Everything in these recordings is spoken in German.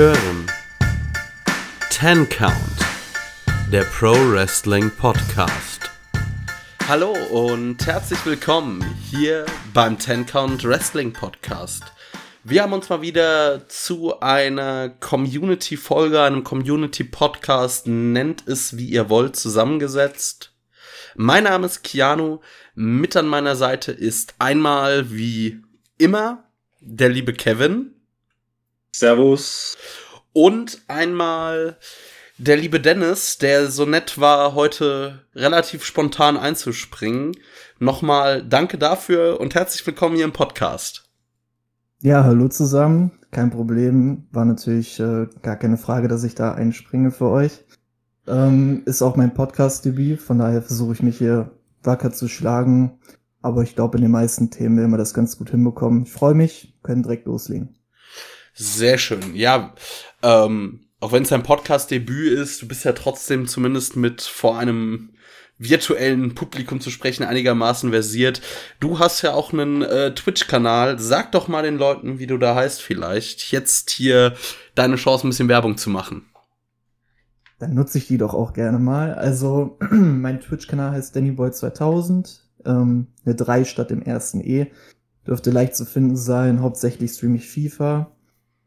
hören Ten Count, der Pro Wrestling Podcast. Hallo und herzlich willkommen hier beim Ten Count Wrestling Podcast. Wir haben uns mal wieder zu einer Community-Folge, einem Community-Podcast, nennt es wie ihr wollt, zusammengesetzt. Mein Name ist Keanu, mit an meiner Seite ist einmal wie immer der liebe Kevin. Servus. Und einmal der liebe Dennis, der so nett war, heute relativ spontan einzuspringen. Nochmal danke dafür und herzlich willkommen hier im Podcast. Ja, hallo zusammen. Kein Problem. War natürlich äh, gar keine Frage, dass ich da einspringe für euch. Ähm, ist auch mein Podcast-Debüt, von daher versuche ich mich hier wacker zu schlagen. Aber ich glaube, in den meisten Themen werden wir das ganz gut hinbekommen. Ich freue mich, können direkt loslegen. Sehr schön. Ja, ähm, auch wenn es ein Podcast-Debüt ist, du bist ja trotzdem zumindest mit vor einem virtuellen Publikum zu sprechen einigermaßen versiert. Du hast ja auch einen äh, Twitch-Kanal. Sag doch mal den Leuten, wie du da heißt vielleicht. Jetzt hier deine Chance, ein bisschen Werbung zu machen. Dann nutze ich die doch auch gerne mal. Also, mein Twitch-Kanal heißt DannyBoy2000. Ähm, eine 3 statt dem ersten E. Dürfte leicht zu finden sein. Hauptsächlich streame ich FIFA.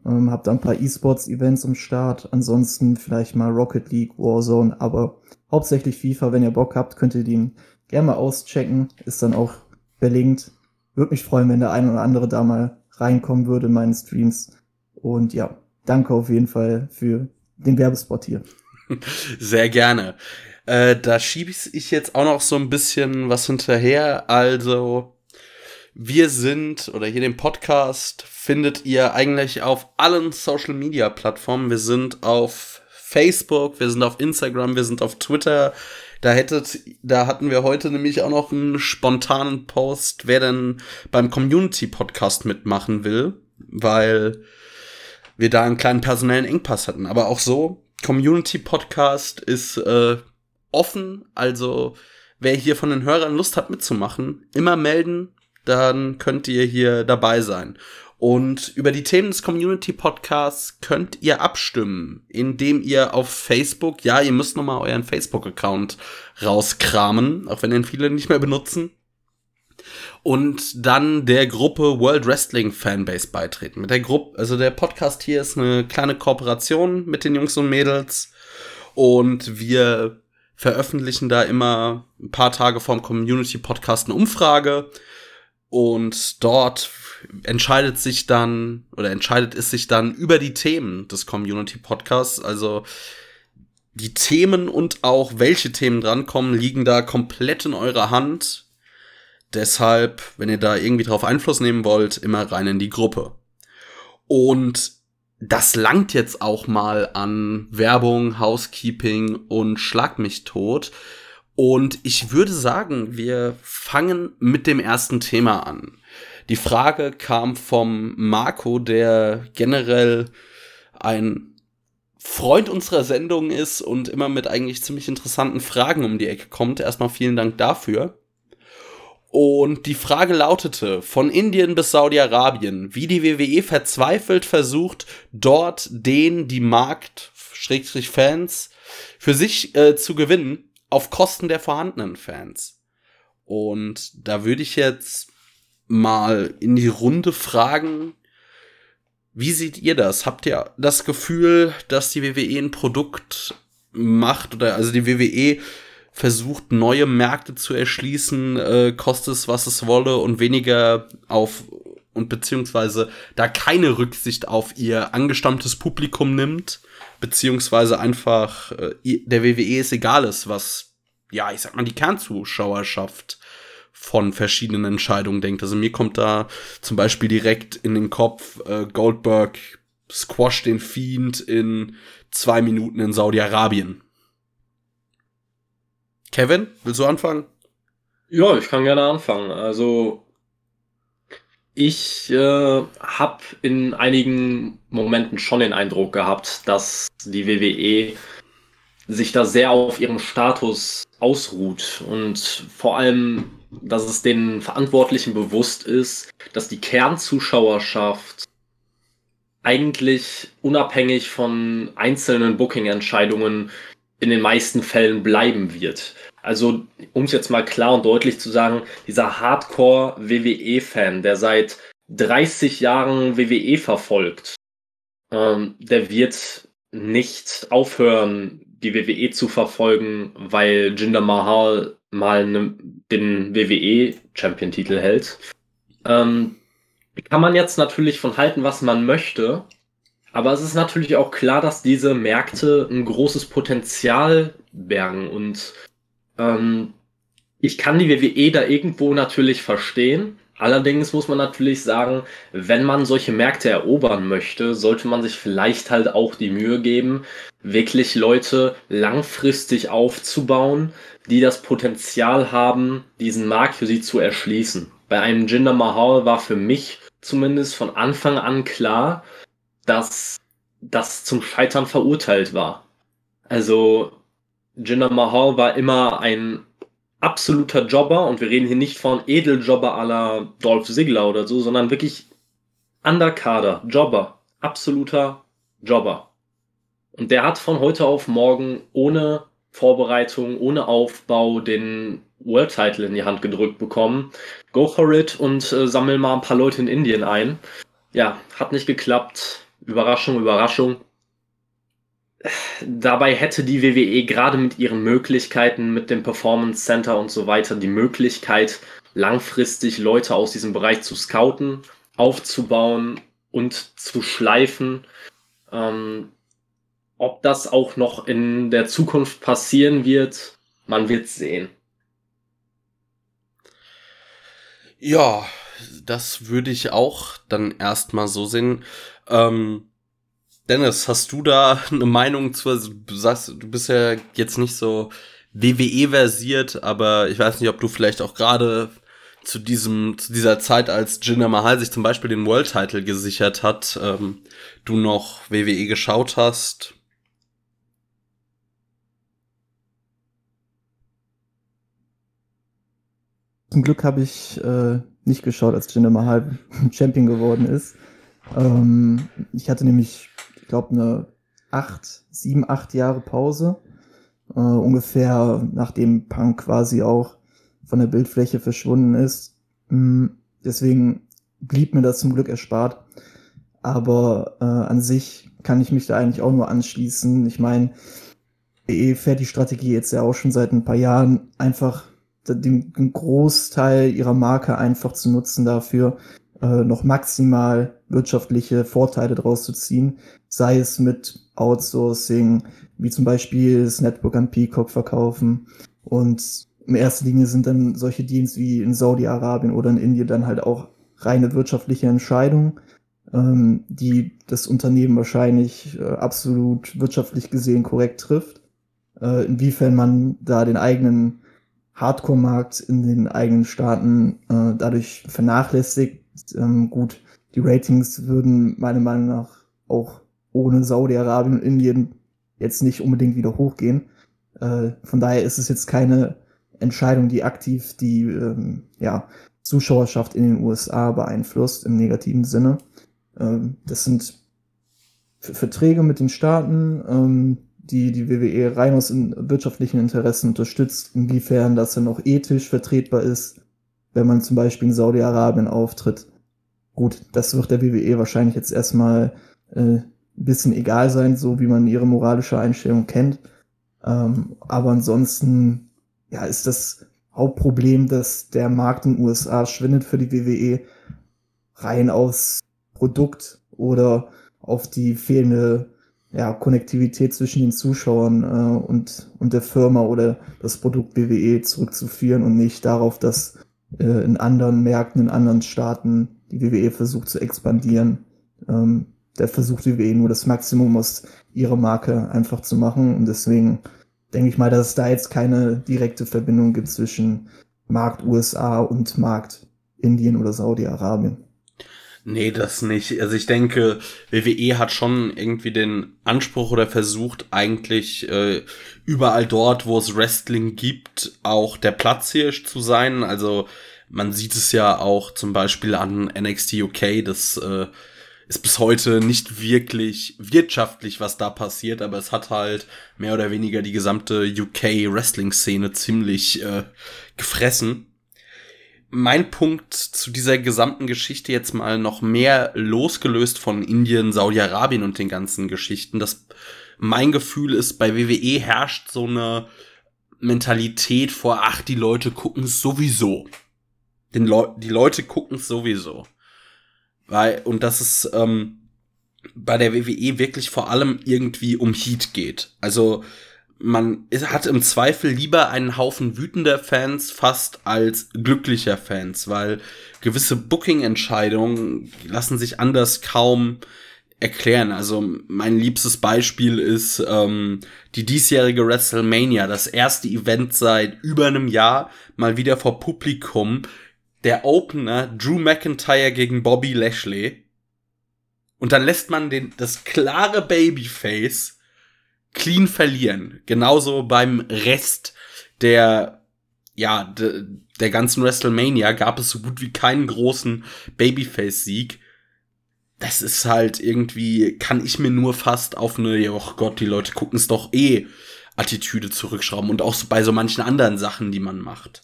Ähm, hab da ein paar E-Sports-Events im Start. Ansonsten vielleicht mal Rocket League, Warzone, aber hauptsächlich FIFA. Wenn ihr Bock habt, könnt ihr den gerne mal auschecken. Ist dann auch verlinkt. Würde mich freuen, wenn der ein oder andere da mal reinkommen würde in meinen Streams. Und ja, danke auf jeden Fall für den Werbespot hier. Sehr gerne. Äh, da schiebe ich jetzt auch noch so ein bisschen was hinterher. Also, wir sind, oder hier den Podcast findet ihr eigentlich auf allen Social Media Plattformen. Wir sind auf Facebook, wir sind auf Instagram, wir sind auf Twitter. Da hättet, da hatten wir heute nämlich auch noch einen spontanen Post, wer denn beim Community Podcast mitmachen will, weil wir da einen kleinen personellen Engpass hatten. Aber auch so, Community Podcast ist äh, offen. Also wer hier von den Hörern Lust hat mitzumachen, immer melden, dann könnt ihr hier dabei sein. Und über die Themen des Community Podcasts könnt ihr abstimmen, indem ihr auf Facebook, ja, ihr müsst nochmal euren Facebook-Account rauskramen, auch wenn den viele nicht mehr benutzen. Und dann der Gruppe World Wrestling Fanbase beitreten. Mit der Gruppe, also der Podcast hier ist eine kleine Kooperation mit den Jungs und Mädels. Und wir veröffentlichen da immer ein paar Tage vorm Community Podcast eine Umfrage und dort entscheidet sich dann oder entscheidet es sich dann über die Themen des Community Podcasts, also die Themen und auch welche Themen drankommen, liegen da komplett in eurer Hand. Deshalb, wenn ihr da irgendwie drauf Einfluss nehmen wollt, immer rein in die Gruppe. Und das langt jetzt auch mal an Werbung, Housekeeping und Schlag mich tot. Und ich würde sagen, wir fangen mit dem ersten Thema an. Die Frage kam vom Marco, der generell ein Freund unserer Sendung ist und immer mit eigentlich ziemlich interessanten Fragen um die Ecke kommt. Erstmal vielen Dank dafür. Und die Frage lautete, von Indien bis Saudi-Arabien, wie die WWE verzweifelt versucht, dort den, die Markt, Schrägstrich Fans, für sich äh, zu gewinnen, auf Kosten der vorhandenen Fans. Und da würde ich jetzt mal in die Runde fragen, wie seht ihr das? Habt ihr das Gefühl, dass die WWE ein Produkt macht oder also die WWE versucht, neue Märkte zu erschließen, äh, kostet es, was es wolle und weniger auf und beziehungsweise da keine Rücksicht auf ihr angestammtes Publikum nimmt, beziehungsweise einfach äh, der WWE ist egal ist, was, ja, ich sag mal, die Kernzuschauerschaft von verschiedenen Entscheidungen denkt. Also mir kommt da zum Beispiel direkt in den Kopf, äh, Goldberg squash den Fiend in zwei Minuten in Saudi-Arabien. Kevin, willst du anfangen? Ja, ich kann gerne anfangen. Also ich äh, habe in einigen Momenten schon den Eindruck gehabt, dass die WWE sich da sehr auf ihrem Status ausruht und vor allem, dass es den Verantwortlichen bewusst ist, dass die Kernzuschauerschaft eigentlich unabhängig von einzelnen Booking-Entscheidungen in den meisten Fällen bleiben wird. Also, um es jetzt mal klar und deutlich zu sagen, dieser Hardcore-WWE-Fan, der seit 30 Jahren WWE verfolgt, ähm, der wird nicht aufhören, die WWE zu verfolgen, weil Jinder Mahal mal ne, den WWE-Champion-Titel hält. Ähm, kann man jetzt natürlich von halten, was man möchte. Aber es ist natürlich auch klar, dass diese Märkte ein großes Potenzial bergen. Und ähm, ich kann die WWE da irgendwo natürlich verstehen. Allerdings muss man natürlich sagen, wenn man solche Märkte erobern möchte, sollte man sich vielleicht halt auch die Mühe geben, wirklich Leute langfristig aufzubauen, die das Potenzial haben, diesen Markt für sie zu erschließen. Bei einem Jinder Mahal war für mich zumindest von Anfang an klar, dass das zum Scheitern verurteilt war. Also Jinder Mahal war immer ein absoluter Jobber und wir reden hier nicht von Edeljobber la Dolph Ziggler oder so, sondern wirklich Underkader, Jobber, absoluter Jobber. Und der hat von heute auf morgen ohne Vorbereitung, ohne Aufbau den World Title in die Hand gedrückt bekommen. Go for it und äh, sammel mal ein paar Leute in Indien ein. Ja, hat nicht geklappt. Überraschung, Überraschung. Dabei hätte die WWE gerade mit ihren Möglichkeiten, mit dem Performance Center und so weiter, die Möglichkeit, langfristig Leute aus diesem Bereich zu scouten, aufzubauen und zu schleifen. Ähm, ob das auch noch in der Zukunft passieren wird, man wird sehen. Ja, das würde ich auch dann erstmal so sehen. Ähm, Dennis, hast du da eine Meinung zu? Also, du sagst, du bist ja jetzt nicht so WWE versiert, aber ich weiß nicht, ob du vielleicht auch gerade zu diesem, zu dieser Zeit, als Jinder Mahal sich zum Beispiel den World Title gesichert hat, ähm, du noch WWE geschaut hast. Zum Glück habe ich äh, nicht geschaut, als Jinder Mahal Champion geworden ist. Ähm, ich hatte nämlich, ich glaube, eine acht, sieben, acht Jahre Pause. Äh, ungefähr nachdem Punk quasi auch von der Bildfläche verschwunden ist. Mhm, deswegen blieb mir das zum Glück erspart. Aber äh, an sich kann ich mich da eigentlich auch nur anschließen. Ich meine, EE fährt die Strategie jetzt ja auch schon seit ein paar Jahren einfach den Großteil ihrer Marke einfach zu nutzen dafür, äh, noch maximal wirtschaftliche Vorteile draus zu ziehen, sei es mit Outsourcing, wie zum Beispiel das Network an Peacock verkaufen. Und in erster Linie sind dann solche Deals wie in Saudi-Arabien oder in Indien dann halt auch reine wirtschaftliche Entscheidungen, ähm, die das Unternehmen wahrscheinlich äh, absolut wirtschaftlich gesehen korrekt trifft. Äh, inwiefern man da den eigenen Hardcore-Markt in den eigenen Staaten äh, dadurch vernachlässigt. Ähm, gut, die Ratings würden meiner Meinung nach auch ohne Saudi-Arabien und Indien jetzt nicht unbedingt wieder hochgehen. Äh, von daher ist es jetzt keine Entscheidung, die aktiv die ähm, ja, Zuschauerschaft in den USA beeinflusst im negativen Sinne. Ähm, das sind Verträge mit den Staaten, ähm, die die WWE rein aus wirtschaftlichen Interessen unterstützt, inwiefern das dann auch ethisch vertretbar ist, wenn man zum Beispiel in Saudi-Arabien auftritt. Gut, das wird der WWE wahrscheinlich jetzt erstmal äh, ein bisschen egal sein, so wie man ihre moralische Einstellung kennt. Ähm, aber ansonsten, ja, ist das Hauptproblem, dass der Markt in den USA schwindet für die WWE rein aus Produkt oder auf die fehlende ja, Konnektivität zwischen den Zuschauern äh, und, und der Firma oder das Produkt WWE zurückzuführen und nicht darauf, dass äh, in anderen Märkten, in anderen Staaten die WWE versucht zu expandieren. Ähm, der versucht WWE nur das Maximum aus ihrer Marke einfach zu machen und deswegen denke ich mal, dass es da jetzt keine direkte Verbindung gibt zwischen Markt USA und Markt Indien oder Saudi-Arabien. Nee, das nicht. Also ich denke, WWE hat schon irgendwie den Anspruch oder versucht eigentlich äh, überall dort, wo es Wrestling gibt, auch der Platzhirsch zu sein. Also man sieht es ja auch zum Beispiel an NXT UK, das äh, ist bis heute nicht wirklich wirtschaftlich, was da passiert, aber es hat halt mehr oder weniger die gesamte UK-Wrestling-Szene ziemlich äh, gefressen. Mein Punkt zu dieser gesamten Geschichte jetzt mal noch mehr losgelöst von Indien, Saudi-Arabien und den ganzen Geschichten, dass mein Gefühl ist, bei WWE herrscht so eine Mentalität vor, ach, die Leute gucken es sowieso. Den Le die Leute gucken es sowieso. Weil, und dass es ähm, bei der WWE wirklich vor allem irgendwie um Heat geht. Also man hat im Zweifel lieber einen Haufen wütender Fans fast als glücklicher Fans, weil gewisse Booking-Entscheidungen lassen sich anders kaum erklären. Also mein liebstes Beispiel ist ähm, die diesjährige WrestleMania, das erste Event seit über einem Jahr, mal wieder vor Publikum. Der Opener Drew McIntyre gegen Bobby Lashley. Und dann lässt man den, das klare Babyface clean verlieren. Genauso beim Rest der, ja, de, der ganzen WrestleMania gab es so gut wie keinen großen Babyface-Sieg das ist halt irgendwie, kann ich mir nur fast auf eine, oh Gott, die Leute gucken es doch eh, Attitüde zurückschrauben und auch so bei so manchen anderen Sachen, die man macht.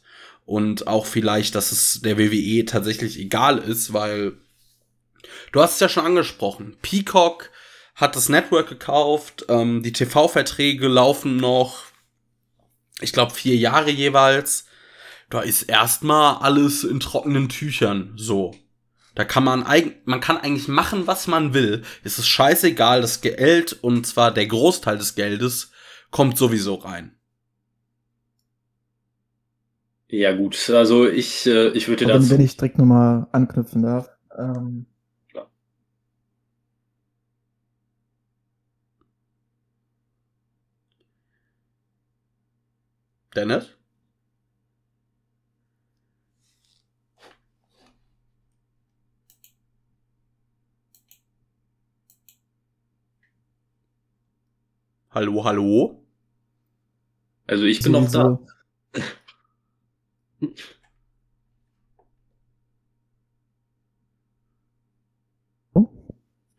Und auch vielleicht, dass es der WWE tatsächlich egal ist, weil du hast es ja schon angesprochen. Peacock hat das Network gekauft, ähm, die TV-Verträge laufen noch, ich glaube, vier Jahre jeweils. Da ist erstmal alles in trockenen Tüchern so. Da kann man eigentlich, man kann eigentlich machen, was man will. Es ist scheißegal, das Geld, und zwar der Großteil des Geldes, kommt sowieso rein. Ja, gut, also ich, äh, ich würde dazu. Wenn ich direkt nochmal anknüpfen darf. Ähm, Klar. Dennis? Hallo, hallo? Also ich bin noch da.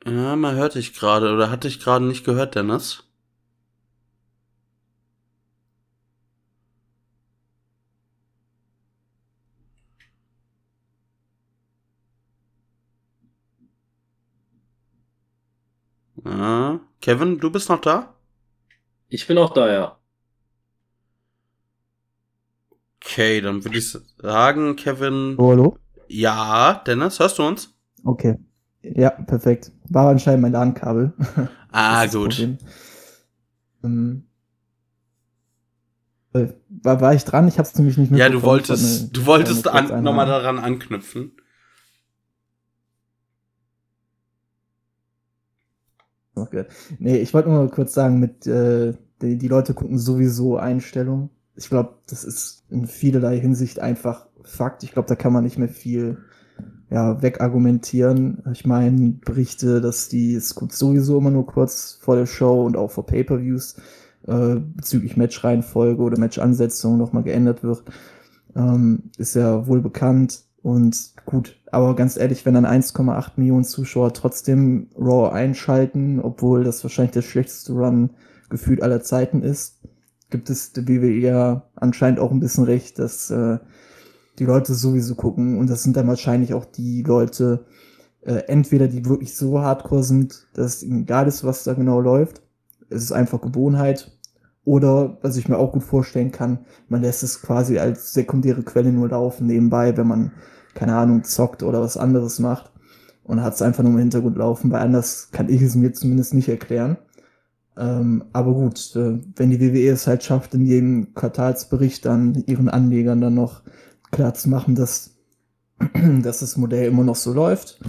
Ja, man hört dich gerade oder hatte ich gerade nicht gehört, Dennis? Ah, Kevin, du bist noch da? Ich bin auch da, ja. Okay, dann würde ich sagen, Kevin. Oh, hallo? Ja, Dennis, hörst du uns? Okay. Ja, perfekt. War anscheinend mein LAN-Kabel. Ah, gut. Ähm, äh, war, war ich dran? Ich hab's nämlich nicht mehr. Ja, du wolltest, eine, du wolltest an, nochmal daran anknüpfen. Okay. Nee, ich wollte nur kurz sagen, mit äh, die, die Leute gucken sowieso Einstellungen. Ich glaube, das ist in vielerlei Hinsicht einfach Fakt. Ich glaube, da kann man nicht mehr viel ja, wegargumentieren. Ich meine, Berichte, dass die es sowieso immer nur kurz vor der Show und auch vor Pay-Per-Views äh, bezüglich Matchreihenfolge oder Matchansetzung nochmal geändert wird, ähm, ist ja wohl bekannt. Und gut, aber ganz ehrlich, wenn dann 1,8 Millionen Zuschauer trotzdem Raw einschalten, obwohl das wahrscheinlich der schlechteste Run gefühlt aller Zeiten ist, gibt es der WWE ja anscheinend auch ein bisschen recht, dass äh, die Leute sowieso gucken. Und das sind dann wahrscheinlich auch die Leute, äh, entweder die wirklich so hardcore sind, dass es ihnen egal ist, was da genau läuft, es ist einfach Gewohnheit, oder was ich mir auch gut vorstellen kann, man lässt es quasi als sekundäre Quelle nur laufen nebenbei, wenn man, keine Ahnung, zockt oder was anderes macht und hat es einfach nur im Hintergrund laufen, weil anders kann ich es mir zumindest nicht erklären. Ähm, aber gut, äh, wenn die WWE es halt schafft, in jedem Quartalsbericht dann ihren Anlegern dann noch klar zu machen, dass, dass das Modell immer noch so läuft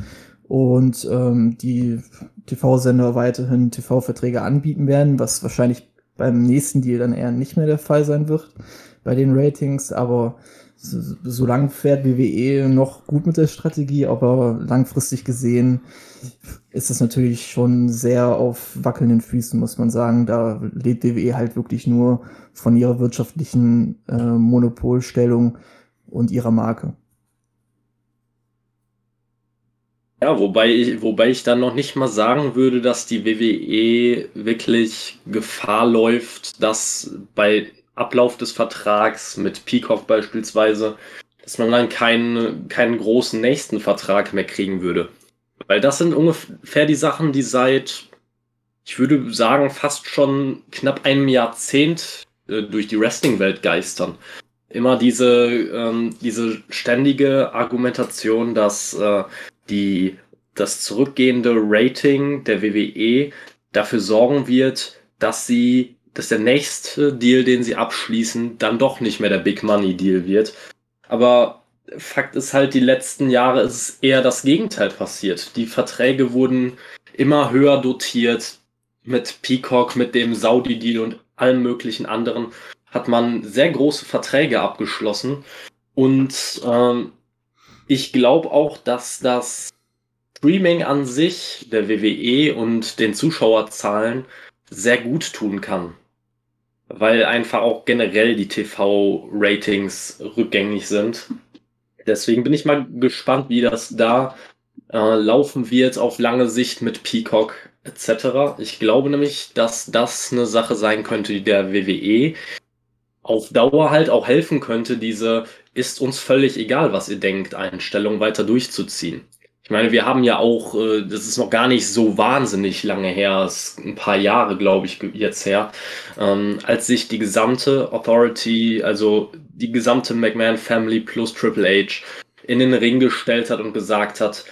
und ähm, die TV-Sender weiterhin TV-Verträge anbieten werden, was wahrscheinlich beim nächsten Deal dann eher nicht mehr der Fall sein wird bei den Ratings, aber so, so lang fährt WWE noch gut mit der Strategie, aber langfristig gesehen ist es natürlich schon sehr auf wackelnden Füßen, muss man sagen. Da lebt WWE halt wirklich nur von ihrer wirtschaftlichen äh, Monopolstellung und ihrer Marke. Ja, wobei ich, wobei ich dann noch nicht mal sagen würde, dass die WWE wirklich Gefahr läuft, dass bei Ablauf des Vertrags mit Peacock beispielsweise, dass man dann keinen, keinen großen nächsten Vertrag mehr kriegen würde. Weil das sind ungefähr die Sachen, die seit, ich würde sagen, fast schon knapp einem Jahrzehnt äh, durch die Wrestling-Welt geistern. Immer diese, ähm, diese ständige Argumentation, dass äh, die, das zurückgehende Rating der WWE dafür sorgen wird, dass sie, dass der nächste Deal, den sie abschließen, dann doch nicht mehr der Big Money Deal wird. Aber Fakt ist halt, die letzten Jahre ist eher das Gegenteil passiert. Die Verträge wurden immer höher dotiert mit Peacock, mit dem Saudi-Deal und allen möglichen anderen hat man sehr große Verträge abgeschlossen. Und ähm, ich glaube auch, dass das Streaming an sich der WWE und den Zuschauerzahlen sehr gut tun kann. Weil einfach auch generell die TV-Ratings rückgängig sind. Deswegen bin ich mal gespannt, wie das da äh, laufen wird auf lange Sicht mit Peacock etc. Ich glaube nämlich, dass das eine Sache sein könnte, die der WWE auf Dauer halt auch helfen könnte, diese ist uns völlig egal, was ihr denkt, Einstellung weiter durchzuziehen. Ich meine, wir haben ja auch, äh, das ist noch gar nicht so wahnsinnig lange her, ist ein paar Jahre, glaube ich, jetzt her, ähm, als sich die gesamte Authority, also die gesamte McMahon Family plus Triple H in den Ring gestellt hat und gesagt hat,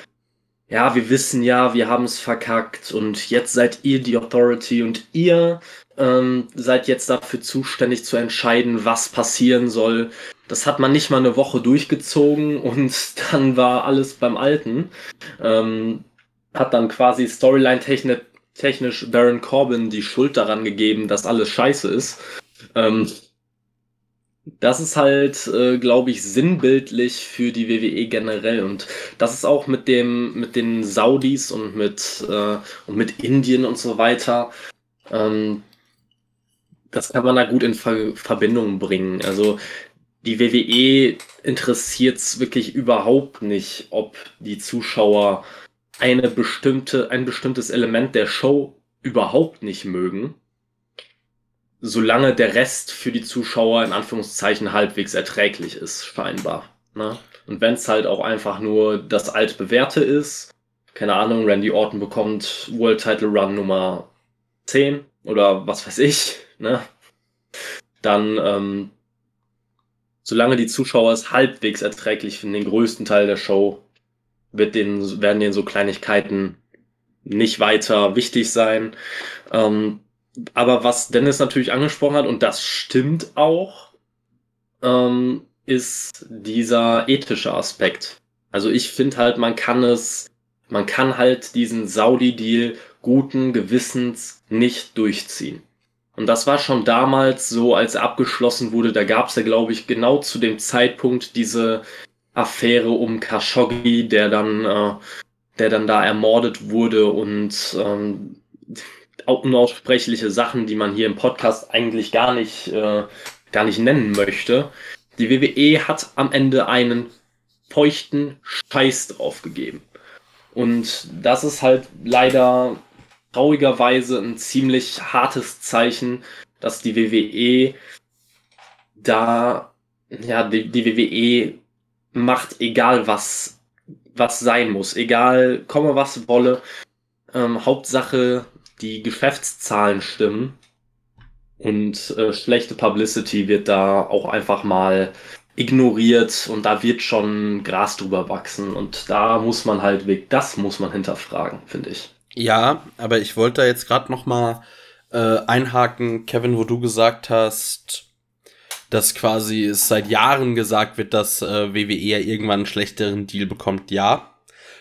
ja, wir wissen ja, wir haben es verkackt und jetzt seid ihr die Authority und ihr ähm, seid jetzt dafür zuständig zu entscheiden, was passieren soll. Das hat man nicht mal eine Woche durchgezogen und dann war alles beim Alten. Ähm, hat dann quasi Storyline-technisch technisch Baron Corbin die Schuld daran gegeben, dass alles scheiße ist. Ähm, das ist halt, äh, glaube ich, sinnbildlich für die WWE generell. Und das ist auch mit dem, mit den Saudis und mit, äh, und mit Indien und so weiter. Ähm, das kann man da gut in Ver Verbindung bringen. Also die WWE interessiert es wirklich überhaupt nicht, ob die Zuschauer eine bestimmte, ein bestimmtes Element der Show überhaupt nicht mögen, solange der Rest für die Zuschauer in Anführungszeichen halbwegs erträglich ist, scheinbar. Ne? Und wenn es halt auch einfach nur das altbewährte ist, keine Ahnung, Randy Orton bekommt World Title Run Nummer 10 oder was weiß ich, ne? Dann, ähm, solange die Zuschauer es halbwegs erträglich finden, den größten Teil der Show, wird denen, werden denen so Kleinigkeiten nicht weiter wichtig sein. Ähm, aber was Dennis natürlich angesprochen hat, und das stimmt auch, ähm, ist dieser ethische Aspekt. Also ich finde halt, man kann es, man kann halt diesen Saudi-Deal guten Gewissens nicht durchziehen. Und das war schon damals so, als abgeschlossen wurde. Da gab es ja, glaube ich, genau zu dem Zeitpunkt diese Affäre um Khashoggi, der dann, äh, der dann da ermordet wurde und ähm, unaussprechliche Sachen, die man hier im Podcast eigentlich gar nicht, äh, gar nicht nennen möchte. Die WWE hat am Ende einen feuchten Scheiß draufgegeben. Und das ist halt leider traurigerweise ein ziemlich hartes Zeichen, dass die WWE da, ja, die, die WWE macht, egal was, was sein muss, egal, komme was wolle. Ähm, Hauptsache, die Geschäftszahlen stimmen und äh, schlechte Publicity wird da auch einfach mal ignoriert und da wird schon Gras drüber wachsen und da muss man halt weg, das muss man hinterfragen, finde ich. Ja, aber ich wollte da jetzt gerade noch mal äh, einhaken, Kevin, wo du gesagt hast, dass quasi es seit Jahren gesagt wird, dass äh, WWE ja irgendwann einen schlechteren Deal bekommt. Ja,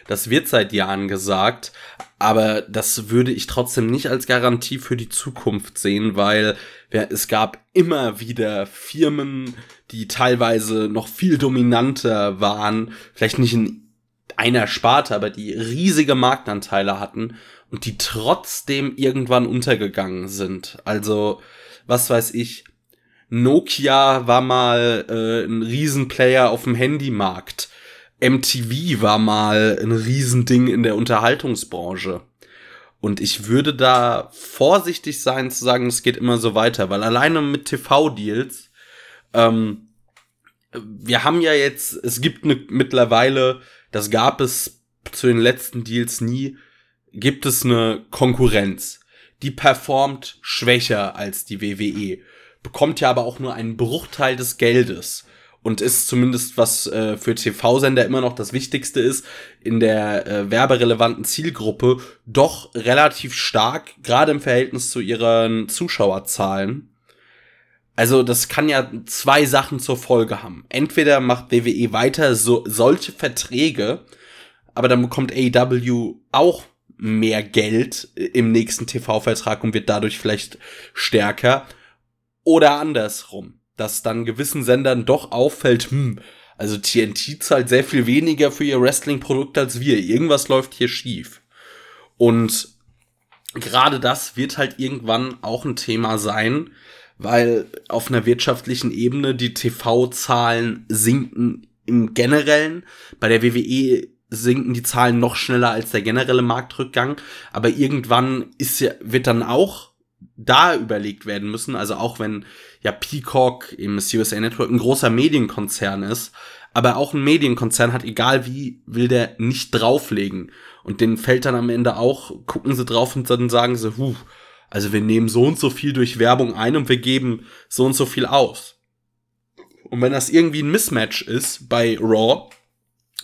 das wird seit Jahren gesagt, aber das würde ich trotzdem nicht als Garantie für die Zukunft sehen, weil ja, es gab immer wieder Firmen, die teilweise noch viel dominanter waren, vielleicht nicht in einer Sparte, aber die riesige Marktanteile hatten und die trotzdem irgendwann untergegangen sind. Also, was weiß ich, Nokia war mal äh, ein Riesenplayer auf dem Handymarkt. MTV war mal ein Riesending in der Unterhaltungsbranche. Und ich würde da vorsichtig sein zu sagen, es geht immer so weiter, weil alleine mit TV-Deals, ähm, wir haben ja jetzt, es gibt eine, mittlerweile, das gab es zu den letzten Deals nie, gibt es eine Konkurrenz. Die performt schwächer als die WWE, bekommt ja aber auch nur einen Bruchteil des Geldes und ist zumindest was äh, für TV-Sender immer noch das Wichtigste ist, in der äh, werberelevanten Zielgruppe doch relativ stark, gerade im Verhältnis zu ihren Zuschauerzahlen. Also das kann ja zwei Sachen zur Folge haben. Entweder macht WWE weiter so solche Verträge, aber dann bekommt AEW auch mehr Geld im nächsten TV-Vertrag und wird dadurch vielleicht stärker. Oder andersrum dass dann gewissen Sendern doch auffällt, hm, also TNT zahlt sehr viel weniger für ihr Wrestling-Produkt als wir. Irgendwas läuft hier schief. Und gerade das wird halt irgendwann auch ein Thema sein, weil auf einer wirtschaftlichen Ebene die TV-Zahlen sinken im Generellen. Bei der WWE sinken die Zahlen noch schneller als der generelle Marktrückgang. Aber irgendwann ist ja, wird dann auch da überlegt werden müssen. Also auch wenn ja Peacock im USA Network ein großer Medienkonzern ist, aber auch ein Medienkonzern hat, egal wie, will der nicht drauflegen. Und den fällt dann am Ende auch, gucken sie drauf und dann sagen sie, huh, also wir nehmen so und so viel durch Werbung ein und wir geben so und so viel aus. Und wenn das irgendwie ein Mismatch ist bei Raw,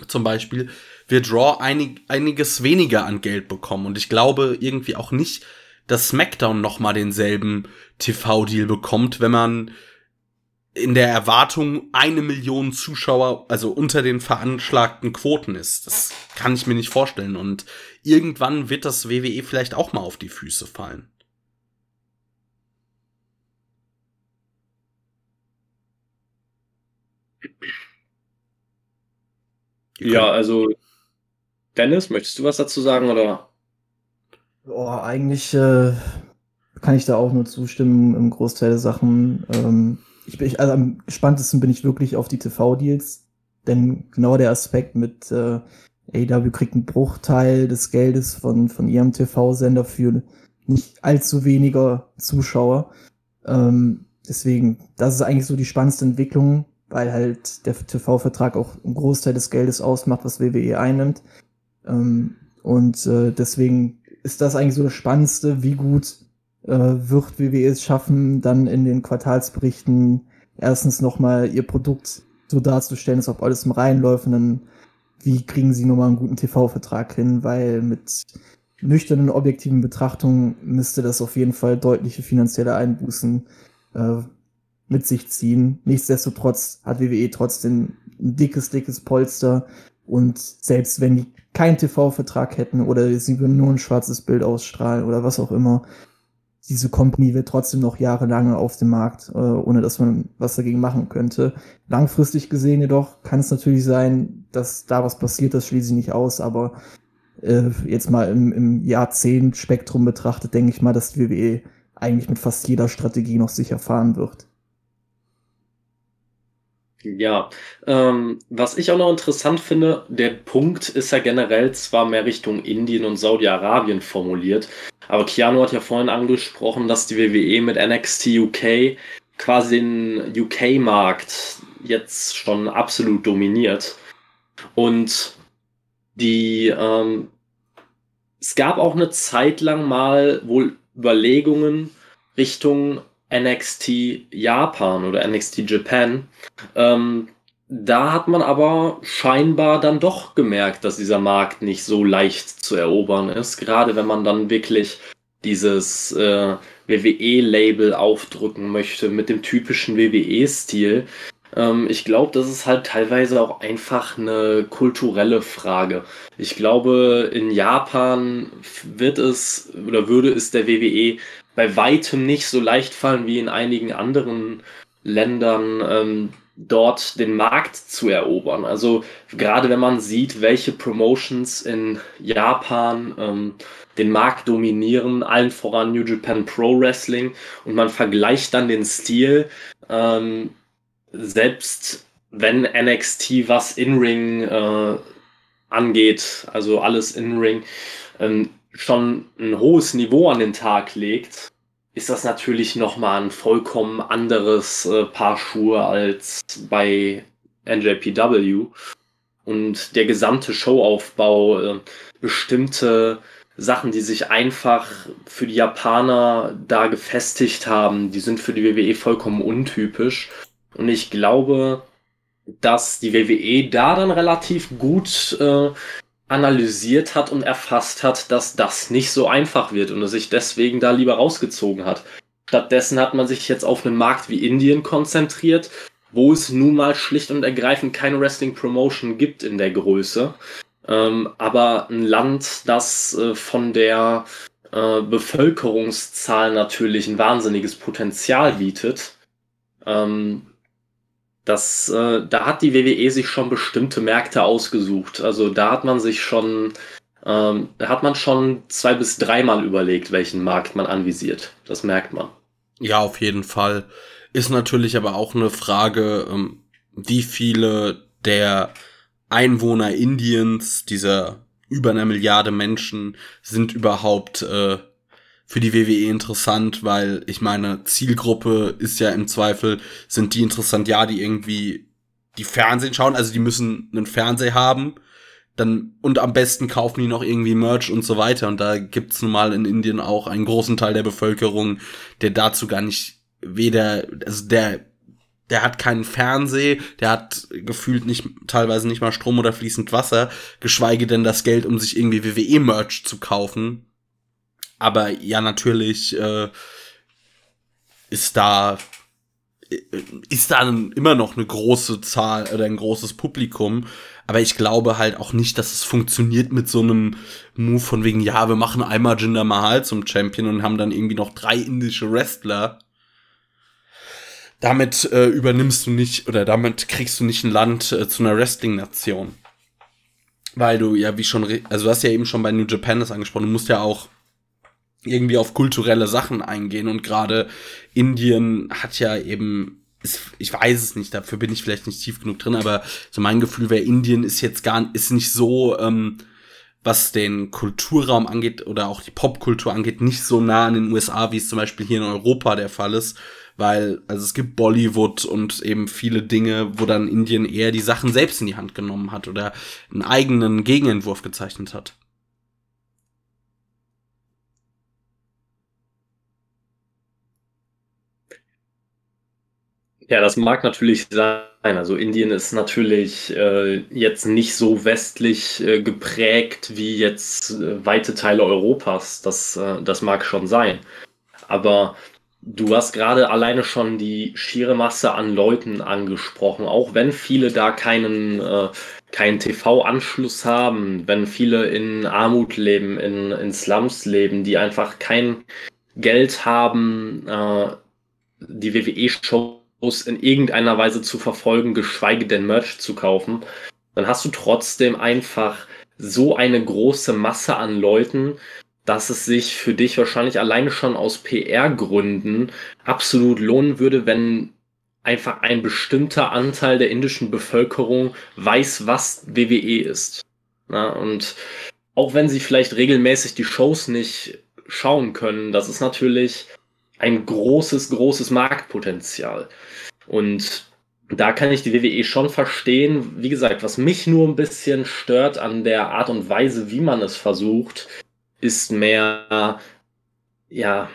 zum Beispiel, wird Raw einig, einiges weniger an Geld bekommen. Und ich glaube irgendwie auch nicht, dass SmackDown noch mal denselben TV-Deal bekommt, wenn man in der Erwartung eine Million Zuschauer, also unter den veranschlagten Quoten ist. Das kann ich mir nicht vorstellen. Und irgendwann wird das WWE vielleicht auch mal auf die Füße fallen. Ja, also Dennis, möchtest du was dazu sagen oder? Oh, eigentlich äh, kann ich da auch nur zustimmen im Großteil der Sachen. Ähm, ich bin, also am gespanntesten bin ich wirklich auf die TV-Deals, denn genau der Aspekt mit äh, AW kriegt einen Bruchteil des Geldes von, von ihrem TV-Sender für nicht allzu weniger Zuschauer. Ähm, deswegen, das ist eigentlich so die spannendste Entwicklung, weil halt der TV-Vertrag auch einen Großteil des Geldes ausmacht, was WWE einnimmt. Ähm, und äh, deswegen ist das eigentlich so das Spannendste, wie gut äh, wird WWE es schaffen, dann in den Quartalsberichten erstens nochmal ihr Produkt so darzustellen, als ob alles im Reihen läuft und dann wie kriegen sie nochmal einen guten TV-Vertrag hin, weil mit nüchternen, objektiven Betrachtungen müsste das auf jeden Fall deutliche finanzielle Einbußen äh, mit sich ziehen. Nichtsdestotrotz hat WWE trotzdem ein dickes, dickes Polster und selbst wenn die keinen TV-Vertrag hätten oder sie würden nur ein schwarzes Bild ausstrahlen oder was auch immer, diese Company wird trotzdem noch jahrelang auf dem Markt, äh, ohne dass man was dagegen machen könnte. Langfristig gesehen jedoch kann es natürlich sein, dass da was passiert, das schließe ich nicht aus, aber äh, jetzt mal im, im Jahrzehnt-Spektrum betrachtet, denke ich mal, dass die WWE eigentlich mit fast jeder Strategie noch sicher fahren wird. Ja, ähm, was ich auch noch interessant finde, der Punkt ist ja generell zwar mehr Richtung Indien und Saudi-Arabien formuliert, aber Keanu hat ja vorhin angesprochen, dass die WWE mit NXT UK quasi den UK-Markt jetzt schon absolut dominiert. Und die, ähm, es gab auch eine Zeit lang mal wohl Überlegungen Richtung NXT Japan oder NXT Japan. Ähm, da hat man aber scheinbar dann doch gemerkt, dass dieser Markt nicht so leicht zu erobern ist. Gerade wenn man dann wirklich dieses äh, WWE-Label aufdrücken möchte mit dem typischen WWE-Stil. Ähm, ich glaube, das ist halt teilweise auch einfach eine kulturelle Frage. Ich glaube, in Japan wird es oder würde es der WWE bei weitem nicht so leicht fallen wie in einigen anderen Ländern, ähm, dort den Markt zu erobern. Also gerade wenn man sieht, welche Promotions in Japan ähm, den Markt dominieren, allen voran New Japan Pro Wrestling und man vergleicht dann den Stil, ähm, selbst wenn NXT was In-Ring äh, angeht, also alles In-Ring, ähm, schon ein hohes Niveau an den Tag legt, ist das natürlich nochmal ein vollkommen anderes äh, Paar Schuhe als bei NJPW. Und der gesamte Showaufbau, äh, bestimmte Sachen, die sich einfach für die Japaner da gefestigt haben, die sind für die WWE vollkommen untypisch. Und ich glaube, dass die WWE da dann relativ gut äh, analysiert hat und erfasst hat, dass das nicht so einfach wird und er sich deswegen da lieber rausgezogen hat. Stattdessen hat man sich jetzt auf einen Markt wie Indien konzentriert, wo es nun mal schlicht und ergreifend keine Wrestling Promotion gibt in der Größe. Ähm, aber ein Land, das äh, von der äh, Bevölkerungszahl natürlich ein wahnsinniges Potenzial bietet. Ähm, das, äh, da hat die WWE sich schon bestimmte Märkte ausgesucht. Also da hat man sich schon, ähm, da hat man schon zwei bis dreimal überlegt, welchen Markt man anvisiert. Das merkt man. Ja, auf jeden Fall. Ist natürlich aber auch eine Frage, ähm, wie viele der Einwohner Indiens, dieser über einer Milliarde Menschen, sind überhaupt äh, für die WWE interessant, weil ich meine, Zielgruppe ist ja im Zweifel, sind die interessant, ja, die irgendwie die Fernsehen schauen, also die müssen einen Fernseher haben, dann und am besten kaufen die noch irgendwie Merch und so weiter. Und da gibt's nun mal in Indien auch einen großen Teil der Bevölkerung, der dazu gar nicht weder, also der, der hat keinen Fernseher, der hat gefühlt nicht, teilweise nicht mal Strom oder fließend Wasser, geschweige denn das Geld, um sich irgendwie WWE-Merch zu kaufen. Aber ja, natürlich äh, ist da äh, ist da immer noch eine große Zahl oder ein großes Publikum. Aber ich glaube halt auch nicht, dass es funktioniert mit so einem Move von wegen, ja, wir machen einmal Jinder Mahal zum Champion und haben dann irgendwie noch drei indische Wrestler. Damit äh, übernimmst du nicht oder damit kriegst du nicht ein Land äh, zu einer Wrestling-Nation. Weil du ja, wie schon, also du hast ja eben schon bei New Japan das angesprochen, du musst ja auch irgendwie auf kulturelle Sachen eingehen und gerade Indien hat ja eben ich weiß es nicht, dafür bin ich vielleicht nicht tief genug drin, aber so mein Gefühl wäre, Indien ist jetzt gar ist nicht so, ähm, was den Kulturraum angeht oder auch die Popkultur angeht, nicht so nah an den USA, wie es zum Beispiel hier in Europa der Fall ist, weil also es gibt Bollywood und eben viele Dinge, wo dann Indien eher die Sachen selbst in die Hand genommen hat oder einen eigenen Gegenentwurf gezeichnet hat. Ja, das mag natürlich sein. Also Indien ist natürlich äh, jetzt nicht so westlich äh, geprägt wie jetzt äh, weite Teile Europas. Das, äh, das mag schon sein. Aber du hast gerade alleine schon die schiere Masse an Leuten angesprochen. Auch wenn viele da keinen, äh, keinen TV-Anschluss haben, wenn viele in Armut leben, in, in Slums leben, die einfach kein Geld haben, äh, die WWE-Show in irgendeiner Weise zu verfolgen, geschweige denn Merch zu kaufen, dann hast du trotzdem einfach so eine große Masse an Leuten, dass es sich für dich wahrscheinlich alleine schon aus PR-Gründen absolut lohnen würde, wenn einfach ein bestimmter Anteil der indischen Bevölkerung weiß, was WWE ist. Na, und auch wenn sie vielleicht regelmäßig die Shows nicht schauen können, das ist natürlich ein großes, großes Marktpotenzial. Und da kann ich die WWE schon verstehen. Wie gesagt, was mich nur ein bisschen stört an der Art und Weise, wie man es versucht, ist mehr, ja,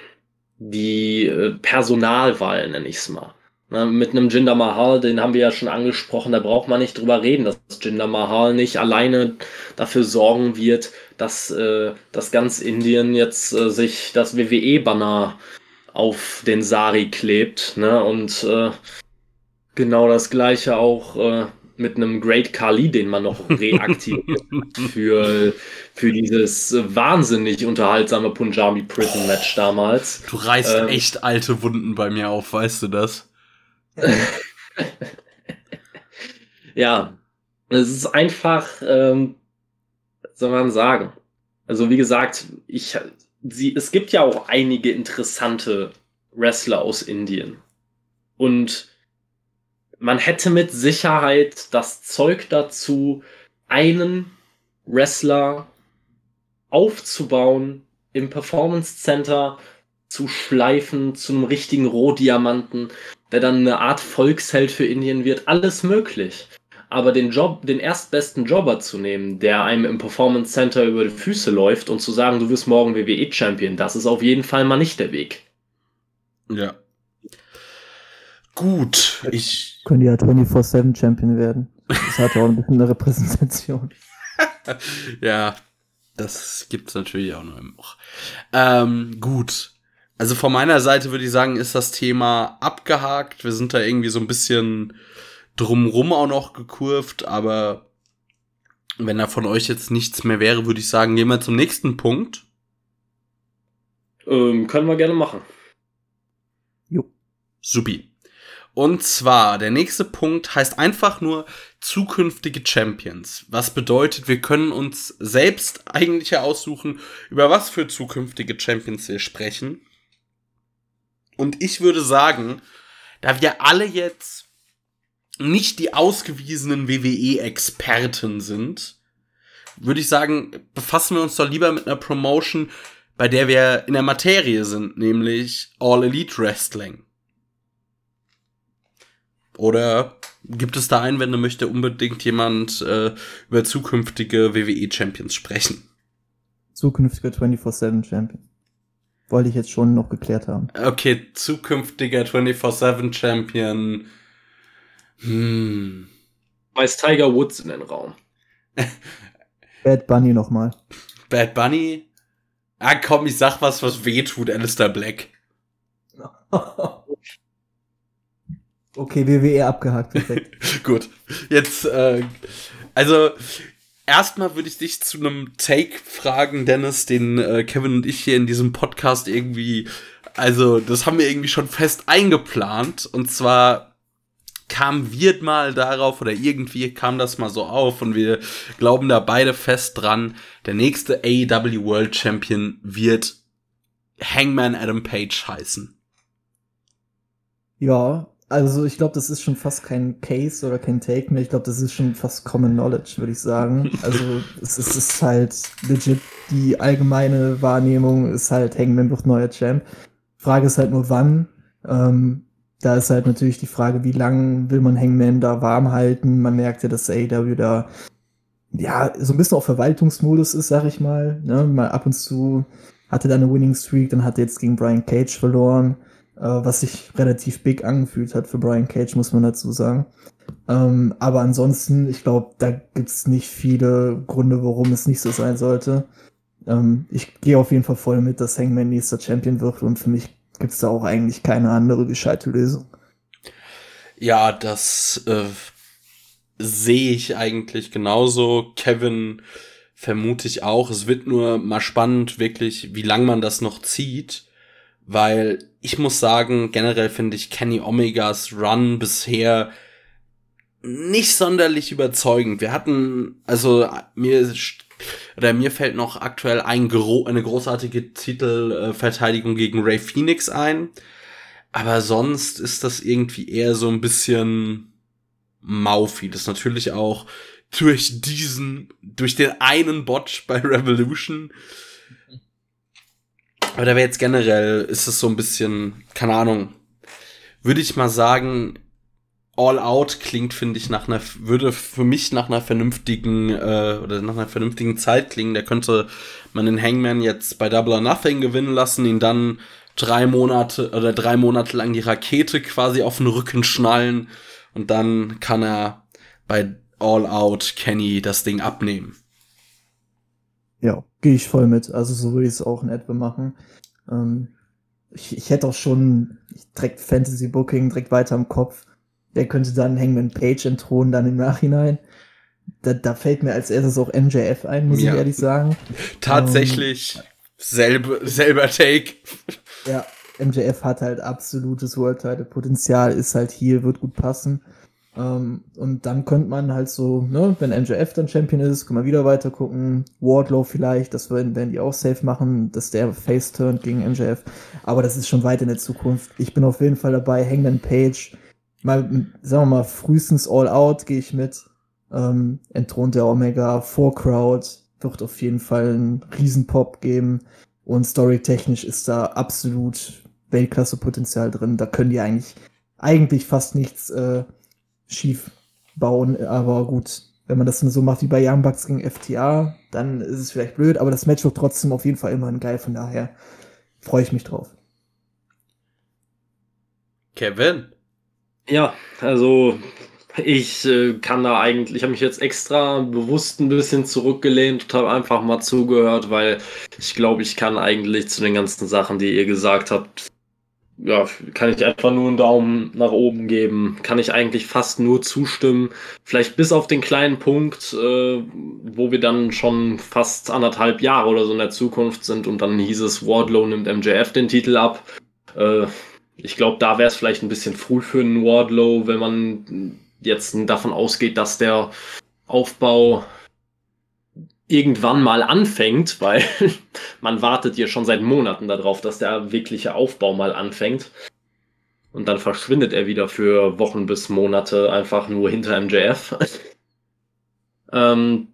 die äh, Personalwahl, nenne ich es mal. Na, mit einem Jinder Mahal, den haben wir ja schon angesprochen, da braucht man nicht drüber reden, dass Jinder Mahal nicht alleine dafür sorgen wird, dass, äh, dass ganz Indien jetzt äh, sich das WWE-Banner auf den Sari klebt. Ne? Und äh, genau das gleiche auch äh, mit einem Great Kali, den man noch reaktiviert für, für dieses wahnsinnig unterhaltsame Punjabi Prison Match damals. Du reißt ähm, echt alte Wunden bei mir auf, weißt du das? ja, es ist einfach, ähm, soll man sagen. Also wie gesagt, ich sie, es gibt ja auch einige interessante Wrestler aus Indien. Und man hätte mit Sicherheit das Zeug dazu, einen Wrestler aufzubauen, im Performance Center zu schleifen zu einem richtigen Rohdiamanten, der dann eine Art Volksheld für Indien wird. Alles möglich. Aber den Job, den erstbesten Jobber zu nehmen, der einem im Performance Center über die Füße läuft und zu sagen, du wirst morgen WWE Champion, das ist auf jeden Fall mal nicht der Weg. Ja. Gut, ich. Können die ja 24-7 Champion werden. Das hat ja auch ein bisschen eine Repräsentation. ja, das gibt's natürlich auch noch. Ähm, gut. Also von meiner Seite würde ich sagen, ist das Thema abgehakt. Wir sind da irgendwie so ein bisschen drumrum auch noch gekurvt, aber wenn da von euch jetzt nichts mehr wäre, würde ich sagen, gehen wir zum nächsten Punkt. Ähm, können wir gerne machen. Jo. Supi. Und zwar, der nächste Punkt heißt einfach nur zukünftige Champions. Was bedeutet, wir können uns selbst eigentlich aussuchen, über was für zukünftige Champions wir sprechen. Und ich würde sagen, da wir alle jetzt nicht die ausgewiesenen WWE-Experten sind, würde ich sagen, befassen wir uns doch lieber mit einer Promotion, bei der wir in der Materie sind, nämlich All Elite Wrestling. Oder gibt es da Einwände, möchte unbedingt jemand äh, über zukünftige WWE-Champions sprechen? Zukünftiger 24-7 Champion. Wollte ich jetzt schon noch geklärt haben. Okay, zukünftiger 24-7 Champion. Hm. Weiß Tiger Woods in den Raum. Bad Bunny nochmal. Bad Bunny? Ah, komm, ich sag was, was weh tut, Alistair Black. okay, WWE abgehakt, perfekt. Gut, jetzt, äh, also, erstmal würde ich dich zu einem Take fragen, Dennis, den äh, Kevin und ich hier in diesem Podcast irgendwie, also, das haben wir irgendwie schon fest eingeplant. Und zwar kam wir mal darauf oder irgendwie kam das mal so auf und wir glauben da beide fest dran, der nächste AEW World Champion wird Hangman Adam Page heißen. Ja, also ich glaube, das ist schon fast kein Case oder kein Take mehr. Ich glaube, das ist schon fast Common Knowledge, würde ich sagen. Also es ist, es ist halt legit die allgemeine Wahrnehmung ist halt Hangman wird neuer Champ. Frage ist halt nur wann. Ähm, da ist halt natürlich die Frage, wie lange will man Hangman da warm halten. Man merkt ja, dass AEW da ja so ein bisschen auf Verwaltungsmodus ist, sag ich mal. Ne? Mal ab und zu hatte da eine Winning Streak, dann hat er jetzt gegen Brian Cage verloren, äh, was sich relativ big angefühlt hat für Brian Cage, muss man dazu sagen. Ähm, aber ansonsten, ich glaube, da gibt's nicht viele Gründe, warum es nicht so sein sollte. Ähm, ich gehe auf jeden Fall voll mit, dass Hangman nächster Champion wird und für mich gibt es da auch eigentlich keine andere gescheite Lösung. Ja, das äh, sehe ich eigentlich genauso. Kevin vermute ich auch. Es wird nur mal spannend, wirklich, wie lang man das noch zieht. Weil ich muss sagen, generell finde ich Kenny Omegas Run bisher nicht sonderlich überzeugend. Wir hatten, also mir oder mir fällt noch aktuell ein gro eine großartige Titelverteidigung gegen Ray Phoenix ein. Aber sonst ist das irgendwie eher so ein bisschen Maufi. Das natürlich auch durch diesen, durch den einen Botch bei Revolution. Aber da wäre jetzt generell, ist es so ein bisschen, keine Ahnung, würde ich mal sagen, All Out klingt, finde ich, nach einer, würde für mich nach einer vernünftigen, äh, oder nach einer vernünftigen Zeit klingen. Da könnte man den Hangman jetzt bei Double or Nothing gewinnen lassen, ihn dann drei Monate oder drei Monate lang die Rakete quasi auf den Rücken schnallen und dann kann er bei All Out Kenny das Ding abnehmen. Ja, gehe ich voll mit. Also so würde ich es auch in etwa machen. Ähm, ich, ich hätte auch schon direkt Fantasy Booking direkt weiter im Kopf der könnte dann Hangman Page entthronen, dann im Nachhinein. Da, da fällt mir als erstes auch MJF ein, muss ja. ich ehrlich sagen. Tatsächlich ähm, selbe, selber Take. Ja, MJF hat halt absolutes World Title Potenzial, ist halt hier, wird gut passen. Ähm, und dann könnte man halt so, ne, wenn MJF dann Champion ist, kann man wieder weiter gucken. Wardlow vielleicht, das werden, werden die auch safe machen, dass der Face turnt gegen MJF. Aber das ist schon weit in der Zukunft. Ich bin auf jeden Fall dabei. Hangman Page mal, sagen wir mal, frühestens All Out gehe ich mit. Ähm, entthront der Omega, Four Crowd wird auf jeden Fall einen Riesenpop geben. Und storytechnisch ist da absolut Weltklasse-Potenzial drin. Da können die eigentlich, eigentlich fast nichts äh, schief bauen. Aber gut, wenn man das so macht wie bei Young Bucks gegen FTA, dann ist es vielleicht blöd. Aber das Match wird trotzdem auf jeden Fall immerhin geil. Von daher freue ich mich drauf. Kevin? Ja, also ich äh, kann da eigentlich, ich habe mich jetzt extra bewusst ein bisschen zurückgelehnt und habe einfach mal zugehört, weil ich glaube, ich kann eigentlich zu den ganzen Sachen, die ihr gesagt habt, ja, kann ich einfach nur einen Daumen nach oben geben. Kann ich eigentlich fast nur zustimmen. Vielleicht bis auf den kleinen Punkt, äh, wo wir dann schon fast anderthalb Jahre oder so in der Zukunft sind und dann hieß es, Wardlow nimmt MJF den Titel ab. Äh, ich glaube, da wäre es vielleicht ein bisschen früh für einen Wardlow, wenn man jetzt davon ausgeht, dass der Aufbau irgendwann mal anfängt, weil man wartet ja schon seit Monaten darauf, dass der wirkliche Aufbau mal anfängt. Und dann verschwindet er wieder für Wochen bis Monate einfach nur hinter MJF. ähm,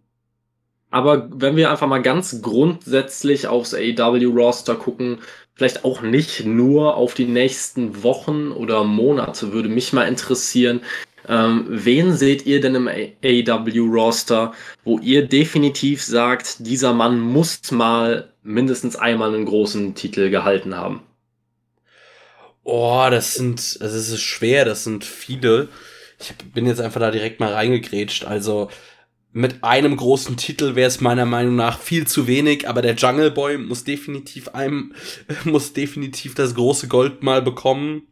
aber wenn wir einfach mal ganz grundsätzlich aufs AEW-Roster gucken, vielleicht auch nicht nur auf die nächsten Wochen oder Monate, würde mich mal interessieren, ähm, wen seht ihr denn im AEW-Roster, wo ihr definitiv sagt, dieser Mann muss mal mindestens einmal einen großen Titel gehalten haben? Oh, das sind, das ist schwer, das sind viele. Ich bin jetzt einfach da direkt mal reingegrätscht. Also mit einem großen Titel wäre es meiner Meinung nach viel zu wenig, aber der Jungle Boy muss definitiv einem, muss definitiv das große Gold mal bekommen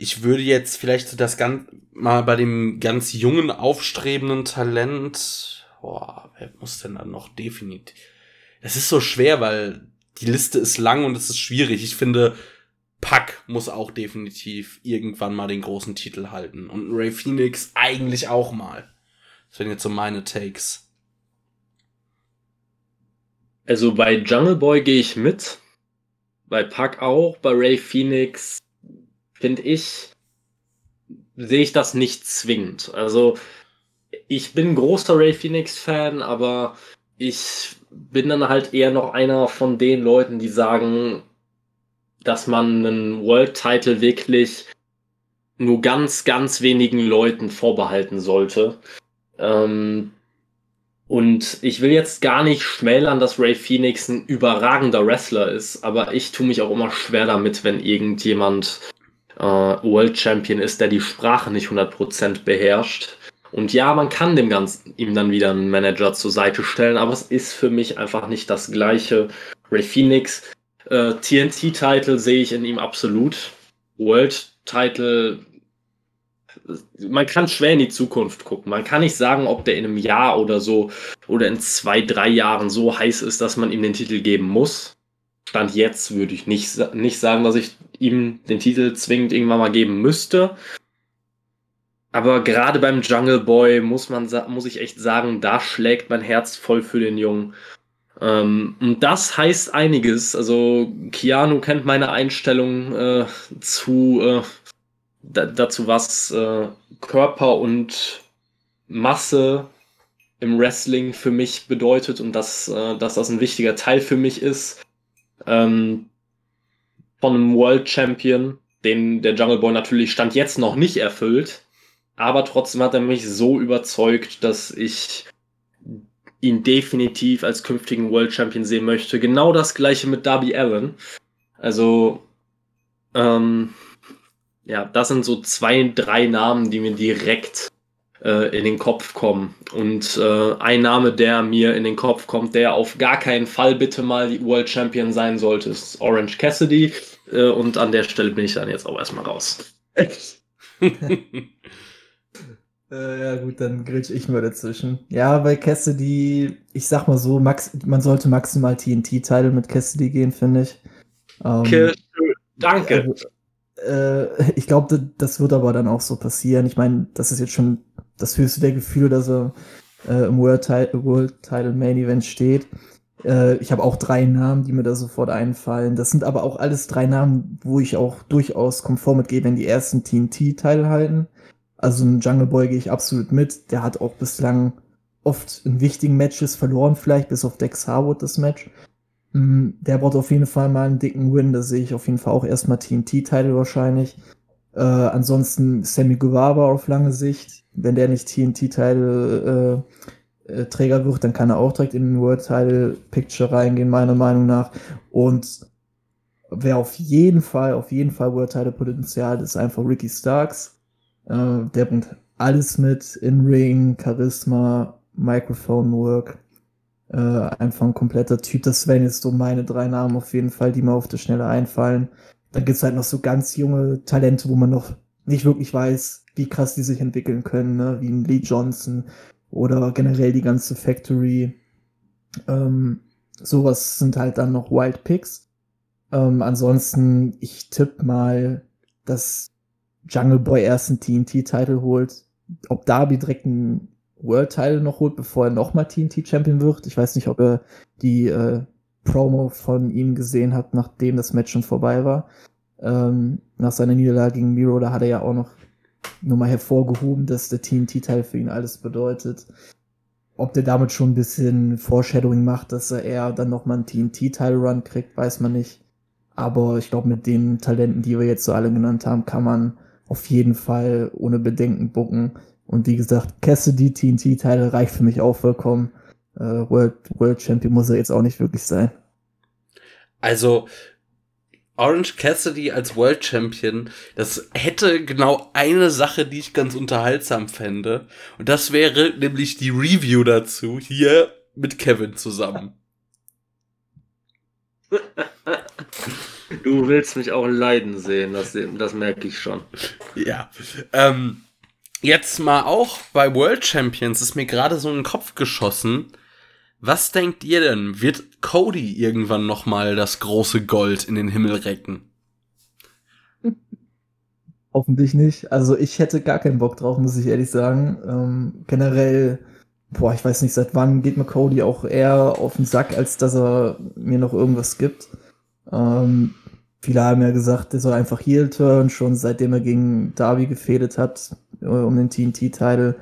ich würde jetzt vielleicht das ganz mal bei dem ganz jungen, aufstrebenden Talent, boah, wer muss denn dann noch definitiv? Es ist so schwer, weil die Liste ist lang und es ist schwierig. Ich finde, Pack muss auch definitiv irgendwann mal den großen Titel halten. Und Ray Phoenix eigentlich auch mal. Das sind jetzt so meine Takes. Also bei Jungle Boy gehe ich mit. Bei Pack auch. Bei Ray Phoenix finde ich, sehe ich das nicht zwingend. Also, ich bin großer Ray Phoenix-Fan, aber ich bin dann halt eher noch einer von den Leuten, die sagen, dass man einen World-Title wirklich nur ganz, ganz wenigen Leuten vorbehalten sollte. Ähm, und ich will jetzt gar nicht schmälern, dass Ray Phoenix ein überragender Wrestler ist, aber ich tue mich auch immer schwer damit, wenn irgendjemand äh, World Champion ist, der die Sprache nicht 100% beherrscht. Und ja, man kann dem Ganzen ihm dann wieder einen Manager zur Seite stellen, aber es ist für mich einfach nicht das gleiche. Ray Phoenix, äh, TNT-Title sehe ich in ihm absolut. World-Title, man kann schwer in die Zukunft gucken. Man kann nicht sagen, ob der in einem Jahr oder so oder in zwei, drei Jahren so heiß ist, dass man ihm den Titel geben muss. Stand jetzt würde ich nicht, nicht sagen, dass ich ihm den Titel zwingend irgendwann mal geben müsste. Aber gerade beim Jungle Boy muss man muss ich echt sagen, da schlägt mein Herz voll für den Jungen. Ähm, und das heißt einiges. Also Keanu kennt meine Einstellung äh, zu äh, dazu, was äh, Körper und Masse im Wrestling für mich bedeutet und dass, äh, dass das ein wichtiger Teil für mich ist ähm, von einem World Champion, den der Jungle Boy natürlich Stand jetzt noch nicht erfüllt. Aber trotzdem hat er mich so überzeugt, dass ich ihn definitiv als künftigen World Champion sehen möchte. Genau das gleiche mit Darby Allen. Also, ähm, ja, das sind so zwei, drei Namen, die mir direkt äh, in den Kopf kommen. Und äh, ein Name, der mir in den Kopf kommt, der auf gar keinen Fall bitte mal die World Champion sein sollte, ist Orange Cassidy. Äh, und an der Stelle bin ich dann jetzt auch erstmal raus. Äh, ja, gut, dann grätsch ich mal dazwischen. Ja, bei Cassidy, ich sag mal so, max man sollte maximal TNT-Title mit Cassidy gehen, finde ich. Ähm, Danke. Äh, ich glaube, das wird aber dann auch so passieren. Ich meine, das ist jetzt schon das höchste der Gefühle, dass er äh, im World, Title, World Title Main Event steht. Äh, ich habe auch drei Namen, die mir da sofort einfallen. Das sind aber auch alles drei Namen, wo ich auch durchaus konform mitgehe, wenn die ersten TNT teilhalten. Also ein Jungle Boy gehe ich absolut mit. Der hat auch bislang oft in wichtigen Matches verloren, vielleicht bis auf Dex Harwood das Match. Mm, der braucht auf jeden Fall mal einen dicken Win. Da sehe ich auf jeden Fall auch erstmal TNT-Teile wahrscheinlich. Äh, ansonsten Sammy Guevara auf lange Sicht. Wenn der nicht TNT-Teile äh, äh, Träger wird, dann kann er auch direkt in den World Title Picture reingehen, meiner Meinung nach. Und wer auf jeden Fall, auf jeden Fall World Title Potenzial ist einfach Ricky Starks. Äh, der bringt alles mit, In-Ring, Charisma, Microphone Work. Äh, einfach ein kompletter Typ. Das wären jetzt so meine drei Namen auf jeden Fall, die mir auf der Schnelle einfallen. Dann gibt's halt noch so ganz junge Talente, wo man noch nicht wirklich weiß, wie krass die sich entwickeln können, ne? wie ein Lee Johnson oder generell die ganze Factory. Ähm, sowas sind halt dann noch Wild Picks. Ähm, ansonsten, ich tippe mal, dass Jungle Boy erst einen TNT-Titel holt. Ob Darby direkt einen World-Title noch holt, bevor er nochmal TNT-Champion wird. Ich weiß nicht, ob er die äh, Promo von ihm gesehen hat, nachdem das Match schon vorbei war. Ähm, nach seiner Niederlage gegen Miro, da hat er ja auch noch nur mal hervorgehoben, dass der TNT-Teil für ihn alles bedeutet. Ob der damit schon ein bisschen Foreshadowing macht, dass er eher dann nochmal einen TNT-Teil-Run kriegt, weiß man nicht. Aber ich glaube, mit den Talenten, die wir jetzt so alle genannt haben, kann man auf jeden Fall ohne Bedenken bucken. Und wie gesagt, Cassidy TNT-Teile reicht für mich auch vollkommen. Äh, World, World Champion muss er jetzt auch nicht wirklich sein. Also, Orange Cassidy als World Champion, das hätte genau eine Sache, die ich ganz unterhaltsam fände. Und das wäre nämlich die Review dazu hier mit Kevin zusammen. Du willst mich auch leiden sehen, das, das merke ich schon. Ja. Ähm, jetzt mal auch bei World Champions ist mir gerade so in den Kopf geschossen. Was denkt ihr denn? Wird Cody irgendwann noch mal das große Gold in den Himmel recken? Hoffentlich nicht. Also ich hätte gar keinen Bock drauf, muss ich ehrlich sagen. Ähm, generell, boah, ich weiß nicht, seit wann geht mir Cody auch eher auf den Sack, als dass er mir noch irgendwas gibt. Ähm, viele haben ja gesagt, der soll einfach Heel turn, schon seitdem er gegen Darby gefädet hat, äh, um den TNT-Titel.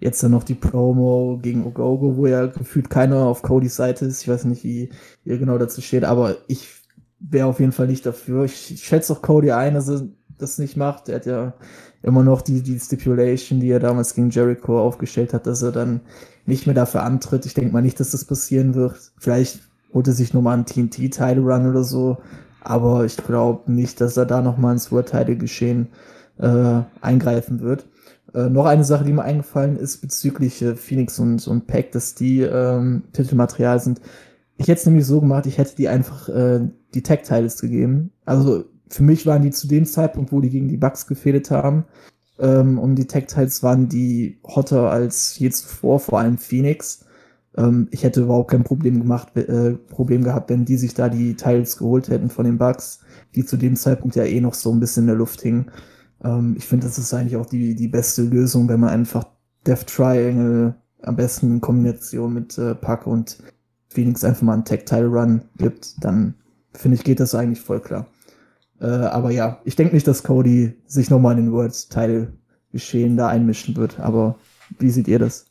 Jetzt dann noch die Promo gegen Ogogo, wo ja gefühlt keiner auf Codys Seite ist. Ich weiß nicht, wie ihr genau dazu steht, aber ich wäre auf jeden Fall nicht dafür. Ich, ich schätze auch Cody ein, dass er das nicht macht. Er hat ja immer noch die, die Stipulation, die er damals gegen Jericho aufgestellt hat, dass er dann nicht mehr dafür antritt. Ich denke mal nicht, dass das passieren wird. Vielleicht holt er sich nochmal einen TNT-Title-Run oder so. Aber ich glaube nicht, dass er da nochmal ins World-Title-Geschehen äh, eingreifen wird. Äh, noch eine Sache, die mir eingefallen ist bezüglich äh, Phoenix und, und Pack, dass die ähm, Titelmaterial sind. Ich hätte es nämlich so gemacht, ich hätte die einfach äh, die Tag-Titles gegeben. Also für mich waren die zu dem Zeitpunkt, wo die gegen die Bugs gefehlt haben, ähm, und die Tag-Titles waren die hotter als je zuvor, vor allem Phoenix. Ähm, ich hätte überhaupt kein Problem gemacht, äh, Problem gehabt, wenn die sich da die Titles geholt hätten von den Bugs, die zu dem Zeitpunkt ja eh noch so ein bisschen in der Luft hingen. Ähm, ich finde, das ist eigentlich auch die, die beste Lösung, wenn man einfach Death Triangle am besten in Kombination mit äh, Pack und Phoenix einfach mal einen Tag-Tile-Run gibt, dann finde ich, geht das eigentlich voll klar. Äh, aber ja, ich denke nicht, dass Cody sich nochmal in den World-Title-Geschehen da einmischen wird, aber wie seht ihr das?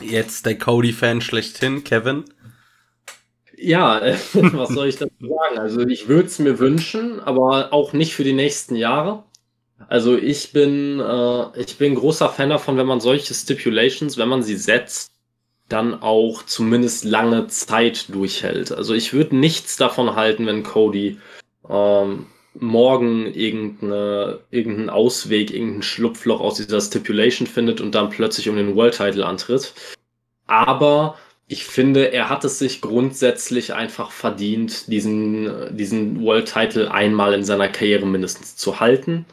Jetzt der Cody-Fan schlechthin, Kevin. Ja, was soll ich dazu sagen? Also ich würde es mir wünschen, aber auch nicht für die nächsten Jahre. Also ich bin, äh, ich bin großer Fan davon, wenn man solche Stipulations, wenn man sie setzt, dann auch zumindest lange Zeit durchhält. Also ich würde nichts davon halten, wenn Cody ähm, morgen irgendeine, irgendeinen Ausweg, irgendein Schlupfloch aus dieser Stipulation findet und dann plötzlich um den World Title antritt. Aber ich finde, er hat es sich grundsätzlich einfach verdient, diesen, diesen World Title einmal in seiner Karriere mindestens zu halten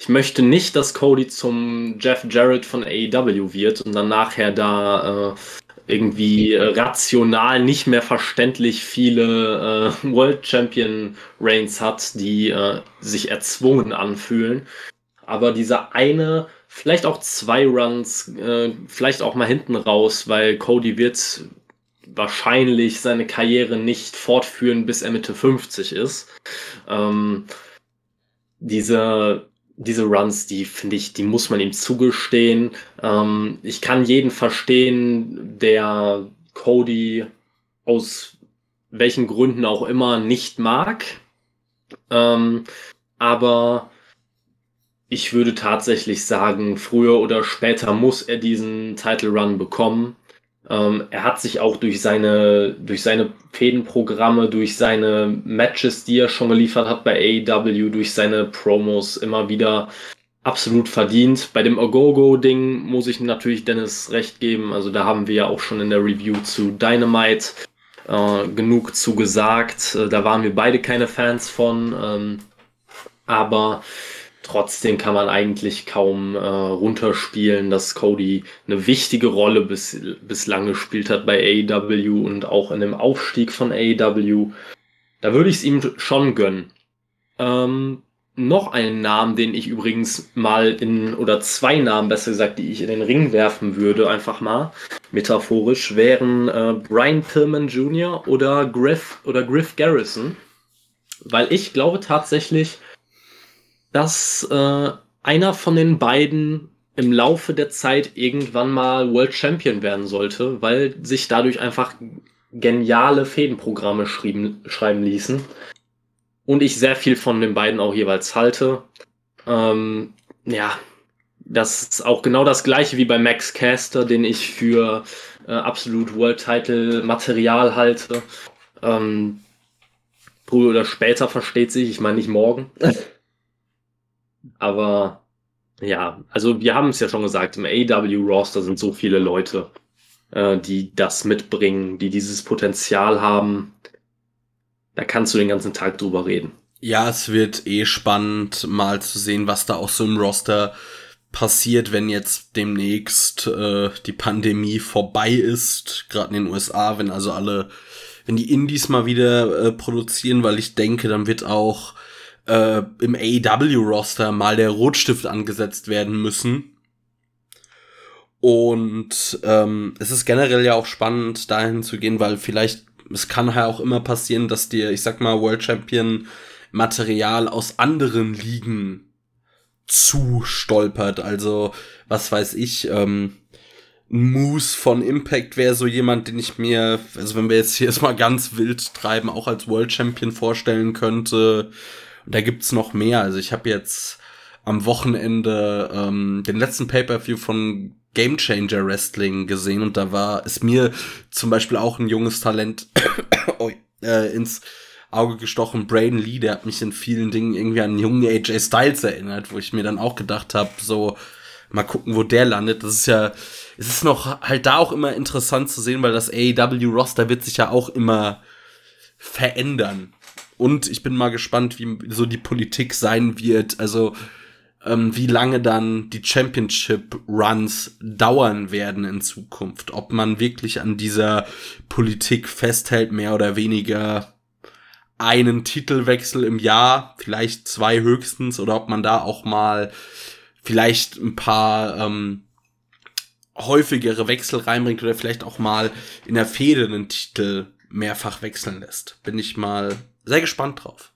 ich möchte nicht, dass Cody zum Jeff Jarrett von AEW wird und dann nachher da äh, irgendwie äh, rational nicht mehr verständlich viele äh, World Champion Reigns hat, die äh, sich erzwungen anfühlen. Aber dieser eine, vielleicht auch zwei Runs, äh, vielleicht auch mal hinten raus, weil Cody wird wahrscheinlich seine Karriere nicht fortführen, bis er Mitte 50 ist. Ähm, diese, diese Runs, die finde ich, die muss man ihm zugestehen. Ähm, ich kann jeden verstehen, der Cody aus welchen Gründen auch immer nicht mag. Ähm, aber ich würde tatsächlich sagen, früher oder später muss er diesen Title Run bekommen. Ähm, er hat sich auch durch seine, durch seine Fädenprogramme, durch seine Matches, die er schon geliefert hat bei AEW, durch seine Promos immer wieder absolut verdient. Bei dem Ogogo-Ding muss ich natürlich Dennis recht geben. Also da haben wir ja auch schon in der Review zu Dynamite äh, genug zu gesagt. Äh, da waren wir beide keine Fans von. Ähm, aber Trotzdem kann man eigentlich kaum äh, runterspielen, dass Cody eine wichtige Rolle bis, bislang gespielt hat bei AEW und auch in dem Aufstieg von AEW. Da würde ich es ihm schon gönnen. Ähm, noch einen Namen, den ich übrigens mal in, oder zwei Namen besser gesagt, die ich in den Ring werfen würde, einfach mal, metaphorisch, wären äh, Brian Pillman Jr. oder Griff oder Griff Garrison. Weil ich glaube tatsächlich, dass äh, einer von den beiden im Laufe der Zeit irgendwann mal World Champion werden sollte, weil sich dadurch einfach geniale Fädenprogramme schrieben, schreiben ließen. Und ich sehr viel von den beiden auch jeweils halte. Ähm, ja, das ist auch genau das gleiche wie bei Max Caster, den ich für äh, absolut World Title Material halte. Ähm, früher oder später versteht sich, ich meine nicht morgen. Aber ja, also wir haben es ja schon gesagt, im AW-Roster sind so viele Leute, äh, die das mitbringen, die dieses Potenzial haben. Da kannst du den ganzen Tag drüber reden. Ja, es wird eh spannend, mal zu sehen, was da auch so im Roster passiert, wenn jetzt demnächst äh, die Pandemie vorbei ist, gerade in den USA, wenn also alle, wenn die Indies mal wieder äh, produzieren, weil ich denke, dann wird auch äh, im AEW-Roster mal der Rotstift angesetzt werden müssen. Und ähm, es ist generell ja auch spannend, dahin zu gehen, weil vielleicht, es kann ja auch immer passieren, dass dir, ich sag mal, World Champion Material aus anderen Ligen zu stolpert. Also, was weiß ich, ähm, Moose von Impact wäre so jemand, den ich mir, also wenn wir jetzt hier erstmal ganz wild treiben, auch als World Champion vorstellen könnte. Und da gibt's noch mehr. Also ich habe jetzt am Wochenende ähm, den letzten Pay-per-View von Game Changer Wrestling gesehen und da war es mir zum Beispiel auch ein junges Talent äh, ins Auge gestochen. Braden Lee, der hat mich in vielen Dingen irgendwie an jungen AJ Styles erinnert, wo ich mir dann auch gedacht habe, so mal gucken, wo der landet. Das ist ja, es ist noch halt da auch immer interessant zu sehen, weil das AEW Roster wird sich ja auch immer verändern. Und ich bin mal gespannt, wie so die Politik sein wird. Also, ähm, wie lange dann die Championship-Runs dauern werden in Zukunft. Ob man wirklich an dieser Politik festhält, mehr oder weniger einen Titelwechsel im Jahr, vielleicht zwei höchstens, oder ob man da auch mal vielleicht ein paar ähm, häufigere Wechsel reinbringt oder vielleicht auch mal in der Fehde einen Titel mehrfach wechseln lässt. Bin ich mal sehr gespannt drauf.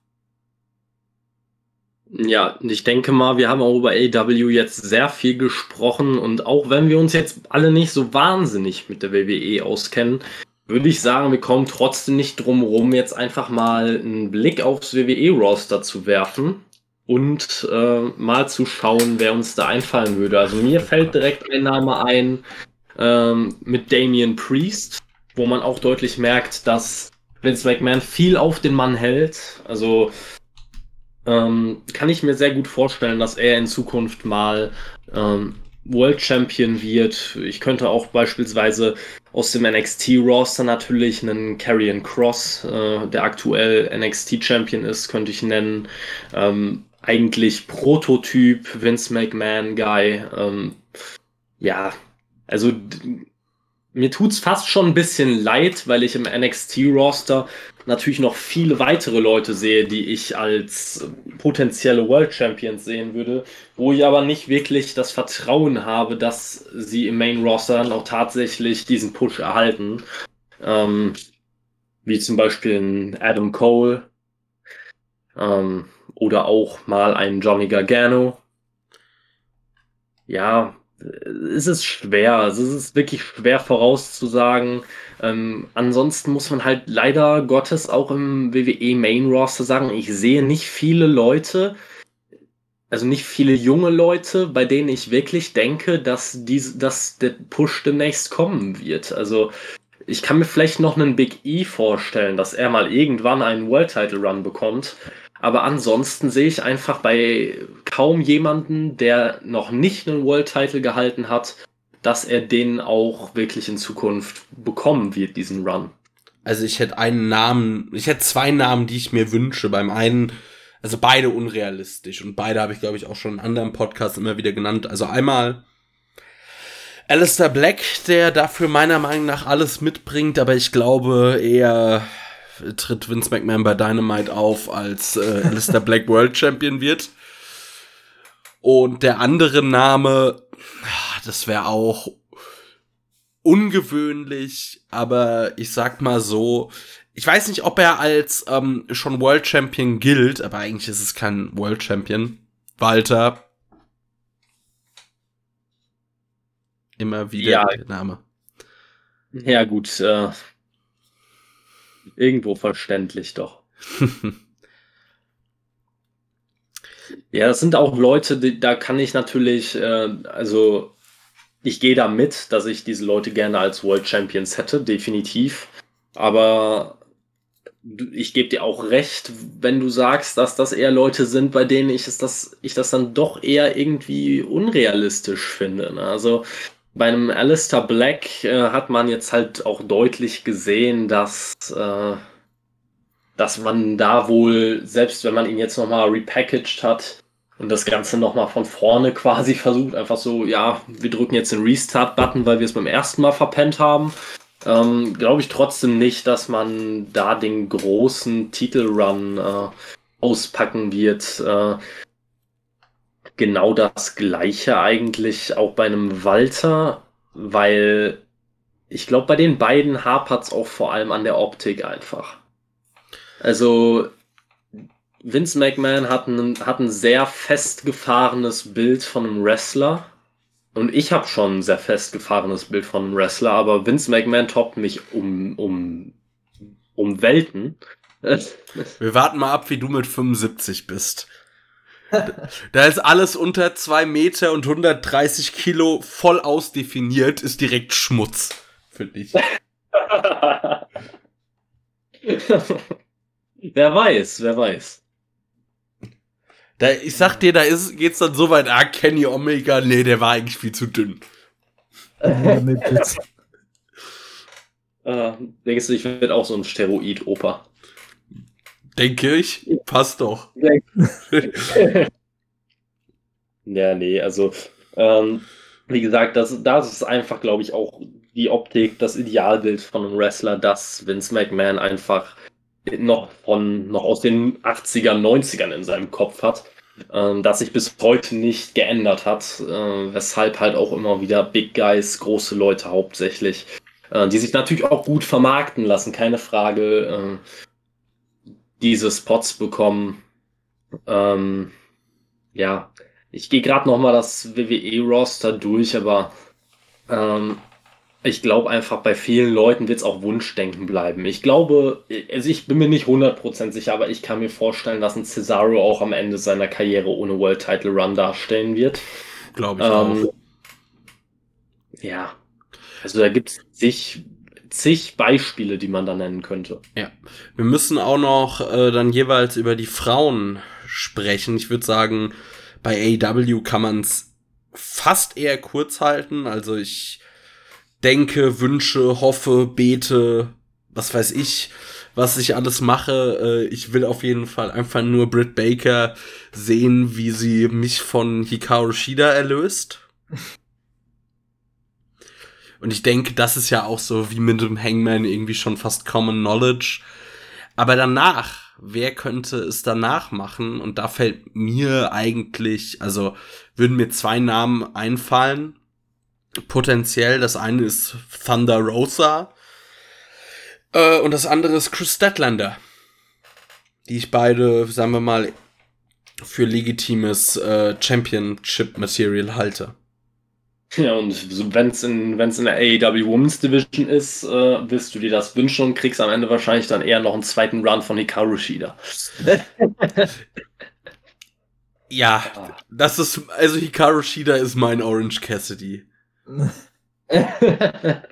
Ja, ich denke mal, wir haben auch über AW jetzt sehr viel gesprochen und auch wenn wir uns jetzt alle nicht so wahnsinnig mit der WWE auskennen, würde ich sagen, wir kommen trotzdem nicht drum rum, jetzt einfach mal einen Blick aufs WWE-Roster zu werfen und äh, mal zu schauen, wer uns da einfallen würde. Also mir fällt direkt ein Name ein ähm, mit Damian Priest, wo man auch deutlich merkt, dass Vince McMahon viel auf den Mann hält. Also ähm, kann ich mir sehr gut vorstellen, dass er in Zukunft mal ähm, World Champion wird. Ich könnte auch beispielsweise aus dem NXT-Roster natürlich einen Karrion Cross, äh, der aktuell NXT-Champion ist, könnte ich nennen. Ähm, eigentlich Prototyp Vince McMahon-Guy. Ähm, ja, also mir tut's fast schon ein bisschen leid, weil ich im NXT-Roster natürlich noch viele weitere Leute sehe, die ich als potenzielle World Champions sehen würde, wo ich aber nicht wirklich das Vertrauen habe, dass sie im Main Roster dann auch tatsächlich diesen Push erhalten. Ähm, wie zum Beispiel ein Adam Cole ähm, oder auch mal ein Johnny Gargano. Ja, es ist schwer. Also es ist wirklich schwer vorauszusagen. Ähm, ansonsten muss man halt leider Gottes auch im WWE Main Roster sagen, ich sehe nicht viele Leute, also nicht viele junge Leute, bei denen ich wirklich denke, dass, diese, dass der Push demnächst kommen wird. Also ich kann mir vielleicht noch einen Big E vorstellen, dass er mal irgendwann einen World Title Run bekommt. Aber ansonsten sehe ich einfach bei kaum jemanden, der noch nicht einen World Title gehalten hat, dass er den auch wirklich in Zukunft bekommen wird, diesen Run. Also ich hätte einen Namen, ich hätte zwei Namen, die ich mir wünsche. Beim einen, also beide unrealistisch und beide habe ich glaube ich auch schon in anderen Podcasts immer wieder genannt. Also einmal Alistair Black, der dafür meiner Meinung nach alles mitbringt, aber ich glaube eher tritt Vince McMahon bei Dynamite auf, als äh, Alistair Black World Champion wird. Und der andere Name, das wäre auch ungewöhnlich, aber ich sag mal so, ich weiß nicht, ob er als ähm, schon World Champion gilt, aber eigentlich ist es kein World Champion. Walter Immer wieder Ja. der Name. Ja, gut, äh, irgendwo verständlich doch. Ja, das sind auch Leute, die, da kann ich natürlich, äh, also ich gehe da mit, dass ich diese Leute gerne als World Champions hätte, definitiv. Aber ich gebe dir auch recht, wenn du sagst, dass das eher Leute sind, bei denen ich es das, ich das dann doch eher irgendwie unrealistisch finde. Ne? Also bei einem Alistair Black äh, hat man jetzt halt auch deutlich gesehen, dass, äh, dass man da wohl, selbst wenn man ihn jetzt nochmal repackaged hat und das Ganze nochmal von vorne quasi versucht, einfach so, ja, wir drücken jetzt den Restart-Button, weil wir es beim ersten Mal verpennt haben, ähm, glaube ich trotzdem nicht, dass man da den großen Titelrun äh, auspacken wird. Äh, genau das gleiche eigentlich auch bei einem Walter, weil ich glaube, bei den beiden hapert es auch vor allem an der Optik einfach. Also Vince McMahon hat ein, hat ein sehr festgefahrenes Bild von einem Wrestler. Und ich habe schon ein sehr festgefahrenes Bild von einem Wrestler, aber Vince McMahon toppt mich um, um, um Welten. Wir warten mal ab, wie du mit 75 bist. Da ist alles unter zwei Meter und 130 Kilo voll ausdefiniert, ist direkt Schmutz. Finde ich. wer weiß, wer weiß. Da, ich sag dir, da ist, geht's dann so weit, ah, Kenny Omega, nee, der war eigentlich viel zu dünn. Äh, denkst du, ich werde auch so ein Steroid-Opa? Denke ich. Passt doch. Ja, nee, also, ähm, wie gesagt, das, das ist einfach, glaube ich, auch die Optik, das Idealbild von einem Wrestler, das Vince McMahon einfach noch von, noch aus den 80ern, 90ern in seinem Kopf hat, ähm, das sich bis heute nicht geändert hat, äh, weshalb halt auch immer wieder Big Guys, große Leute hauptsächlich, äh, die sich natürlich auch gut vermarkten lassen, keine Frage, äh, diese Spots bekommen. Ähm, ja, ich gehe gerade noch mal das WWE-Roster durch, aber ähm, ich glaube einfach, bei vielen Leuten wird es auch Wunschdenken bleiben. Ich glaube, also ich bin mir nicht 100% sicher, aber ich kann mir vorstellen, dass ein Cesaro auch am Ende seiner Karriere ohne World Title Run darstellen wird. Glaube ich Ähm, auch. ja, also da gibt es zig, zig Beispiele, die man da nennen könnte. Wir müssen auch noch äh, dann jeweils über die Frauen sprechen. Ich würde sagen, bei AEW kann man es fast eher kurz halten. Also ich denke, wünsche, hoffe, bete, was weiß ich, was ich alles mache. Äh, ich will auf jeden Fall einfach nur Britt Baker sehen, wie sie mich von Hikaru Shida erlöst. Und ich denke, das ist ja auch so wie mit dem Hangman irgendwie schon fast Common Knowledge. Aber danach, wer könnte es danach machen? Und da fällt mir eigentlich, also würden mir zwei Namen einfallen. Potenziell, das eine ist Thunder Rosa. Äh, und das andere ist Chris Statlander. Die ich beide, sagen wir mal, für legitimes äh, Championship-Material halte. Ja, und wenn es in, wenn's in der AEW Women's Division ist, äh, willst du dir das wünschen und kriegst am Ende wahrscheinlich dann eher noch einen zweiten Run von Hikaru Shida. ja, ah. das ist, also Hikaru Shida ist mein Orange Cassidy.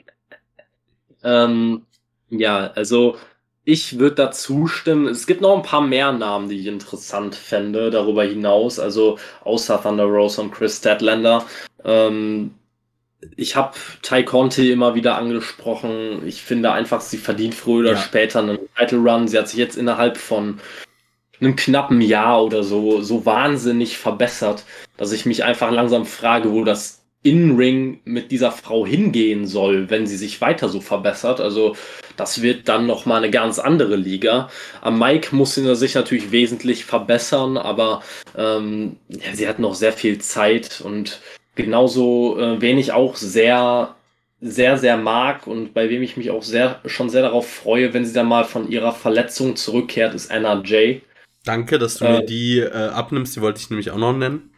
ähm, ja, also ich würde da zustimmen. Es gibt noch ein paar mehr Namen, die ich interessant fände, darüber hinaus, also außer Thunder Rose und Chris Statlander. Ähm, ich habe Ty Conti immer wieder angesprochen. Ich finde einfach, sie verdient früher oder ja. später einen Title Run. Sie hat sich jetzt innerhalb von einem knappen Jahr oder so so wahnsinnig verbessert, dass ich mich einfach langsam frage, wo das in-Ring mit dieser Frau hingehen soll, wenn sie sich weiter so verbessert. Also das wird dann noch mal eine ganz andere Liga. Am Mike muss sie sich natürlich wesentlich verbessern, aber ähm, ja, sie hat noch sehr viel Zeit und genauso äh, wen ich auch sehr sehr sehr mag und bei wem ich mich auch sehr schon sehr darauf freue, wenn sie dann mal von ihrer Verletzung zurückkehrt, ist Anna Jay. Danke, dass du äh, mir die äh, abnimmst. Die wollte ich nämlich auch noch nennen.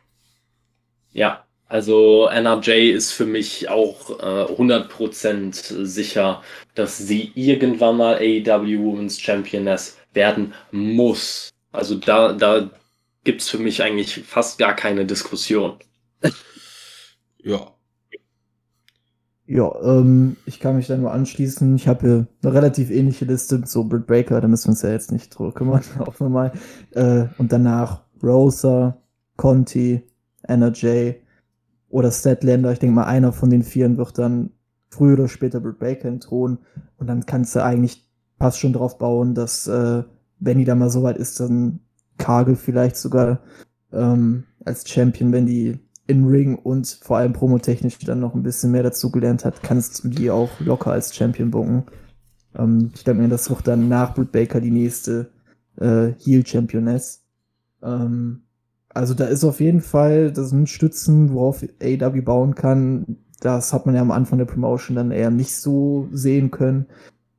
Ja, also NRJ ist für mich auch äh, 100% sicher, dass sie irgendwann mal AEW Women's Championess werden muss. Also da, da gibt es für mich eigentlich fast gar keine Diskussion. ja. Ja, ähm, ich kann mich da nur anschließen. Ich habe hier eine relativ ähnliche Liste, so Britt Baker, da müssen wir uns ja jetzt nicht drüber kümmern, auch nochmal. Äh, und danach Rosa, Conti, NRJ, oder Statlander. Ich denke mal, einer von den Vieren wird dann früher oder später Britt Baker entthronen. Und dann kannst du eigentlich fast schon drauf bauen, dass, äh, wenn die da mal so weit ist, dann Kagel vielleicht sogar ähm, als Champion, wenn die in Ring und vor allem promotechnisch dann noch ein bisschen mehr dazu gelernt hat, kannst du die auch locker als Champion bunken. Ähm, ich denke mir, das wird dann nach Britt Baker die nächste äh, Heel Championess. Ähm, also da ist auf jeden Fall, das sind Stützen, worauf AW bauen kann. Das hat man ja am Anfang der Promotion dann eher nicht so sehen können.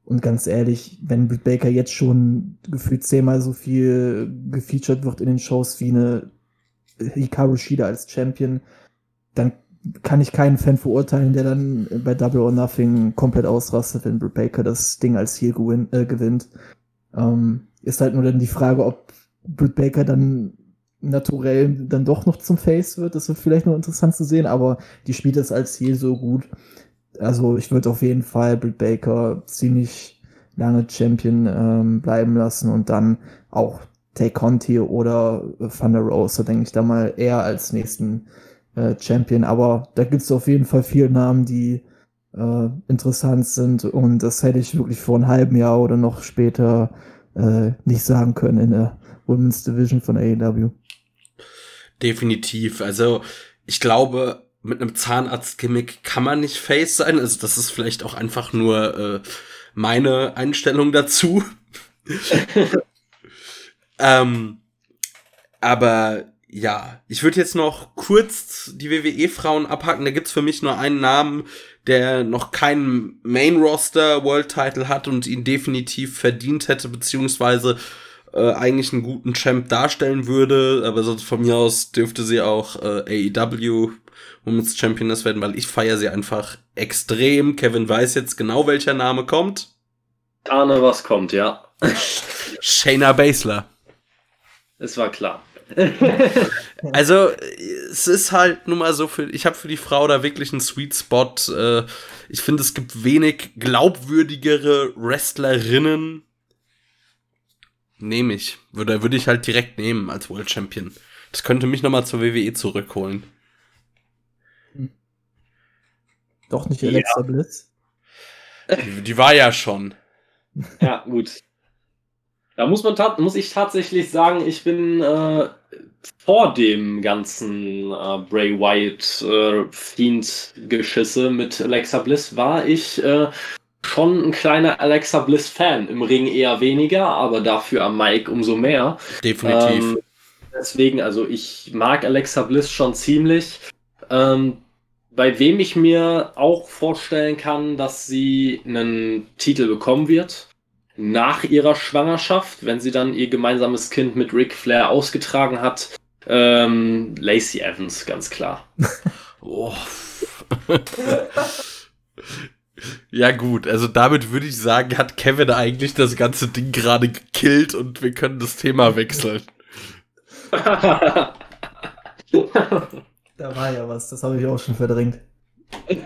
Und ganz ehrlich, wenn Britt Baker jetzt schon gefühlt zehnmal so viel gefeatured wird in den Shows wie eine Hikaru Shida als Champion, dann kann ich keinen Fan verurteilen, der dann bei Double or Nothing komplett ausrastet, wenn Britt Baker das Ding als Heel äh, gewinnt. Ähm, ist halt nur dann die Frage, ob Britt Baker dann naturell dann doch noch zum Face wird. Das wird vielleicht noch interessant zu sehen, aber die spielt es als Ziel so gut. Also ich würde auf jeden Fall Britt Baker ziemlich lange Champion ähm, bleiben lassen und dann auch Tay Conti oder Thunder Rose, denke ich da mal eher als nächsten äh, Champion. Aber da gibt es auf jeden Fall viele Namen, die äh, interessant sind und das hätte ich wirklich vor einem halben Jahr oder noch später äh, nicht sagen können in der Women's Division von AEW. Definitiv. Also ich glaube, mit einem Zahnarzt-Gimmick kann man nicht Face sein. Also das ist vielleicht auch einfach nur äh, meine Einstellung dazu. ähm, aber ja, ich würde jetzt noch kurz die WWE-Frauen abhaken. Da gibt's für mich nur einen Namen, der noch keinen Main-Roster-World-Title hat und ihn definitiv verdient hätte, beziehungsweise äh, eigentlich einen guten Champ darstellen würde, aber sonst von mir aus dürfte sie auch äh, AEW Women's Championess werden, weil ich feiere sie einfach extrem. Kevin weiß jetzt genau, welcher Name kommt. Ahne, was kommt, ja. Shayna Baszler. Es war klar. also, es ist halt nun mal so für, ich habe für die Frau da wirklich einen Sweet Spot. Äh, ich finde, es gibt wenig glaubwürdigere Wrestlerinnen Nehme ich. Würde, würde ich halt direkt nehmen als World Champion. Das könnte mich nochmal zur WWE zurückholen. Doch nicht Alexa ja. Bliss? Die, die, war ja schon. Ja, gut. Da muss, man muss ich tatsächlich sagen, ich bin äh, vor dem ganzen äh, Bray Wyatt äh, Fiend-Geschisse mit Alexa Bliss war ich äh, schon ein kleiner Alexa Bliss-Fan. Im Ring eher weniger, aber dafür am Mic umso mehr. Definitiv. Ähm, deswegen, also ich mag Alexa Bliss schon ziemlich. Ähm, bei wem ich mir auch vorstellen kann, dass sie einen Titel bekommen wird, nach ihrer Schwangerschaft, wenn sie dann ihr gemeinsames Kind mit Ric Flair ausgetragen hat. Ähm, Lacey Evans, ganz klar. oh. Ja gut, also damit würde ich sagen, hat Kevin eigentlich das ganze Ding gerade gekillt und wir können das Thema wechseln. da war ja was, das habe ich auch schon verdrängt.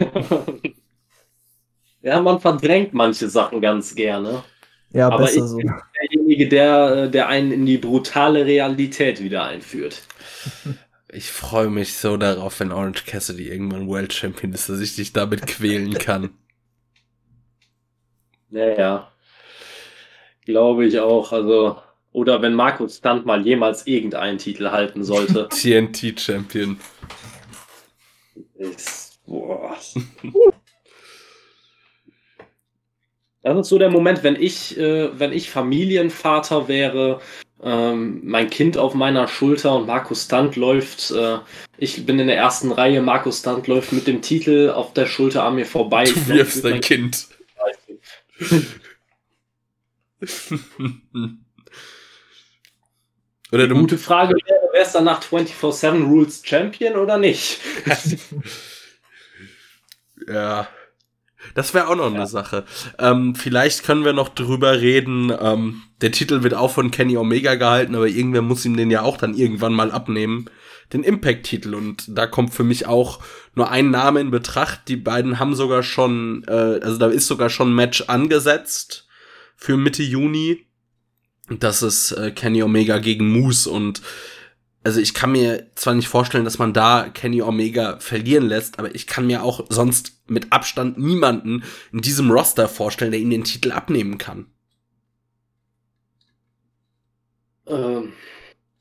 ja, man verdrängt manche Sachen ganz gerne. Ja, Aber besser ich so. bin derjenige, der, der einen in die brutale Realität wieder einführt. Ich freue mich so darauf, wenn Orange Cassidy irgendwann World Champion ist, dass ich dich damit quälen kann. Naja. Glaube ich auch. Also, oder wenn Markus Stunt mal jemals irgendeinen Titel halten sollte. TNT Champion. Ist, boah. Das ist so der Moment, wenn ich, äh, wenn ich Familienvater wäre, ähm, mein Kind auf meiner Schulter und Markus Stunt läuft. Äh, ich bin in der ersten Reihe, Markus Stunt läuft mit dem Titel auf der Schulter an mir vorbei. Du wirfst dein Kind. oder du gute Frage wäre, wer ist dann nach 24-7 Rules Champion oder nicht? ja. Das wäre auch noch ja. eine Sache. Ähm, vielleicht können wir noch drüber reden. Ähm, der Titel wird auch von Kenny Omega gehalten, aber irgendwer muss ihm den ja auch dann irgendwann mal abnehmen. Den Impact-Titel. Und da kommt für mich auch nur ein Name in Betracht. Die beiden haben sogar schon, äh, also da ist sogar schon ein Match angesetzt für Mitte Juni. Das ist äh, Kenny Omega gegen Moose und also ich kann mir zwar nicht vorstellen, dass man da Kenny Omega verlieren lässt, aber ich kann mir auch sonst mit Abstand niemanden in diesem Roster vorstellen, der ihm den Titel abnehmen kann. Ähm,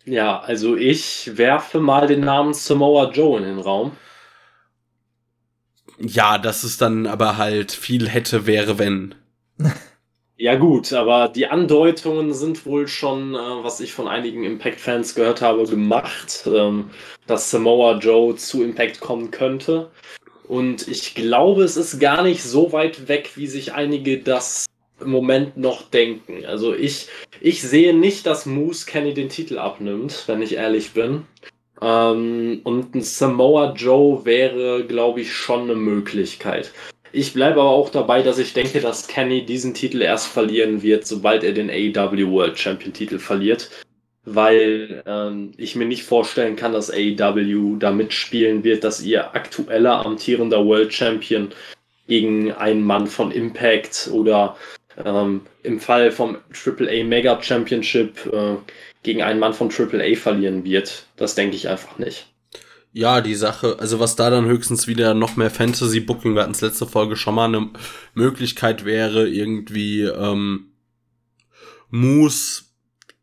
ja, also ich werfe mal den Namen Samoa Joe in den Raum. Ja, das ist dann aber halt viel hätte, wäre, wenn. Ja gut, aber die Andeutungen sind wohl schon, äh, was ich von einigen Impact-Fans gehört habe, gemacht, ähm, dass Samoa Joe zu Impact kommen könnte. Und ich glaube, es ist gar nicht so weit weg, wie sich einige das im Moment noch denken. Also ich, ich sehe nicht, dass Moose Kenny den Titel abnimmt, wenn ich ehrlich bin. Ähm, und ein Samoa Joe wäre, glaube ich, schon eine Möglichkeit. Ich bleibe aber auch dabei, dass ich denke, dass Kenny diesen Titel erst verlieren wird, sobald er den AEW World Champion Titel verliert. Weil ähm, ich mir nicht vorstellen kann, dass AEW da mitspielen wird, dass ihr aktueller amtierender World Champion gegen einen Mann von Impact oder ähm, im Fall vom AAA Mega Championship äh, gegen einen Mann von AAA verlieren wird. Das denke ich einfach nicht. Ja, die Sache, also was da dann höchstens wieder noch mehr Fantasy-Booking, wir hatten es letzte Folge schon mal, eine Möglichkeit wäre, irgendwie, ähm, Moose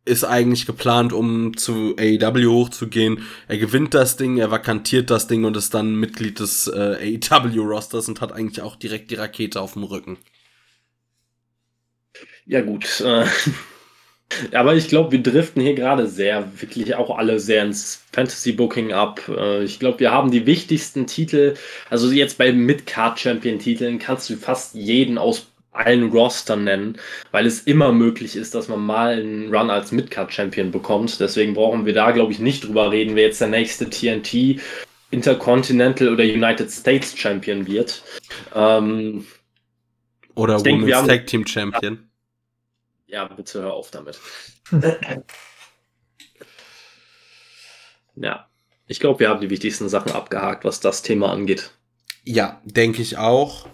ist eigentlich geplant, um zu AEW hochzugehen. Er gewinnt das Ding, er vakantiert das Ding und ist dann Mitglied des äh, AEW-Rosters und hat eigentlich auch direkt die Rakete auf dem Rücken. Ja, gut. Äh, aber ich glaube, wir driften hier gerade sehr, wirklich auch alle sehr ins Fantasy-Booking ab. Äh, ich glaube, wir haben die wichtigsten Titel. Also jetzt bei Mid-Card-Champion-Titeln kannst du fast jeden aus allen Rostern nennen, weil es immer möglich ist, dass man mal einen Run als Midcard-Champion bekommt. Deswegen brauchen wir da, glaube ich, nicht drüber reden, wer jetzt der nächste TNT, Intercontinental oder United States Champion wird. Ähm, oder Women's Tag Team Champion. Ja, bitte hör auf damit. ja, ich glaube, wir haben die wichtigsten Sachen abgehakt, was das Thema angeht. Ja, denke ich auch.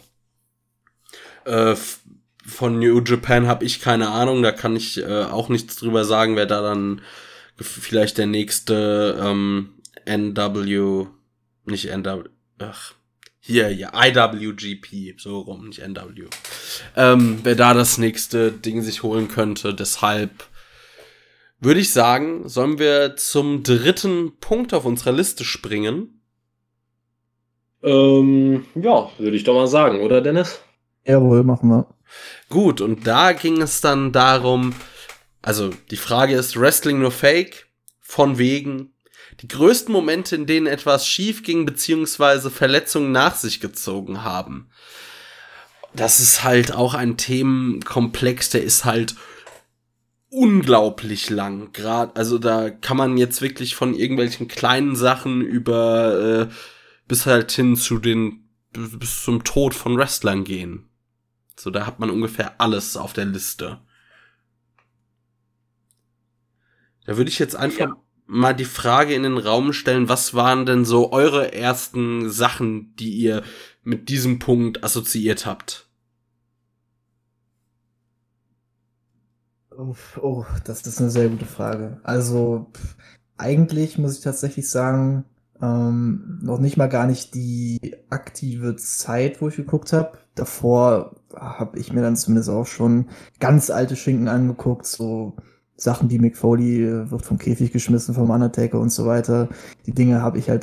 Äh, von New Japan habe ich keine Ahnung, da kann ich äh, auch nichts drüber sagen, wer da dann vielleicht der nächste ähm, NW, nicht NW, ach, hier, ja, IWGP, so rum, nicht NW. Ähm, wer da das nächste Ding sich holen könnte, deshalb würde ich sagen, sollen wir zum dritten Punkt auf unserer Liste springen? Ähm, ja, würde ich doch mal sagen, oder Dennis? Jawohl, machen wir. Gut, und da ging es dann darum, also die Frage ist, Wrestling nur Fake? Von wegen, die größten Momente, in denen etwas schief ging, beziehungsweise Verletzungen nach sich gezogen haben. das ist halt auch ein Themenkomplex, der ist halt unglaublich lang. Gerade, also da kann man jetzt wirklich von irgendwelchen kleinen Sachen über äh, bis halt hin zu den bis zum Tod von Wrestlern gehen. So, da hat man ungefähr alles auf der Liste. Da würde ich jetzt einfach ja. Mal die Frage in den Raum stellen, was waren denn so eure ersten Sachen, die ihr mit diesem Punkt assoziiert habt? Oh, das ist eine sehr gute Frage. Also, eigentlich muss ich tatsächlich sagen, ähm, noch nicht mal gar nicht die aktive Zeit, wo ich geguckt habe. Davor habe ich mir dann zumindest auch schon ganz alte Schinken angeguckt, so Sachen, die Mick Foley äh, wird vom Käfig geschmissen, vom Undertaker und so weiter. Die Dinge habe ich halt,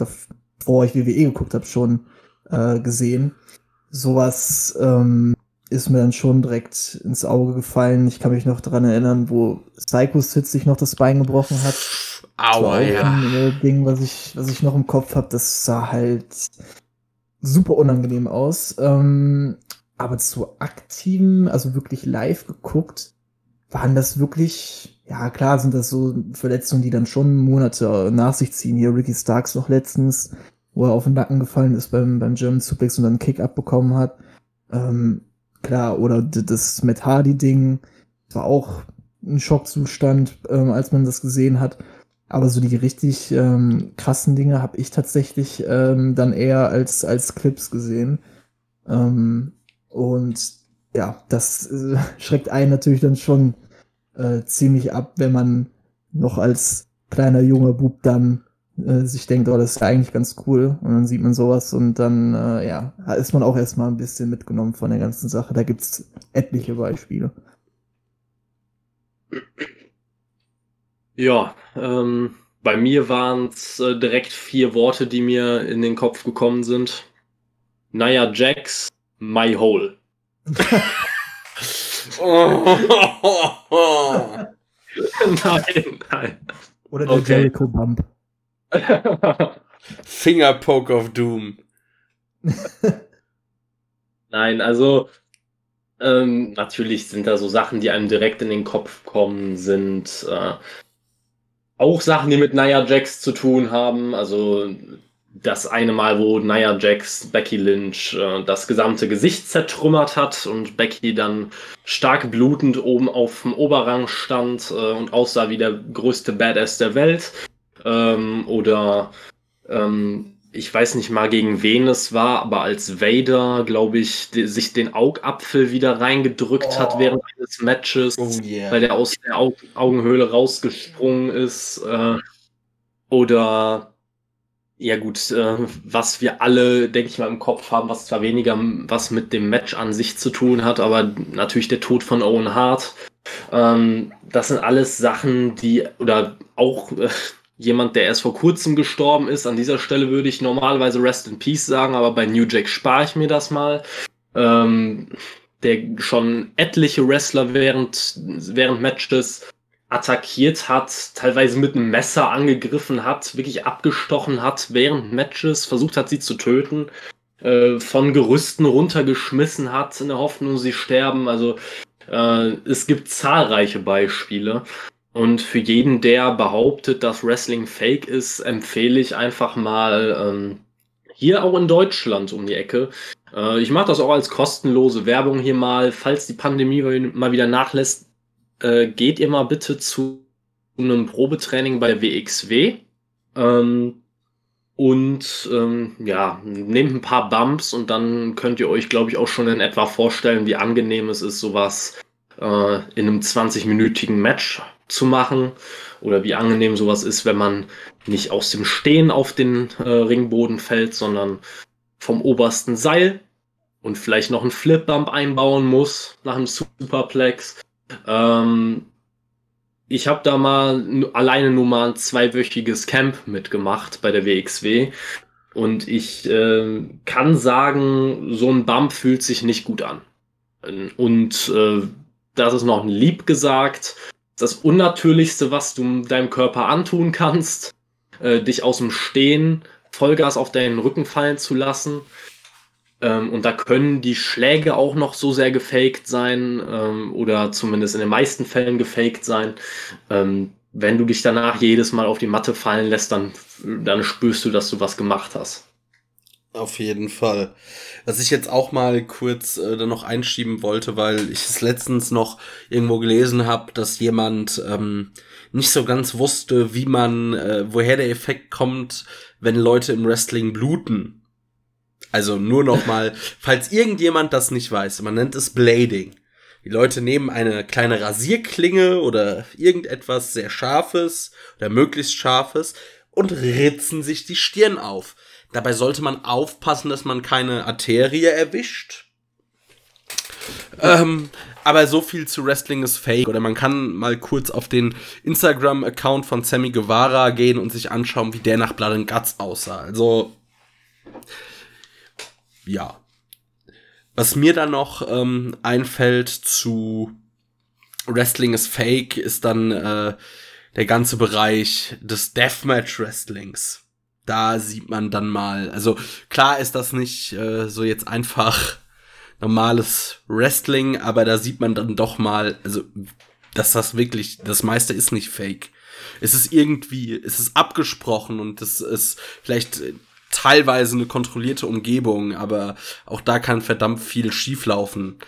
bevor ich WWE geguckt habe, schon äh, gesehen. Sowas ähm, ist mir dann schon direkt ins Auge gefallen. Ich kann mich noch daran erinnern, wo Psycho Sid sich noch das Bein gebrochen hat. Aua, ja. Ein äh, Ding, was ich, was ich noch im Kopf habe, das sah halt super unangenehm aus. Ähm, aber zu aktiven, also wirklich live geguckt, waren das wirklich, ja klar sind das so Verletzungen, die dann schon Monate nach sich ziehen. Hier Ricky Starks noch letztens, wo er auf den Nacken gefallen ist beim, beim German Suplex und dann einen Kick abbekommen hat. Ähm, klar, oder das Matt Hardy-Ding war auch ein Schockzustand, ähm, als man das gesehen hat. Aber so die richtig ähm, krassen Dinge habe ich tatsächlich ähm, dann eher als, als Clips gesehen. Ähm, und ja, das äh, schreckt einen natürlich dann schon äh, ziemlich ab, wenn man noch als kleiner junger Bub dann äh, sich denkt, oh, das ist ja eigentlich ganz cool. Und dann sieht man sowas und dann, äh, ja, ist man auch erstmal ein bisschen mitgenommen von der ganzen Sache. Da gibt's etliche Beispiele. Ja, ähm, bei mir waren es äh, direkt vier Worte, die mir in den Kopf gekommen sind. Naya Jax, My Hole. nein, nein. Oder der okay. Jericho Bump. Fingerpoke of Doom. nein, also ähm, natürlich sind da so Sachen, die einem direkt in den Kopf kommen, sind äh, auch Sachen, die mit Nia Jax zu tun haben. Also das eine Mal, wo Nia Jax Becky Lynch äh, das gesamte Gesicht zertrümmert hat und Becky dann stark blutend oben auf dem Oberrang stand äh, und aussah wie der größte Badass der Welt. Ähm, oder ähm, ich weiß nicht mal gegen wen es war, aber als Vader, glaube ich, die, sich den Augapfel wieder reingedrückt oh. hat während eines Matches, oh, yeah. weil der aus der Aug Augenhöhle rausgesprungen ist. Äh, oder ja gut, äh, was wir alle, denke ich mal, im Kopf haben, was zwar weniger was mit dem Match an sich zu tun hat, aber natürlich der Tod von Owen Hart. Ähm, das sind alles Sachen, die, oder auch äh, jemand, der erst vor kurzem gestorben ist. An dieser Stelle würde ich normalerweise Rest in Peace sagen, aber bei New Jack spare ich mir das mal. Ähm, der schon etliche Wrestler während, während Matches attackiert hat, teilweise mit einem Messer angegriffen hat, wirklich abgestochen hat während Matches, versucht hat, sie zu töten, äh, von Gerüsten runtergeschmissen hat in der Hoffnung, sie sterben. Also äh, es gibt zahlreiche Beispiele. Und für jeden, der behauptet, dass Wrestling fake ist, empfehle ich einfach mal ähm, hier auch in Deutschland um die Ecke. Äh, ich mache das auch als kostenlose Werbung hier mal. Falls die Pandemie mal wieder nachlässt, äh, geht ihr mal bitte zu einem Probetraining bei WXW. Ähm, und ähm, ja, nehmt ein paar Bumps und dann könnt ihr euch, glaube ich, auch schon in etwa vorstellen, wie angenehm es ist, sowas äh, in einem 20-minütigen Match zu machen oder wie angenehm sowas ist, wenn man nicht aus dem Stehen auf den äh, Ringboden fällt, sondern vom obersten Seil und vielleicht noch einen Flipbump einbauen muss nach einem Superplex. Ähm, ich habe da mal alleine nur mal ein zweiwöchiges Camp mitgemacht bei der WXW und ich äh, kann sagen, so ein Bump fühlt sich nicht gut an. Und äh, das ist noch ein lieb gesagt das Unnatürlichste, was du deinem Körper antun kannst, äh, dich aus dem Stehen Vollgas auf deinen Rücken fallen zu lassen. Ähm, und da können die Schläge auch noch so sehr gefaked sein ähm, oder zumindest in den meisten Fällen gefaked sein. Ähm, wenn du dich danach jedes Mal auf die Matte fallen lässt, dann, dann spürst du, dass du was gemacht hast. Auf jeden Fall. Was ich jetzt auch mal kurz äh, da noch einschieben wollte, weil ich es letztens noch irgendwo gelesen habe, dass jemand ähm, nicht so ganz wusste, wie man, äh, woher der Effekt kommt, wenn Leute im Wrestling bluten. Also nur noch mal, falls irgendjemand das nicht weiß, man nennt es Blading. Die Leute nehmen eine kleine Rasierklinge oder irgendetwas sehr scharfes oder möglichst scharfes und ritzen sich die Stirn auf. Dabei sollte man aufpassen, dass man keine Arterie erwischt. Ähm, aber so viel zu Wrestling ist fake. Oder man kann mal kurz auf den Instagram-Account von Sammy Guevara gehen und sich anschauen, wie der nach Blood and Guts aussah. Also, ja. Was mir dann noch ähm, einfällt zu Wrestling ist fake, ist dann äh, der ganze Bereich des Deathmatch-Wrestlings. Da sieht man dann mal, also klar ist das nicht äh, so jetzt einfach normales Wrestling, aber da sieht man dann doch mal, also dass das wirklich, das meiste ist nicht fake. Es ist irgendwie, es ist abgesprochen und es ist vielleicht teilweise eine kontrollierte Umgebung, aber auch da kann verdammt viel schieflaufen.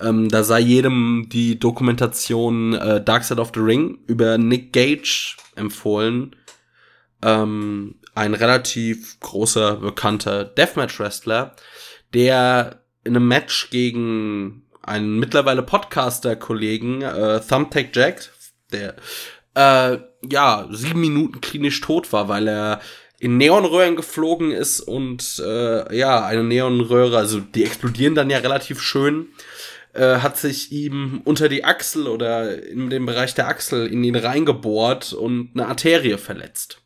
Ähm, da sei jedem die Dokumentation äh, Dark Side of the Ring über Nick Gage empfohlen. Ähm, ein relativ großer, bekannter Deathmatch-Wrestler, der in einem Match gegen einen mittlerweile Podcaster-Kollegen, äh, Thumbtack Jack, der äh, ja sieben Minuten klinisch tot war, weil er in Neonröhren geflogen ist und äh, ja, eine Neonröhre, also die explodieren dann ja relativ schön, äh, hat sich ihm unter die Achsel oder in dem Bereich der Achsel in ihn reingebohrt und eine Arterie verletzt.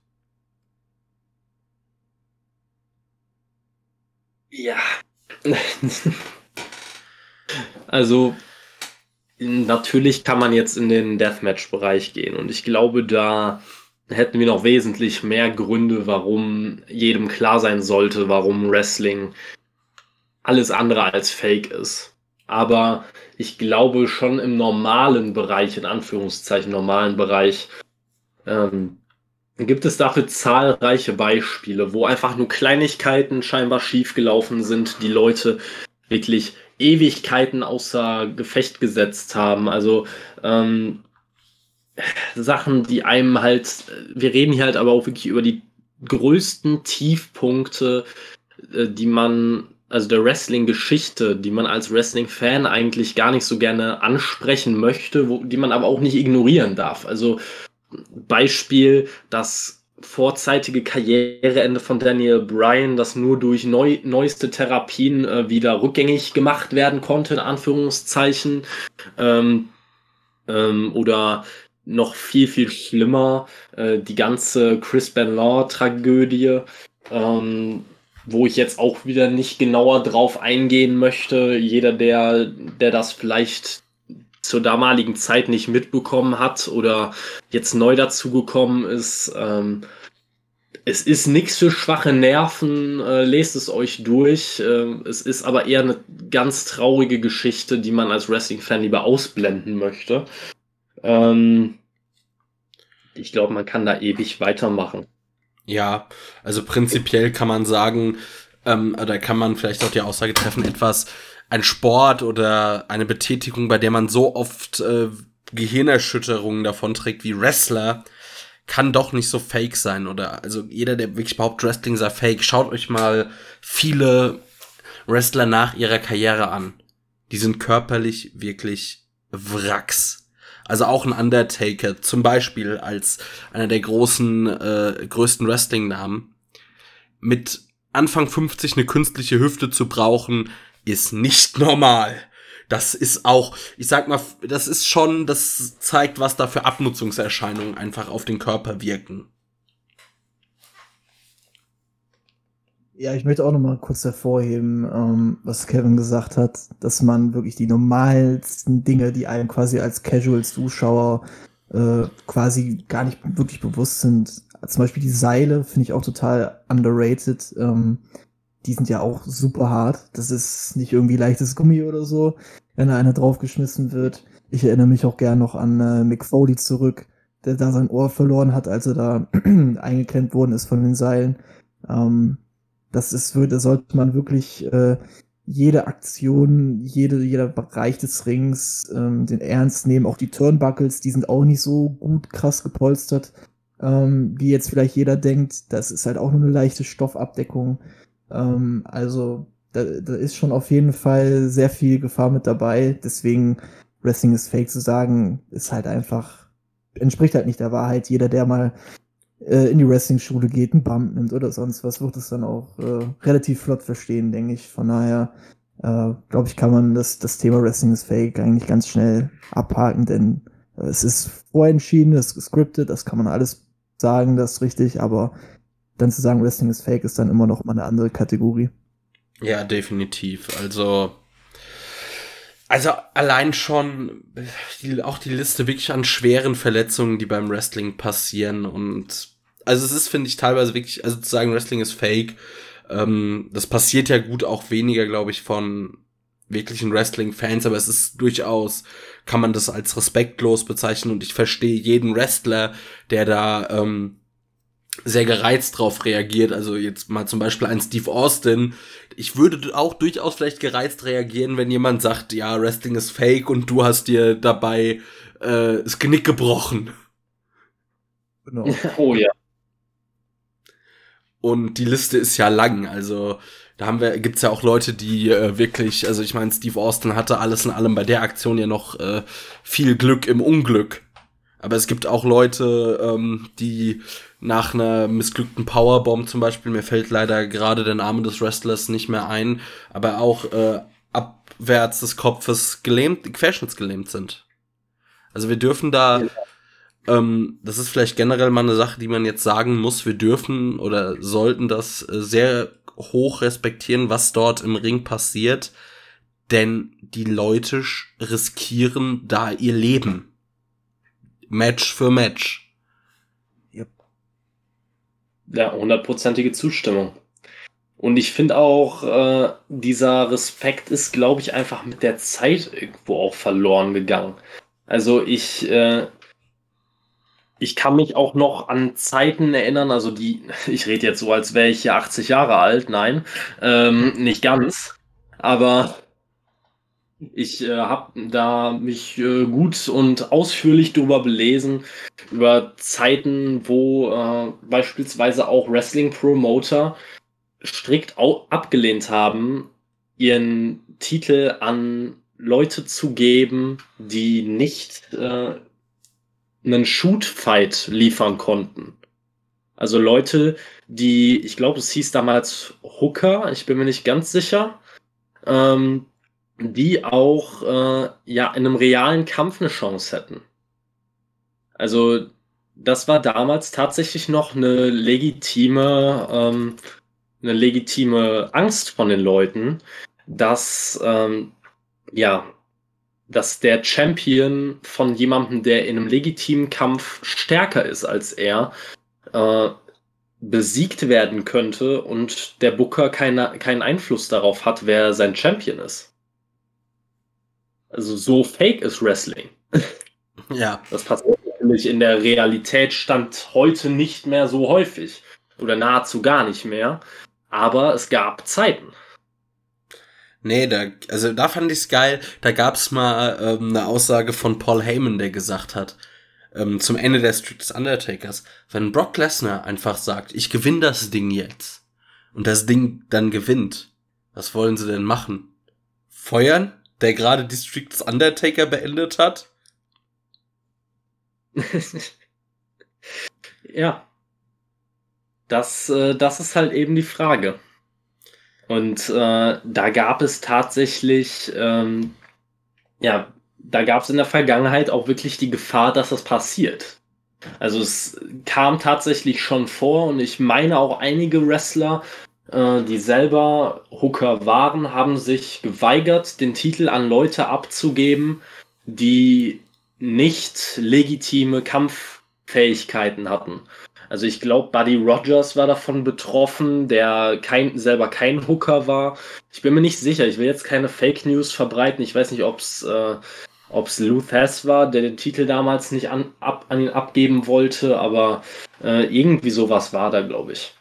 Ja. also, natürlich kann man jetzt in den Deathmatch-Bereich gehen und ich glaube, da hätten wir noch wesentlich mehr Gründe, warum jedem klar sein sollte, warum Wrestling alles andere als fake ist. Aber ich glaube schon im normalen Bereich, in Anführungszeichen normalen Bereich, ähm, gibt es dafür zahlreiche Beispiele, wo einfach nur Kleinigkeiten scheinbar schiefgelaufen sind, die Leute wirklich Ewigkeiten außer Gefecht gesetzt haben. Also ähm, Sachen, die einem halt, wir reden hier halt aber auch wirklich über die größten Tiefpunkte, äh, die man, also der Wrestling-Geschichte, die man als Wrestling-Fan eigentlich gar nicht so gerne ansprechen möchte, wo, die man aber auch nicht ignorieren darf. Also Beispiel, das vorzeitige Karriereende von Daniel Bryan, das nur durch neu, neueste Therapien äh, wieder rückgängig gemacht werden konnte, in Anführungszeichen. Ähm, ähm, oder noch viel, viel schlimmer, äh, die ganze Chris Benoit-Tragödie, ähm, wo ich jetzt auch wieder nicht genauer drauf eingehen möchte. Jeder, der, der das vielleicht zur damaligen Zeit nicht mitbekommen hat oder jetzt neu dazugekommen ist, ähm, es ist nichts für schwache Nerven, äh, lest es euch durch. Äh, es ist aber eher eine ganz traurige Geschichte, die man als Wrestling-Fan lieber ausblenden möchte. Ähm, ich glaube, man kann da ewig weitermachen. Ja, also prinzipiell kann man sagen, ähm, oder kann man vielleicht auch die Aussage treffen, etwas, ein Sport oder eine Betätigung, bei der man so oft äh, Gehirnerschütterungen davonträgt wie Wrestler, kann doch nicht so fake sein. Oder also jeder, der wirklich behauptet, Wrestling sei fake, schaut euch mal viele Wrestler nach ihrer Karriere an. Die sind körperlich wirklich Wracks. Also auch ein Undertaker, zum Beispiel als einer der großen, äh, größten Wrestling-Namen, mit Anfang 50 eine künstliche Hüfte zu brauchen, ist nicht normal. Das ist auch, ich sag mal, das ist schon, das zeigt, was da für Abnutzungserscheinungen einfach auf den Körper wirken. Ja, ich möchte auch noch mal kurz hervorheben, ähm, was Kevin gesagt hat, dass man wirklich die normalsten Dinge, die einem quasi als Casual-Zuschauer äh, quasi gar nicht wirklich bewusst sind, zum Beispiel die Seile finde ich auch total underrated. Ähm, die sind ja auch super hart. Das ist nicht irgendwie leichtes Gummi oder so, wenn da einer draufgeschmissen wird. Ich erinnere mich auch gern noch an äh, Mick Foley zurück, der da sein Ohr verloren hat, als er da eingeklemmt worden ist von den Seilen. Ähm, das ist, da sollte man wirklich äh, jede Aktion, jede, jeder Bereich des Rings ähm, den ernst nehmen. Auch die Turnbuckles, die sind auch nicht so gut krass gepolstert, ähm, wie jetzt vielleicht jeder denkt. Das ist halt auch nur eine leichte Stoffabdeckung. Ähm, also da, da ist schon auf jeden Fall sehr viel Gefahr mit dabei. Deswegen Wrestling ist fake zu sagen, ist halt einfach, entspricht halt nicht der Wahrheit. Jeder, der mal äh, in die Wrestling-Schule geht, einen Bump nimmt oder sonst was, wird es dann auch äh, relativ flott verstehen, denke ich. Von daher, äh, glaube ich, kann man das, das Thema Wrestling ist fake eigentlich ganz schnell abhaken, denn äh, es ist vorentschieden, es ist gescriptet, das kann man alles sagen, das ist richtig, aber dann zu sagen, Wrestling ist fake, ist dann immer noch mal eine andere Kategorie. Ja, definitiv. Also, also allein schon die, auch die Liste wirklich an schweren Verletzungen, die beim Wrestling passieren und also es ist, finde ich, teilweise wirklich, also zu sagen, Wrestling ist fake, ähm, das passiert ja gut auch weniger, glaube ich, von wirklichen Wrestling-Fans, aber es ist durchaus, kann man das als respektlos bezeichnen und ich verstehe jeden Wrestler, der da ähm, sehr gereizt drauf reagiert. Also jetzt mal zum Beispiel ein Steve Austin. Ich würde auch durchaus vielleicht gereizt reagieren, wenn jemand sagt, ja, Wrestling ist fake und du hast dir dabei äh, das Genick gebrochen. Genau. Oh ja. Und die Liste ist ja lang, also da haben wir, gibt's ja auch Leute, die äh, wirklich, also ich meine, Steve Austin hatte alles in allem bei der Aktion ja noch äh, viel Glück im Unglück. Aber es gibt auch Leute, ähm, die nach einer missglückten Powerbomb zum Beispiel, mir fällt leider gerade der Name des Wrestlers nicht mehr ein, aber auch äh, abwärts des Kopfes gelähmt, querschnittsgelähmt sind. Also wir dürfen da, ähm, das ist vielleicht generell mal eine Sache, die man jetzt sagen muss, wir dürfen oder sollten das äh, sehr hoch respektieren, was dort im Ring passiert, denn die Leute riskieren da ihr Leben. Match für Match ja, hundertprozentige Zustimmung. Und ich finde auch, äh, dieser Respekt ist, glaube ich, einfach mit der Zeit irgendwo auch verloren gegangen. Also ich, äh, ich kann mich auch noch an Zeiten erinnern, also die, ich rede jetzt so, als wäre ich ja 80 Jahre alt, nein, ähm, nicht ganz, aber ich äh, habe da mich äh, gut und ausführlich darüber belesen, über Zeiten, wo äh, beispielsweise auch Wrestling-Promoter strikt abgelehnt haben, ihren Titel an Leute zu geben, die nicht äh, einen Shoot-Fight liefern konnten. Also Leute, die, ich glaube, es hieß damals Hooker, ich bin mir nicht ganz sicher, ähm, die auch äh, ja in einem realen Kampf eine Chance hätten. Also das war damals tatsächlich noch eine legitime, ähm, eine legitime Angst von den Leuten, dass ähm, ja, dass der Champion von jemandem, der in einem legitimen Kampf stärker ist als er, äh, besiegt werden könnte und der Booker keine, keinen Einfluss darauf hat, wer sein Champion ist. Also so fake ist Wrestling. Ja. Das passiert natürlich in der Realität stand heute nicht mehr so häufig. Oder nahezu gar nicht mehr. Aber es gab Zeiten. Nee, da, also da fand ich's geil. Da gab's mal ähm, eine Aussage von Paul Heyman, der gesagt hat, ähm, zum Ende der Street des Undertakers, wenn Brock Lesnar einfach sagt, ich gewinne das Ding jetzt und das Ding dann gewinnt, was wollen sie denn machen? Feuern? Der gerade die Streak des Undertaker beendet hat? ja. Das, äh, das ist halt eben die Frage. Und äh, da gab es tatsächlich, ähm, ja, da gab es in der Vergangenheit auch wirklich die Gefahr, dass das passiert. Also es kam tatsächlich schon vor und ich meine auch einige Wrestler die selber Hooker waren, haben sich geweigert, den Titel an Leute abzugeben, die nicht legitime Kampffähigkeiten hatten. Also ich glaube, Buddy Rogers war davon betroffen, der kein, selber kein Hooker war. Ich bin mir nicht sicher. Ich will jetzt keine Fake News verbreiten. Ich weiß nicht, ob es äh, ob's Lou Thesz war, der den Titel damals nicht an, ab, an ihn abgeben wollte, aber äh, irgendwie sowas war da, glaube ich.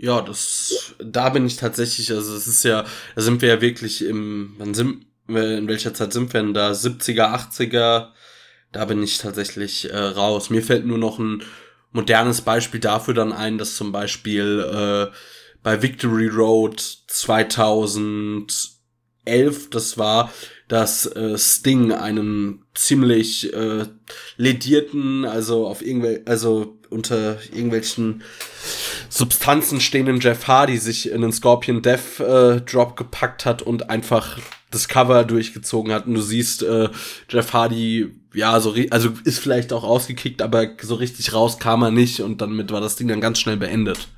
Ja, das, da bin ich tatsächlich, also es ist ja, da sind wir ja wirklich im, wann sind, in welcher Zeit sind wir denn da? 70er, 80er, da bin ich tatsächlich äh, raus. Mir fällt nur noch ein modernes Beispiel dafür dann ein, dass zum Beispiel äh, bei Victory Road 2011, das war, dass äh, Sting einen ziemlich äh, ledierten, also auf irgendwel also unter irgendwelchen Substanzen stehenden Jeff Hardy sich in einen Scorpion Death äh, Drop gepackt hat und einfach das Cover durchgezogen hat. Und du siehst, äh, Jeff Hardy, ja, so, also ist vielleicht auch ausgekickt, aber so richtig raus kam er nicht und damit war das Ding dann ganz schnell beendet.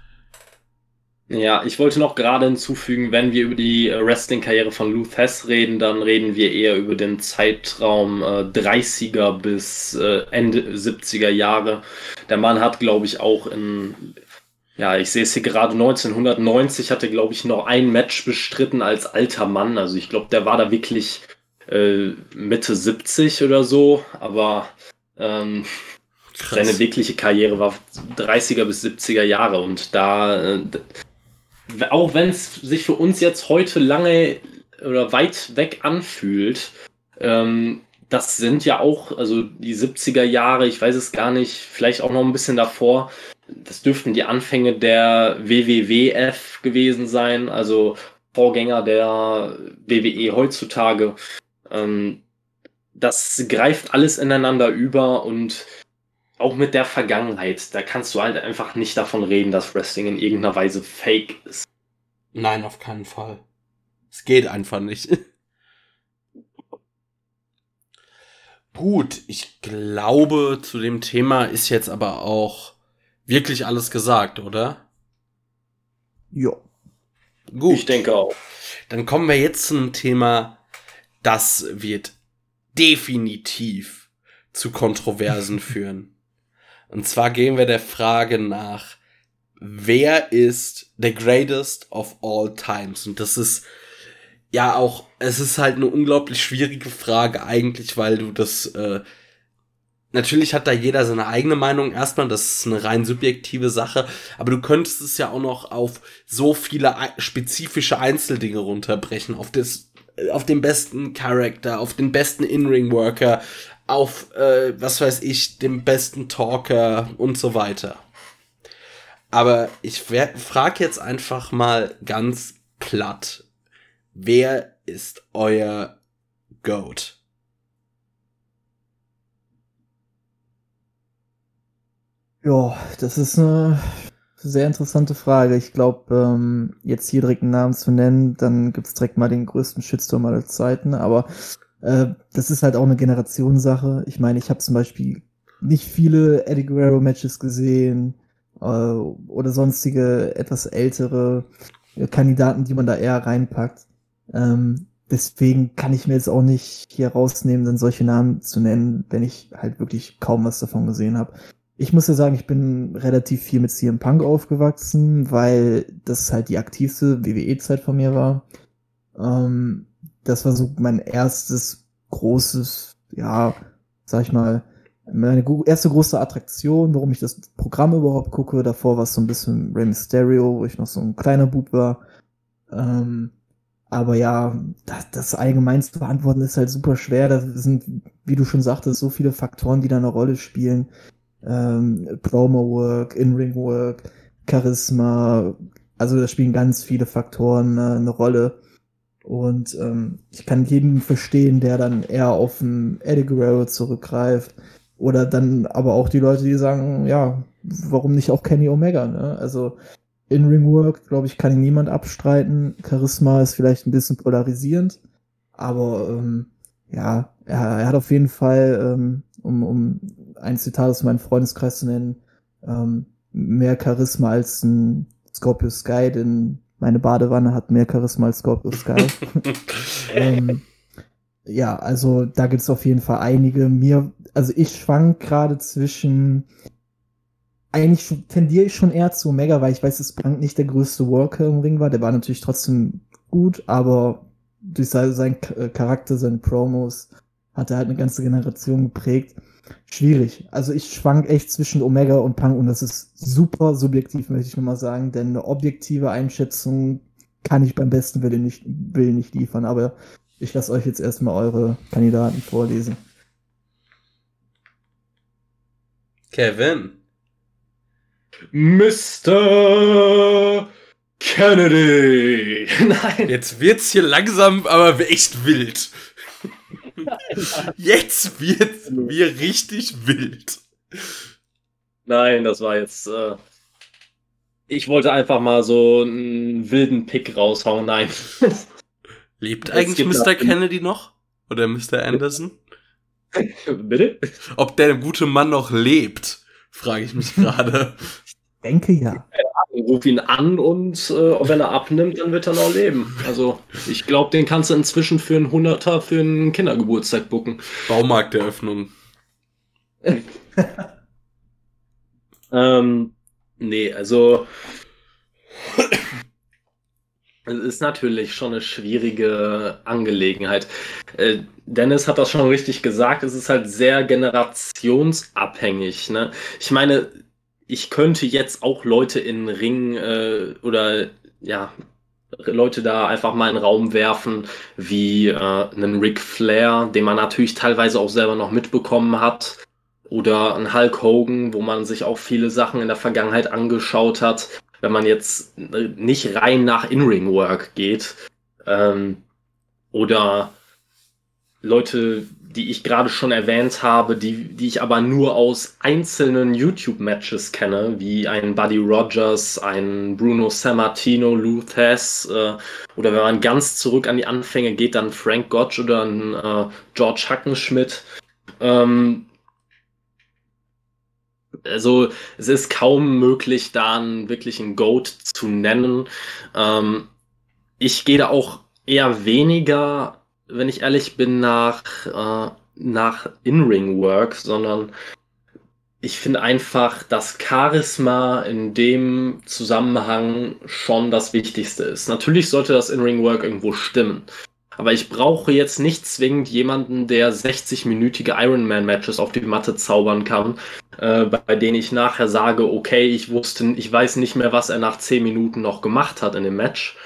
Ja, ich wollte noch gerade hinzufügen, wenn wir über die äh, Wrestling-Karriere von Lou Thesz reden, dann reden wir eher über den Zeitraum äh, 30er bis äh, Ende 70er Jahre. Der Mann hat, glaube ich, auch in, ja, ich sehe es hier gerade 1990, hatte, glaube ich, noch ein Match bestritten als alter Mann. Also ich glaube, der war da wirklich äh, Mitte 70 oder so, aber ähm, seine wirkliche Karriere war 30er bis 70er Jahre. Und da äh, auch wenn es sich für uns jetzt heute lange oder weit weg anfühlt, ähm, das sind ja auch, also die 70er Jahre, ich weiß es gar nicht, vielleicht auch noch ein bisschen davor, das dürften die Anfänge der WWWF gewesen sein, also Vorgänger der WWE heutzutage. Ähm, das greift alles ineinander über und auch mit der Vergangenheit, da kannst du halt einfach nicht davon reden, dass Wrestling in irgendeiner Weise fake ist. Nein, auf keinen Fall. Es geht einfach nicht. Gut, ich glaube, zu dem Thema ist jetzt aber auch wirklich alles gesagt, oder? Ja. Gut. Ich denke auch. Dann kommen wir jetzt zu einem Thema, das wird definitiv zu Kontroversen führen. Und zwar gehen wir der Frage nach, wer ist the greatest of all times? Und das ist ja auch, es ist halt eine unglaublich schwierige Frage eigentlich, weil du das, äh, natürlich hat da jeder seine eigene Meinung erstmal, das ist eine rein subjektive Sache, aber du könntest es ja auch noch auf so viele spezifische Einzeldinge runterbrechen, auf das, auf den besten Charakter, auf den besten In-Ring-Worker, auf, äh, was weiß ich, dem besten Talker und so weiter. Aber ich frage jetzt einfach mal ganz platt. Wer ist euer Goat? Ja, das ist eine sehr interessante Frage. Ich glaube, ähm, jetzt hier direkt einen Namen zu nennen, dann gibt's direkt mal den größten Shitstorm aller Zeiten. Aber äh, das ist halt auch eine Generationssache. Ich meine, ich habe zum Beispiel nicht viele Eddie Guerrero Matches gesehen äh, oder sonstige etwas ältere Kandidaten, die man da eher reinpackt. Ähm, deswegen kann ich mir jetzt auch nicht hier rausnehmen, dann solche Namen zu nennen, wenn ich halt wirklich kaum was davon gesehen habe. Ich muss ja sagen, ich bin relativ viel mit CM Punk aufgewachsen, weil das halt die aktivste WWE-Zeit von mir war. Ähm, das war so mein erstes großes, ja, sag ich mal, meine erste große Attraktion, warum ich das Programm überhaupt gucke. Davor war es so ein bisschen Rey Mysterio, wo ich noch so ein kleiner Bub war. Ähm, aber ja, das, das allgemein zu beantworten ist halt super schwer. Da sind, wie du schon sagtest, so viele Faktoren, die da eine Rolle spielen. Ähm, Promo-Work, In-Ring-Work, Charisma. Also da spielen ganz viele Faktoren äh, eine Rolle. Und ähm, ich kann jeden verstehen, der dann eher auf einen Eddie Guerrero zurückgreift. Oder dann aber auch die Leute, die sagen, ja, warum nicht auch Kenny Omega, ne? Also In-Ring-Work, glaube ich, kann ihn niemand abstreiten. Charisma ist vielleicht ein bisschen polarisierend. Aber ähm, ja, er, er hat auf jeden Fall, ähm, um, um ein Zitat aus meinem Freundeskreis zu nennen, ähm, mehr Charisma als ein Scorpio Sky, denn meine Badewanne hat mehr Charisma als Scorpio Sky. ähm, ja, also da gibt es auf jeden Fall einige. Mir, also ich schwank gerade zwischen. Eigentlich tendiere ich schon eher zu Omega, weil ich weiß, dass Punk nicht der größte Worker im Ring war. Der war natürlich trotzdem gut, aber durch seinen äh, Charakter, seine Promos hat er halt eine ganze Generation geprägt. Schwierig. Also ich schwank echt zwischen Omega und Punk und das ist super subjektiv, möchte ich nur mal sagen, denn eine objektive Einschätzung kann ich beim besten Willen nicht, Willen nicht liefern, aber ich lasse euch jetzt erstmal eure Kandidaten vorlesen. Kevin. Mr. Kennedy. Nein. Jetzt wird's hier langsam, aber echt wild. Jetzt wird's mir richtig wild. Nein, das war jetzt. Äh ich wollte einfach mal so einen wilden Pick raushauen. Nein. Lebt eigentlich Mr. Kennedy noch? Oder Mr. Anderson? Bitte? Ob der gute Mann noch lebt, frage ich mich gerade. Ich denke ja. Ruf ihn an und äh, wenn er abnimmt, dann wird er noch leben. Also ich glaube, den kannst du inzwischen für einen Hunderter für einen Kindergeburtstag bucken. Baumarkteröffnung. ähm, nee, also es ist natürlich schon eine schwierige Angelegenheit. Äh, Dennis hat das schon richtig gesagt, es ist halt sehr generationsabhängig. Ne? Ich meine, ich könnte jetzt auch Leute in Ring äh, oder ja, Leute da einfach mal in den Raum werfen, wie äh, einen Ric Flair, den man natürlich teilweise auch selber noch mitbekommen hat. Oder einen Hulk Hogan, wo man sich auch viele Sachen in der Vergangenheit angeschaut hat wenn man jetzt nicht rein nach In-Ring-Work geht. Ähm, oder Leute, die ich gerade schon erwähnt habe, die, die ich aber nur aus einzelnen YouTube-Matches kenne, wie ein Buddy Rogers, ein Bruno Sammartino, Lou Thesz, äh, oder wenn man ganz zurück an die Anfänge geht, dann Frank Gotch oder ein äh, George Hackenschmidt. Ähm, also es ist kaum möglich, da einen wirklichen Goat zu nennen. Ähm, ich gehe da auch eher weniger, wenn ich ehrlich bin, nach, äh, nach In-Ring-Work, sondern ich finde einfach, dass Charisma in dem Zusammenhang schon das Wichtigste ist. Natürlich sollte das In-Ring-Work irgendwo stimmen. Aber ich brauche jetzt nicht zwingend jemanden, der 60-minütige Ironman-Matches auf die Matte zaubern kann, äh, bei denen ich nachher sage, okay, ich wusste, ich weiß nicht mehr, was er nach 10 Minuten noch gemacht hat in dem Match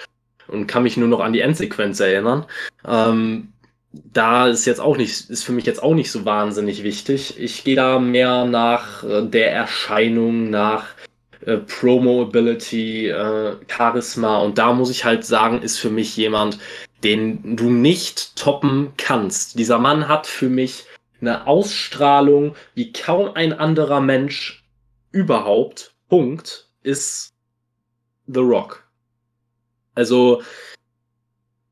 und kann mich nur noch an die Endsequenz erinnern. Ähm, da ist jetzt auch nicht, ist für mich jetzt auch nicht so wahnsinnig wichtig. Ich gehe da mehr nach äh, der Erscheinung, nach äh, Promo-Ability, äh, Charisma und da muss ich halt sagen, ist für mich jemand, den du nicht toppen kannst. Dieser Mann hat für mich eine Ausstrahlung wie kaum ein anderer Mensch überhaupt. Punkt ist The Rock. Also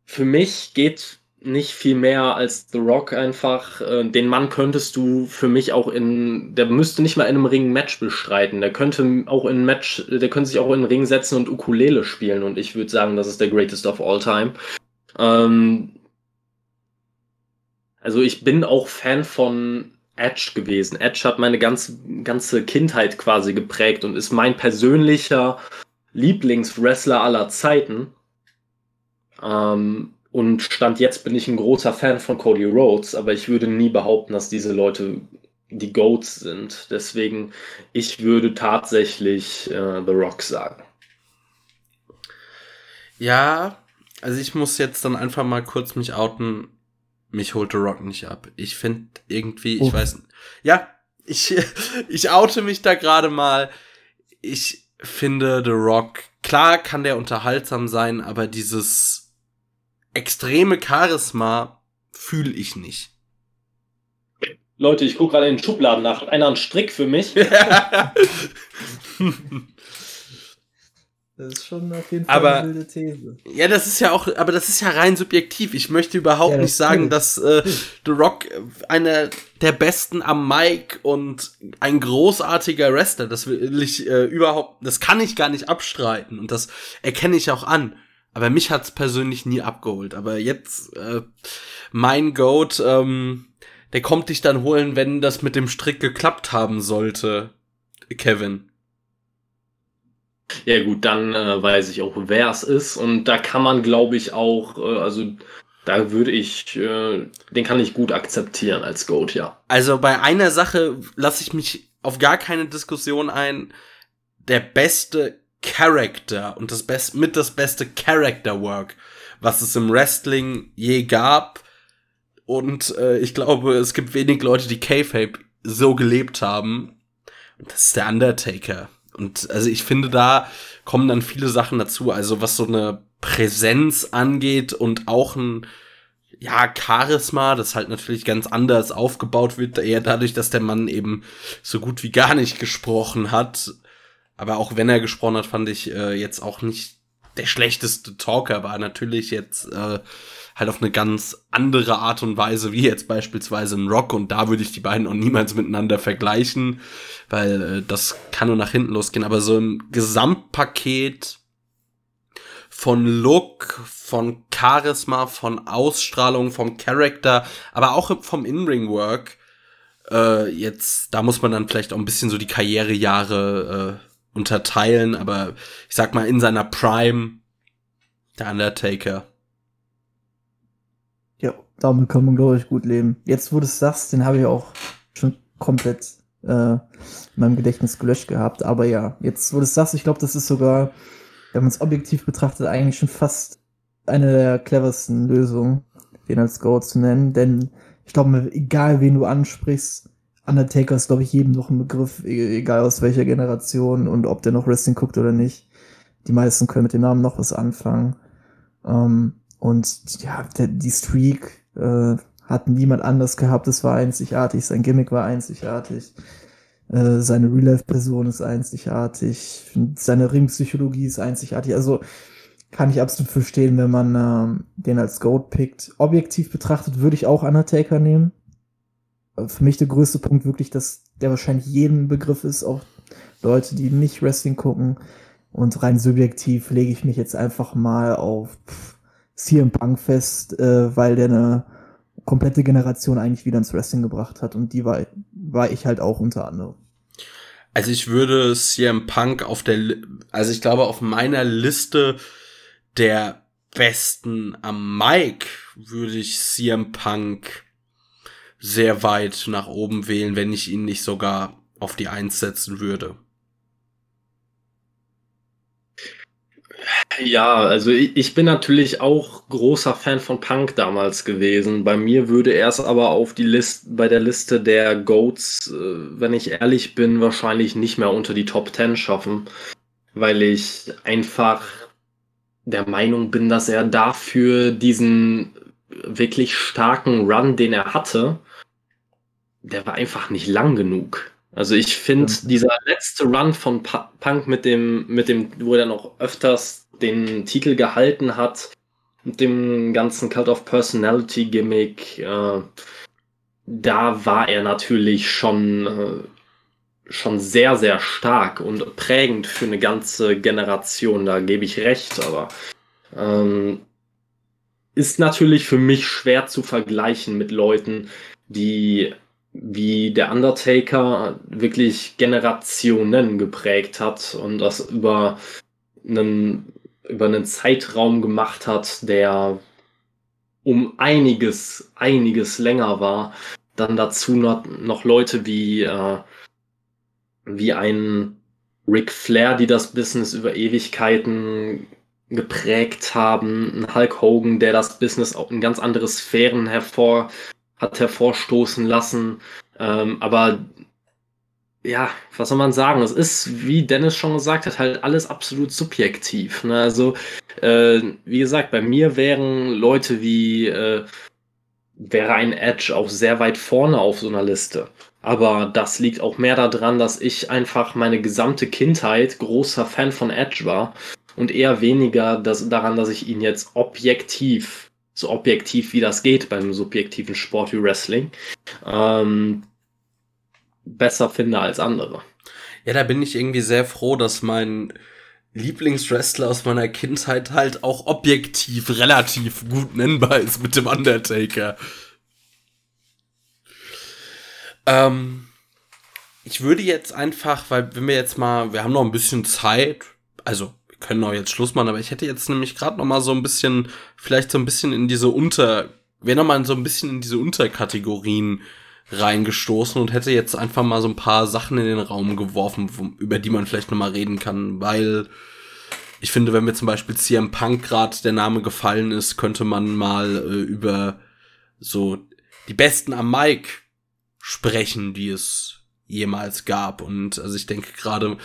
für mich geht nicht viel mehr als The Rock einfach. Äh, den Mann könntest du für mich auch in, der müsste nicht mal in einem Ring ein Match bestreiten. Der könnte auch in Match, der könnte sich auch in den Ring setzen und Ukulele spielen und ich würde sagen, das ist der greatest of all time. Ähm, also ich bin auch Fan von Edge gewesen. Edge hat meine ganze, ganze Kindheit quasi geprägt und ist mein persönlicher Lieblingswrestler aller Zeiten. Ähm, und Stand jetzt bin ich ein großer Fan von Cody Rhodes, aber ich würde nie behaupten, dass diese Leute die Goats sind. Deswegen, ich würde tatsächlich äh, The Rock sagen. Ja, also ich muss jetzt dann einfach mal kurz mich outen. Mich holt The Rock nicht ab. Ich finde irgendwie, ich oh. weiß, ja, ich, ich oute mich da gerade mal. Ich finde The Rock, klar kann der unterhaltsam sein, aber dieses extreme Charisma fühle ich nicht. Leute, ich gucke gerade in den Schubladen nach. Hat einer einen Strick für mich? Das ist schon auf jeden Fall aber, eine wilde These. Ja, das ist ja auch, aber das ist ja rein subjektiv. Ich möchte überhaupt ja, nicht sagen, dass äh, The Rock einer der besten am Mic und ein großartiger Wrestler, das will ich äh, überhaupt, das kann ich gar nicht abstreiten und das erkenne ich auch an. Aber mich hat's persönlich nie abgeholt. Aber jetzt, äh, mein Goat, ähm, der kommt dich dann holen, wenn das mit dem Strick geklappt haben sollte, Kevin. Ja gut, dann äh, weiß ich auch, wer es ist. Und da kann man, glaube ich, auch, äh, also da würde ich, äh, den kann ich gut akzeptieren als Goat, ja. Also bei einer Sache lasse ich mich auf gar keine Diskussion ein. Der beste Character und das best mit das beste Character Work, was es im Wrestling je gab. Und äh, ich glaube, es gibt wenig Leute, die K-Fape so gelebt haben. Und das ist der Undertaker. Und also ich finde, da kommen dann viele Sachen dazu. Also was so eine Präsenz angeht und auch ein ja, Charisma, das halt natürlich ganz anders aufgebaut wird, eher dadurch, dass der Mann eben so gut wie gar nicht gesprochen hat. Aber auch wenn er gesprochen hat, fand ich äh, jetzt auch nicht der schlechteste Talker, war natürlich jetzt äh, halt auf eine ganz andere Art und Weise, wie jetzt beispielsweise ein Rock. Und da würde ich die beiden auch niemals miteinander vergleichen, weil äh, das kann nur nach hinten losgehen. Aber so im Gesamtpaket von Look, von Charisma, von Ausstrahlung, vom Charakter, aber auch vom In-Ring-Work. Äh, jetzt, da muss man dann vielleicht auch ein bisschen so die Karrierejahre äh, unterteilen, aber ich sag mal in seiner Prime der Undertaker. Ja, damit kann man, glaube ich, gut leben. Jetzt, wo du es sagst, den habe ich auch schon komplett äh, in meinem Gedächtnis gelöscht gehabt. Aber ja, jetzt, wo du es sagst, ich glaube, das ist sogar, wenn man es objektiv betrachtet, eigentlich schon fast eine der cleversten Lösungen, den als Go zu nennen. Denn ich glaube, egal wen du ansprichst, Undertaker ist, glaube ich, jedem noch ein Begriff, e-, egal aus welcher Generation und ob der noch Wrestling guckt oder nicht. Die meisten können mit dem Namen noch was anfangen. Ähm, und ja, der, die Streak äh, hat niemand anders gehabt. Es war einzigartig. Sein Gimmick war einzigartig. Äh, seine Real-Life-Person ist einzigartig. Seine Ringpsychologie ist einzigartig. Also kann ich absolut verstehen, wenn man ähm, den als Goat pickt. Objektiv betrachtet würde ich auch Undertaker nehmen für mich der größte Punkt wirklich, dass der wahrscheinlich jedem Begriff ist, auch Leute, die nicht Wrestling gucken. Und rein subjektiv lege ich mich jetzt einfach mal auf CM Punk fest, äh, weil der eine komplette Generation eigentlich wieder ins Wrestling gebracht hat. Und die war, war ich halt auch unter anderem. Also ich würde CM Punk auf der, also ich glaube auf meiner Liste der besten am Mike würde ich CM Punk sehr weit nach oben wählen, wenn ich ihn nicht sogar auf die Eins setzen würde. Ja, also ich bin natürlich auch großer Fan von Punk damals gewesen. Bei mir würde er es aber auf die Liste, bei der Liste der Goats, äh, wenn ich ehrlich bin, wahrscheinlich nicht mehr unter die Top 10 schaffen, weil ich einfach der Meinung bin, dass er dafür diesen wirklich starken Run, den er hatte, der war einfach nicht lang genug. Also ich finde, ja. dieser letzte Run von Punk mit dem, mit dem, wo er noch öfters den Titel gehalten hat, mit dem ganzen Cult of Personality Gimmick, äh, da war er natürlich schon, äh, schon sehr, sehr stark und prägend für eine ganze Generation, da gebe ich recht, aber ähm, ist natürlich für mich schwer zu vergleichen mit Leuten, die wie der Undertaker wirklich Generationen geprägt hat und das über einen, über einen Zeitraum gemacht hat, der um einiges, einiges länger war. Dann dazu noch, noch Leute wie, äh, wie ein Ric Flair, die das Business über Ewigkeiten geprägt haben, ein Hulk Hogan, der das Business auch in ganz andere Sphären hervor hat hervorstoßen lassen. Ähm, aber ja, was soll man sagen? Es ist, wie Dennis schon gesagt hat, halt alles absolut subjektiv. Ne? Also, äh, wie gesagt, bei mir wären Leute wie, äh, wäre ein Edge auch sehr weit vorne auf so einer Liste. Aber das liegt auch mehr daran, dass ich einfach meine gesamte Kindheit großer Fan von Edge war und eher weniger das, daran, dass ich ihn jetzt objektiv so objektiv wie das geht beim subjektiven Sport wie Wrestling, ähm, besser finde als andere. Ja, da bin ich irgendwie sehr froh, dass mein Lieblingswrestler aus meiner Kindheit halt auch objektiv relativ gut nennbar ist mit dem Undertaker. Ähm, ich würde jetzt einfach, weil wenn wir jetzt mal, wir haben noch ein bisschen Zeit, also können auch jetzt Schluss machen, aber ich hätte jetzt nämlich gerade noch mal so ein bisschen, vielleicht so ein bisschen in diese Unter, wäre noch mal so ein bisschen in diese Unterkategorien reingestoßen und hätte jetzt einfach mal so ein paar Sachen in den Raum geworfen, über die man vielleicht noch mal reden kann, weil ich finde, wenn mir zum Beispiel CM Punk gerade der Name gefallen ist, könnte man mal äh, über so die Besten am Mic sprechen, die es jemals gab. Und also ich denke gerade,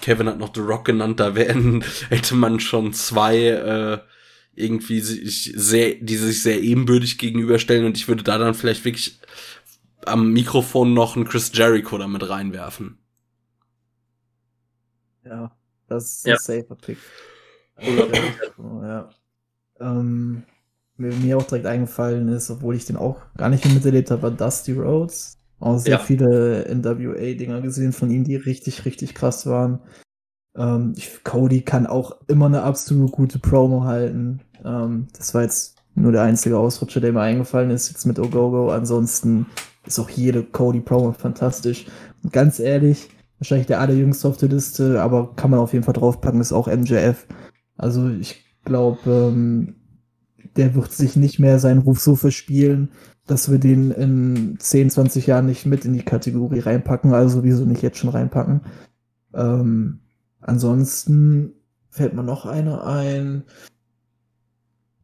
Kevin hat noch The Rock genannt, da wären, hätte man schon zwei äh, irgendwie sich sehr, die sich sehr ebenbürtig gegenüberstellen und ich würde da dann vielleicht wirklich am Mikrofon noch einen Chris Jericho damit reinwerfen. Ja, das ist ja. ein safer Pick. ja. Ähm, mir, mir auch direkt eingefallen ist, obwohl ich den auch gar nicht mehr miterlebt habe, war Dusty Rhodes. Auch sehr ja. viele NWA-Dinger gesehen von ihm, die richtig, richtig krass waren. Ähm, ich, Cody kann auch immer eine absolut gute Promo halten. Ähm, das war jetzt nur der einzige Ausrutscher, der mir eingefallen ist, jetzt mit Ogogo. Ansonsten ist auch jede Cody-Promo fantastisch. Und ganz ehrlich, wahrscheinlich der allerjüngste auf der Liste, aber kann man auf jeden Fall draufpacken, ist auch MJF. Also ich glaube, ähm, der wird sich nicht mehr seinen Ruf so verspielen, dass wir den in 10, 20 Jahren nicht mit in die Kategorie reinpacken, also sowieso nicht jetzt schon reinpacken. Ähm, ansonsten fällt mir noch einer ein.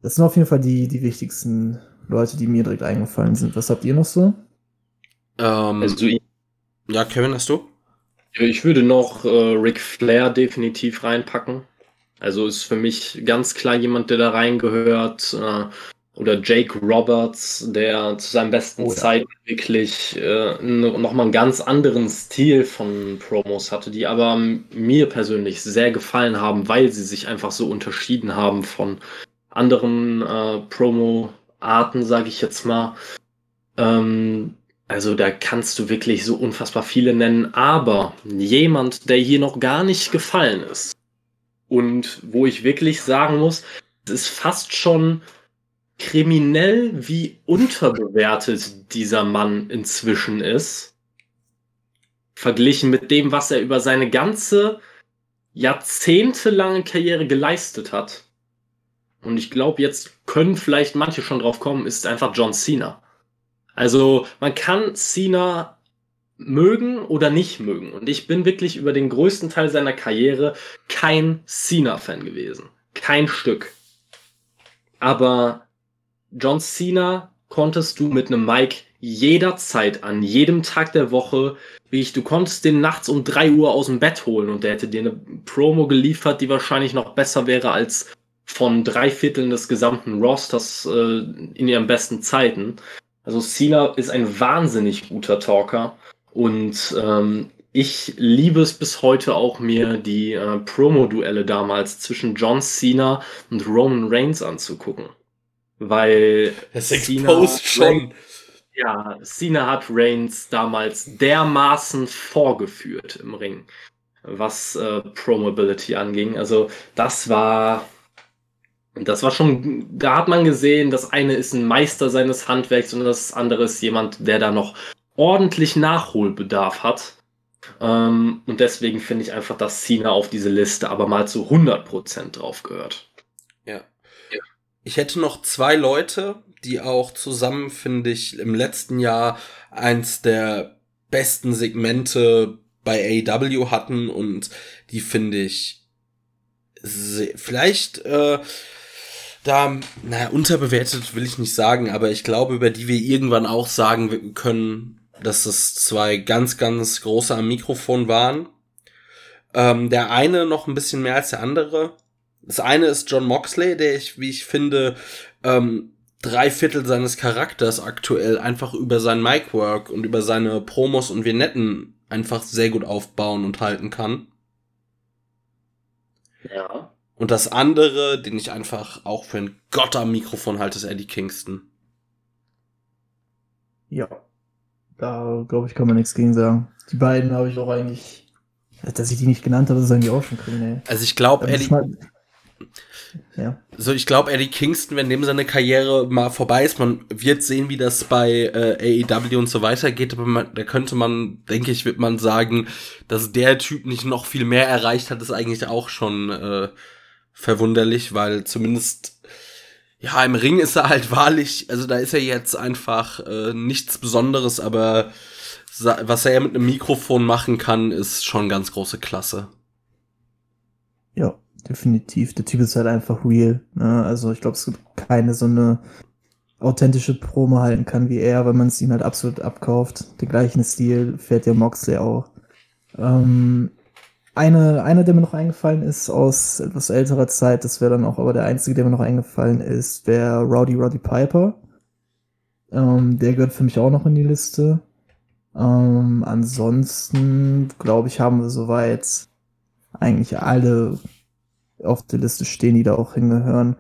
Das sind auf jeden Fall die, die wichtigsten Leute, die mir direkt eingefallen sind. Was habt ihr noch so? Ähm, also, ja, Kevin, hast du? Ich würde noch äh, Ric Flair definitiv reinpacken. Also ist für mich ganz klar jemand, der da reingehört. Äh, oder Jake Roberts, der zu seinen besten oh, ja. Zeiten wirklich äh, nochmal einen ganz anderen Stil von Promos hatte, die aber mir persönlich sehr gefallen haben, weil sie sich einfach so unterschieden haben von anderen äh, Promo-Arten, sage ich jetzt mal. Ähm, also da kannst du wirklich so unfassbar viele nennen, aber jemand, der hier noch gar nicht gefallen ist und wo ich wirklich sagen muss, es ist fast schon kriminell, wie unterbewertet dieser Mann inzwischen ist, verglichen mit dem, was er über seine ganze jahrzehntelange Karriere geleistet hat. Und ich glaube, jetzt können vielleicht manche schon drauf kommen, ist einfach John Cena. Also man kann Cena mögen oder nicht mögen. Und ich bin wirklich über den größten Teil seiner Karriere kein Cena-Fan gewesen. Kein Stück. Aber John Cena konntest du mit einem Mic jederzeit an jedem Tag der Woche, wie ich, du konntest den nachts um drei Uhr aus dem Bett holen und der hätte dir eine Promo geliefert, die wahrscheinlich noch besser wäre als von drei Vierteln des gesamten Rosters äh, in ihren besten Zeiten. Also Cena ist ein wahnsinnig guter Talker und ähm, ich liebe es bis heute auch, mir die äh, Promo-Duelle damals zwischen John Cena und Roman Reigns anzugucken. Weil das Cena, schon. ja, Cena hat Reigns damals dermaßen vorgeführt im Ring, was äh, Promability anging. Also das war das war schon, da hat man gesehen, das eine ist ein Meister seines Handwerks und das andere ist jemand, der da noch ordentlich Nachholbedarf hat. Ähm, und deswegen finde ich einfach, dass Cena auf diese Liste aber mal zu 100% drauf gehört. Ich hätte noch zwei Leute, die auch zusammen, finde ich, im letzten Jahr eins der besten Segmente bei AW hatten und die finde ich vielleicht äh, da, naja, unterbewertet will ich nicht sagen, aber ich glaube, über die wir irgendwann auch sagen können, dass es zwei ganz, ganz große am Mikrofon waren. Ähm, der eine noch ein bisschen mehr als der andere. Das eine ist John Moxley, der ich, wie ich finde, ähm, drei Viertel seines Charakters aktuell einfach über sein Micwork und über seine Promos und Vignetten einfach sehr gut aufbauen und halten kann. Ja. Und das andere, den ich einfach auch für ein Gott am Mikrofon halte, ist Eddie Kingston. Ja. Da, glaube ich, kann man nichts gegen sagen. Die beiden habe ich auch eigentlich Dass ich die nicht genannt habe, sollen die auch schon ey. Also ich glaube, Eddie, Ja. so ich glaube, Eddie Kingston, wenn dem seine Karriere mal vorbei ist, man wird sehen, wie das bei äh, AEW und so weiter geht, aber man, da könnte man, denke ich, wird man sagen, dass der Typ nicht noch viel mehr erreicht hat, ist eigentlich auch schon äh, verwunderlich, weil zumindest ja, im Ring ist er halt wahrlich, also da ist er jetzt einfach äh, nichts Besonderes, aber was er mit einem Mikrofon machen kann, ist schon ganz große Klasse. Ja, definitiv. Der Typ ist halt einfach real. Ne? Also ich glaube, es gibt keine so eine authentische Promo halten kann wie er, weil man es ihm halt absolut abkauft. Den gleichen Stil fährt ja Moxley auch. Ähm, eine, einer, der mir noch eingefallen ist aus etwas älterer Zeit, das wäre dann auch aber der einzige, der mir noch eingefallen ist, wäre Rowdy Roddy Piper. Ähm, der gehört für mich auch noch in die Liste. Ähm, ansonsten, glaube ich, haben wir soweit eigentlich alle auf der Liste stehen, die da auch hingehören.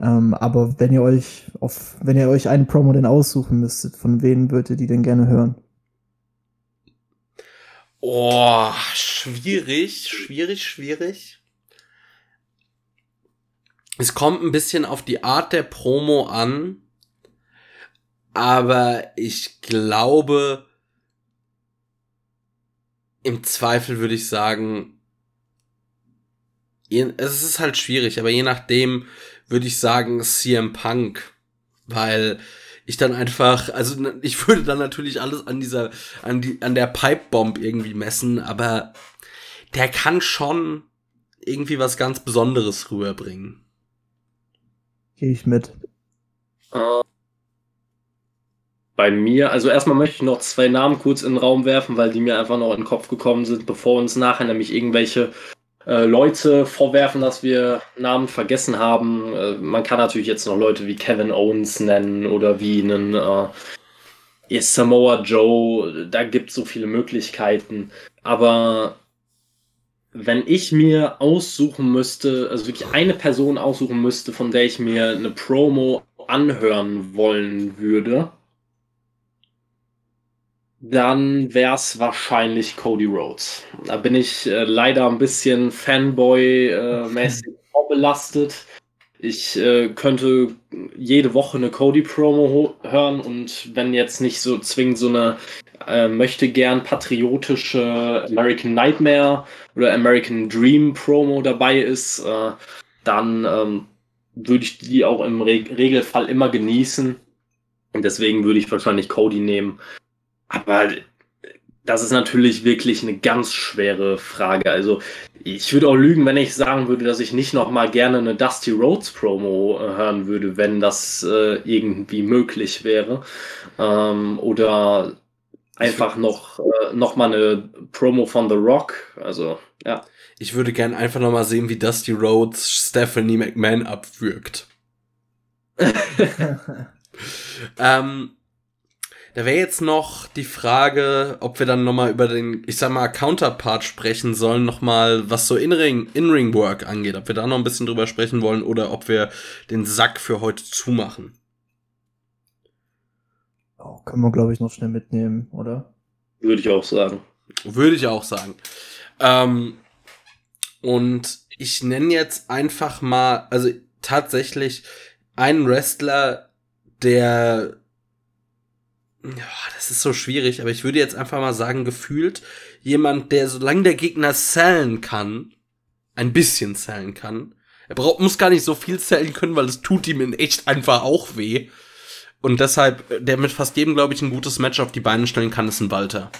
Ähm, aber wenn ihr euch auf, wenn ihr euch eine Promo denn aussuchen müsstet, von wem würdet ihr die denn gerne hören? Oh, schwierig, schwierig, schwierig. Es kommt ein bisschen auf die Art der Promo an, aber ich glaube, im Zweifel würde ich sagen, es ist halt schwierig, aber je nachdem würde ich sagen CM Punk, weil ich dann einfach, also ich würde dann natürlich alles an dieser, an die, an der Pipe Bomb irgendwie messen, aber der kann schon irgendwie was ganz Besonderes rüberbringen. Gehe ich mit. Äh, Bei mir, also erstmal möchte ich noch zwei Namen kurz in den Raum werfen, weil die mir einfach noch in den Kopf gekommen sind, bevor uns nachher nämlich irgendwelche äh, Leute vorwerfen, dass wir Namen vergessen haben. Äh, man kann natürlich jetzt noch Leute wie Kevin Owens nennen oder wie einen äh, Samoa Joe. Da gibt es so viele Möglichkeiten. Aber wenn ich mir aussuchen müsste, also wirklich eine Person aussuchen müsste, von der ich mir eine Promo anhören wollen würde, dann wäre es wahrscheinlich Cody Rhodes. Da bin ich äh, leider ein bisschen Fanboy-mäßig vorbelastet. Ich äh, könnte jede Woche eine Cody-Promo hören und wenn jetzt nicht so zwingend so eine äh, möchte gern patriotische American Nightmare oder American Dream Promo dabei ist, äh, dann ähm, würde ich die auch im Re Regelfall immer genießen. Und deswegen würde ich wahrscheinlich Cody nehmen. Aber das ist natürlich wirklich eine ganz schwere Frage. Also ich würde auch lügen, wenn ich sagen würde, dass ich nicht noch mal gerne eine Dusty Rhodes Promo äh, hören würde, wenn das äh, irgendwie möglich wäre. Ähm, oder einfach noch, äh, noch mal eine Promo von The Rock. Also ja. Ich würde gern einfach noch mal sehen, wie Dusty Rhodes Stephanie McMahon abwürgt. Ähm, da wäre jetzt noch die Frage, ob wir dann noch mal über den, ich sag mal, Counterpart sprechen sollen, noch mal, was so In-Ring, In-Ring-Work angeht. Ob wir da noch ein bisschen drüber sprechen wollen oder ob wir den Sack für heute zumachen. Oh, können wir, glaube ich, noch schnell mitnehmen, oder? Würde ich auch sagen. Würde ich auch sagen. Ähm, und ich nenne jetzt einfach mal, also tatsächlich einen Wrestler, der, das ist so schwierig, aber ich würde jetzt einfach mal sagen, gefühlt jemand, der solange der Gegner zählen kann, ein bisschen zählen kann. Er braucht, muss gar nicht so viel zählen können, weil es tut ihm in echt einfach auch weh. Und deshalb, äh, der mit fast jedem, glaube ich, ein gutes Match auf die Beine stellen kann, ist ein Walter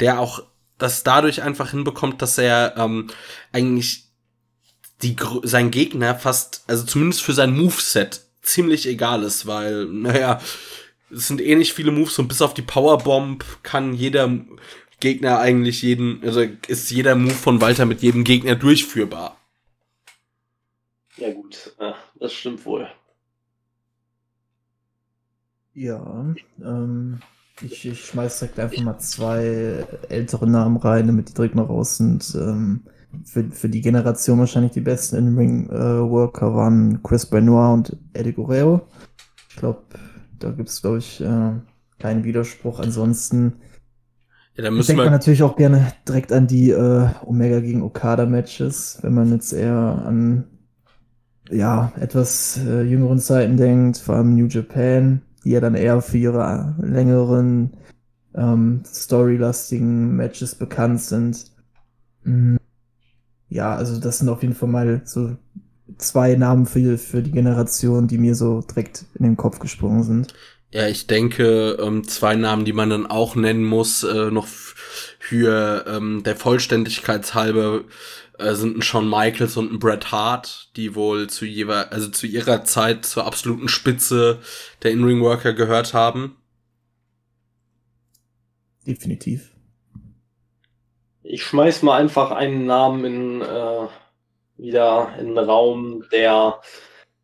der auch das dadurch einfach hinbekommt, dass er ähm, eigentlich die sein Gegner fast, also zumindest für sein Moveset ziemlich egal ist, weil naja, es sind eh nicht viele Moves und bis auf die Powerbomb kann jeder Gegner eigentlich jeden, also ist jeder Move von Walter mit jedem Gegner durchführbar. Ja gut, ja, das stimmt wohl. Ja, ähm, ich, ich schmeiß direkt einfach mal zwei ältere Namen rein, damit die direkt mal raus sind. Ähm, für, für die Generation wahrscheinlich die besten In-Ring-Worker waren Chris Benoit und Eddie Guerrero. Ich glaube, da gibt's glaube ich, äh, keinen Widerspruch. Ansonsten, Ja, dann müssen denkt man natürlich auch gerne direkt an die äh, Omega gegen Okada-Matches, wenn man jetzt eher an ja, etwas äh, jüngeren Zeiten denkt, vor allem New Japan, die ja dann eher für ihre längeren ähm, storylastigen Matches bekannt sind. Mhm. Ja, also das sind auf jeden Fall mal so zwei Namen für, für die Generation, die mir so direkt in den Kopf gesprungen sind. Ja, ich denke, ähm, zwei Namen, die man dann auch nennen muss, äh, noch für ähm, der Vollständigkeit halber, äh, sind ein Shawn Michaels und ein Bret Hart, die wohl zu jeweils, also zu ihrer Zeit zur absoluten Spitze der In-Ring-Worker gehört haben. Definitiv. Ich schmeiß mal einfach einen Namen in, äh, wieder in den Raum, der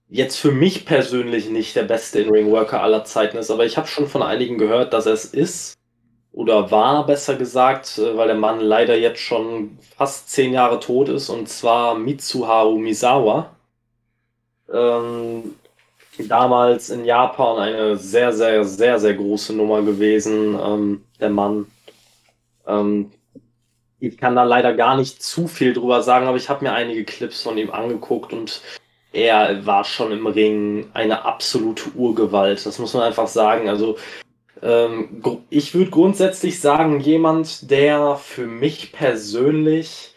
jetzt für mich persönlich nicht der beste In-Ring-Worker aller Zeiten ist, aber ich habe schon von einigen gehört, dass er es ist oder war, besser gesagt, weil der Mann leider jetzt schon fast zehn Jahre tot ist, und zwar Mitsuharu Misawa. Ähm, damals in Japan eine sehr, sehr, sehr, sehr große Nummer gewesen, ähm, der Mann. Ähm, ich kann da leider gar nicht zu viel drüber sagen, aber ich habe mir einige Clips von ihm angeguckt und er war schon im Ring eine absolute Urgewalt. Das muss man einfach sagen. Also ähm, ich würde grundsätzlich sagen, jemand, der für mich persönlich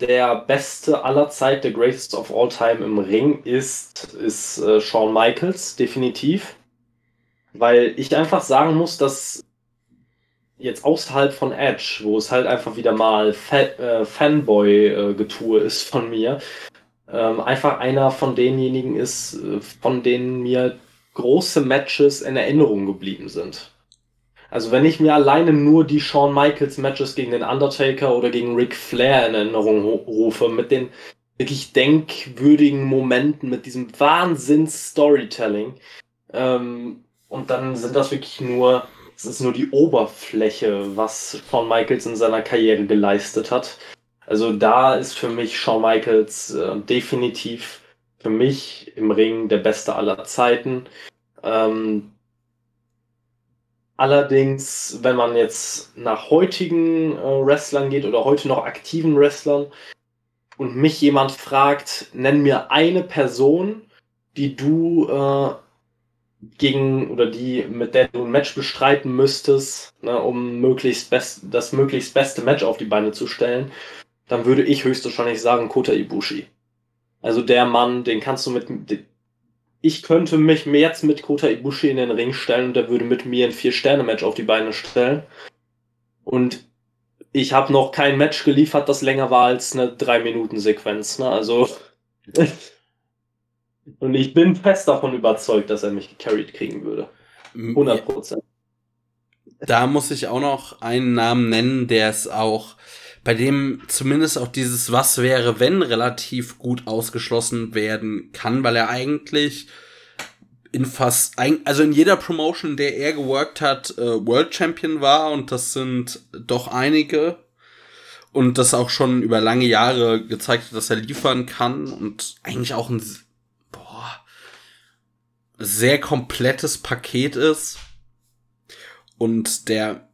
der beste aller Zeit, der greatest of all time im Ring ist, ist äh, Shawn Michaels, definitiv. Weil ich einfach sagen muss, dass jetzt außerhalb von Edge, wo es halt einfach wieder mal Fa äh, Fanboy-Getue äh, ist von mir, ähm, einfach einer von denjenigen ist, äh, von denen mir große Matches in Erinnerung geblieben sind. Also wenn ich mir alleine nur die Shawn Michaels Matches gegen den Undertaker oder gegen Ric Flair in Erinnerung rufe, mit den wirklich denkwürdigen Momenten, mit diesem Wahnsinns-Storytelling, ähm, und dann sind das wirklich nur, es ist nur die Oberfläche, was Shawn Michaels in seiner Karriere geleistet hat. Also da ist für mich Shawn Michaels äh, definitiv für mich im Ring der beste aller Zeiten. Ähm, Allerdings, wenn man jetzt nach heutigen äh, Wrestlern geht oder heute noch aktiven Wrestlern und mich jemand fragt, nenn mir eine Person, die du äh, gegen oder die mit der du ein Match bestreiten müsstest, ne, um möglichst best, das möglichst beste Match auf die Beine zu stellen, dann würde ich höchstwahrscheinlich sagen Kota Ibushi. Also der Mann, den kannst du mit ich könnte mich jetzt mit Kota Ibushi in den Ring stellen und der würde mit mir ein Vier-Sterne-Match auf die Beine stellen. Und ich habe noch kein Match geliefert, das länger war als eine Drei-Minuten-Sequenz. Ne? Also. und ich bin fest davon überzeugt, dass er mich gecarried kriegen würde. 100 Prozent. Da muss ich auch noch einen Namen nennen, der es auch bei dem zumindest auch dieses Was wäre, wenn relativ gut ausgeschlossen werden kann, weil er eigentlich in fast, also in jeder Promotion, in der er geworkt hat, äh, World Champion war und das sind doch einige und das auch schon über lange Jahre gezeigt hat, dass er liefern kann und eigentlich auch ein sehr komplettes Paket ist und der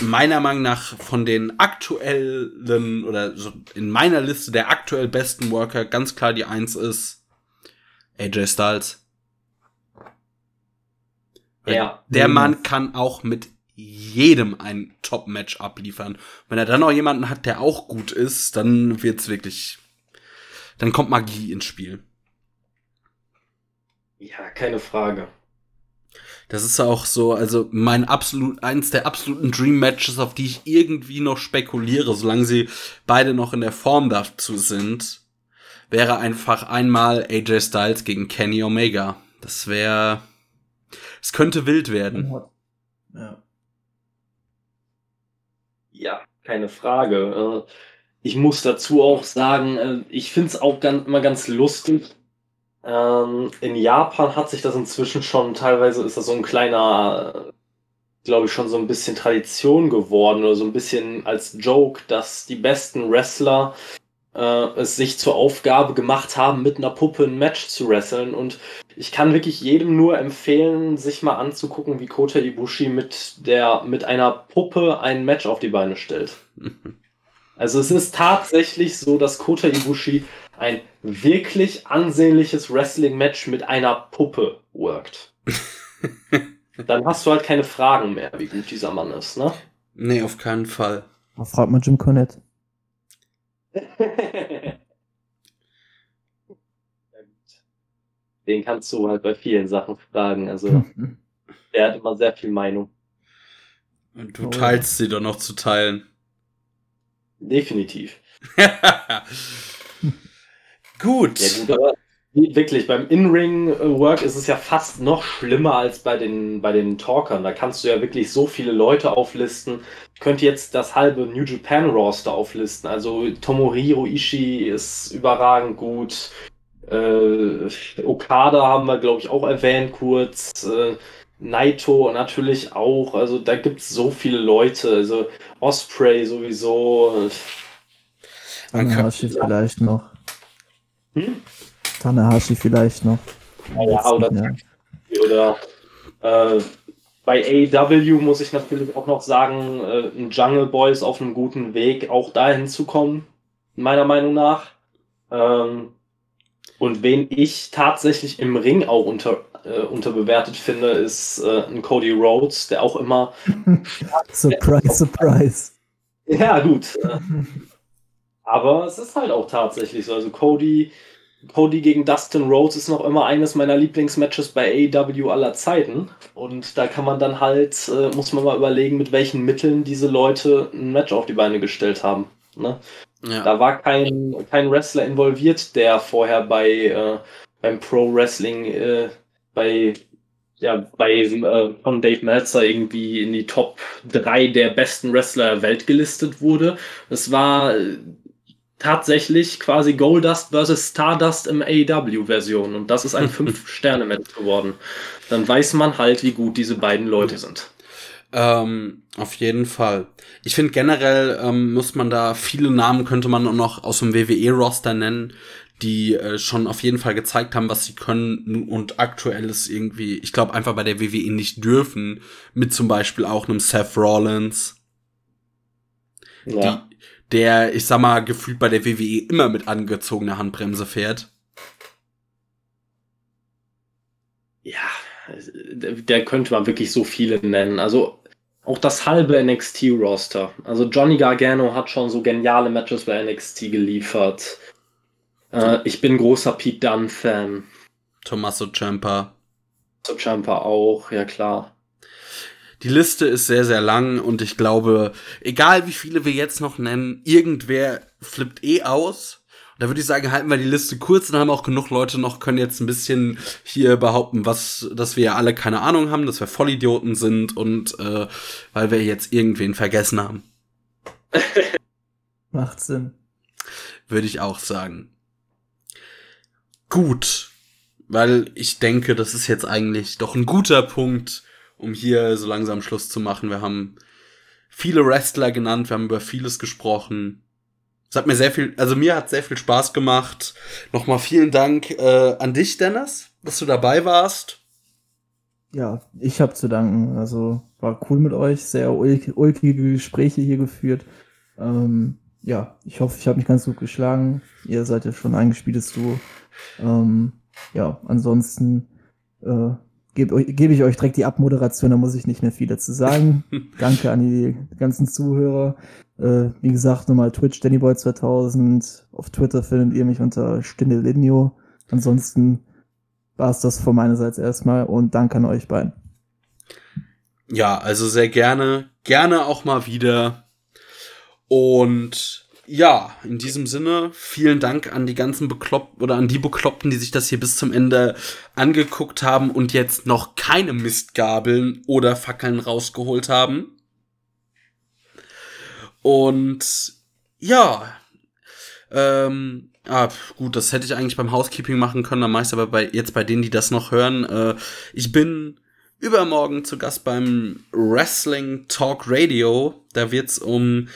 meiner Meinung nach von den aktuellen oder so in meiner Liste der aktuell besten Worker ganz klar die Eins ist AJ Styles. Ja. Der Mann kann auch mit jedem ein Top-Match abliefern. Wenn er dann noch jemanden hat, der auch gut ist, dann wird's wirklich, dann kommt Magie ins Spiel. Ja, keine Frage. Das ist auch so, also mein absolut, eins der absoluten Dream Matches, auf die ich irgendwie noch spekuliere, solange sie beide noch in der Form dazu sind, wäre einfach einmal AJ Styles gegen Kenny Omega. Das wäre, es könnte wild werden. Ja. Ja, keine Frage. Äh, ich muss dazu auch sagen, äh, ich finde es auch ganz, immer ganz lustig, ähm, in Japan hat sich das inzwischen schon teilweise ist das so ein kleiner, glaube ich, schon so ein bisschen Tradition geworden oder so ein bisschen als Joke, dass die besten Wrestler äh, es sich zur Aufgabe gemacht haben, mit einer Puppe ein Match zu wresteln. Und ich kann wirklich jedem nur empfehlen, sich mal anzugucken, wie Kota Ibushi mit, der, mit einer Puppe ein Match auf die Beine stellt. Also es ist tatsächlich so, dass Kota Ibushi ein wirklich ansehnliches Wrestling-Match mit einer Puppe workt. Dann hast du halt keine Fragen mehr, wie gut dieser Mann ist, ne? Nee, auf keinen Fall. Fragt mal Jim Cornette. Den kannst du halt bei vielen Sachen fragen. Also, der hat immer sehr viel Meinung. Und du teilst sie doch noch zu teilen. Definitiv. Gut. Ja, gut, aber wirklich, beim In-Ring-Work ist es ja fast noch schlimmer als bei den, bei den Talkern. Da kannst du ja wirklich so viele Leute auflisten. Ich könnte jetzt das halbe New Japan Roster auflisten. Also Tomohiro Ishii ist überragend gut. Äh, Okada haben wir, glaube ich, auch erwähnt kurz. Äh, Naito natürlich auch. Also da gibt es so viele Leute. Also Osprey sowieso. Tanahashi vielleicht noch. Hm? Tanahashi vielleicht noch. Ja, oder, ja. oder äh, bei AEW muss ich natürlich auch noch sagen, äh, ein Jungle Boy ist auf einem guten Weg, auch dahin zu kommen, meiner Meinung nach. Ähm, und wen ich tatsächlich im Ring auch unter, äh, unterbewertet finde, ist äh, ein Cody Rhodes, der auch immer. surprise, surprise. Ja, gut. Aber es ist halt auch tatsächlich so. Also Cody, Cody gegen Dustin Rhodes ist noch immer eines meiner Lieblingsmatches bei AEW aller Zeiten. Und da kann man dann halt, äh, muss man mal überlegen, mit welchen Mitteln diese Leute ein Match auf die Beine gestellt haben. Ne? Ja. Da war kein, kein Wrestler involviert, der vorher bei äh, beim Pro Wrestling äh, bei ja, bei äh, von Dave Meltzer irgendwie in die Top 3 der besten Wrestler der Welt gelistet wurde. Es war äh, tatsächlich quasi Goldust versus Stardust im AEW-Version und das ist ein 5-Sterne-Match geworden. Dann weiß man halt, wie gut diese beiden Leute sind. Ähm, auf jeden Fall. Ich finde generell ähm, muss man da viele Namen könnte man noch aus dem WWE-Roster nennen, die äh, schon auf jeden Fall gezeigt haben, was sie können und aktuell ist irgendwie, ich glaube einfach bei der WWE nicht dürfen, mit zum Beispiel auch einem Seth Rollins. Ja. Die, der, ich sag mal, gefühlt bei der WWE immer mit angezogener Handbremse fährt. Ja, der könnte man wirklich so viele nennen. Also auch das halbe NXT-Roster. Also Johnny Gargano hat schon so geniale Matches bei NXT geliefert. Äh, ich bin großer Pete Dunne-Fan. Tommaso Ciampa. Tommaso Ciampa auch, ja klar. Die Liste ist sehr, sehr lang und ich glaube, egal wie viele wir jetzt noch nennen, irgendwer flippt eh aus da würde ich sagen, halten wir die Liste kurz und haben auch genug Leute noch, können jetzt ein bisschen hier behaupten, was, dass wir ja alle keine Ahnung haben, dass wir Vollidioten sind und äh, weil wir jetzt irgendwen vergessen haben. Macht Sinn. Würde ich auch sagen. Gut. Weil ich denke, das ist jetzt eigentlich doch ein guter Punkt, um hier so langsam Schluss zu machen. Wir haben viele Wrestler genannt, wir haben über vieles gesprochen. Es hat mir sehr viel, also mir hat sehr viel Spaß gemacht. Nochmal vielen Dank äh, an dich, Dennis, dass du dabei warst. Ja, ich habe zu danken. Also war cool mit euch, sehr ulkige Gespräche hier geführt. Ähm, ja, ich hoffe, ich habe mich ganz gut geschlagen. Ihr seid ja schon ein eingespieltes Duo. Ähm, ja, ansonsten äh, gebe geb ich euch direkt die Abmoderation, da muss ich nicht mehr viel dazu sagen. Danke an die ganzen Zuhörer. Äh, wie gesagt, nochmal Twitch Dannyboy2000. Auf Twitter findet ihr mich unter Stindelinio. Ansonsten war es das von meiner Seite erstmal und danke an euch beiden. Ja, also sehr gerne. Gerne auch mal wieder. Und ja, in diesem Sinne, vielen Dank an die ganzen Bekloppten oder an die Bekloppten, die sich das hier bis zum Ende angeguckt haben und jetzt noch keine Mistgabeln oder Fackeln rausgeholt haben. Und ja, ähm, ah, gut, das hätte ich eigentlich beim Housekeeping machen können, dann meist aber bei, jetzt bei denen, die das noch hören. Äh, ich bin übermorgen zu Gast beim Wrestling Talk Radio. Da wird's um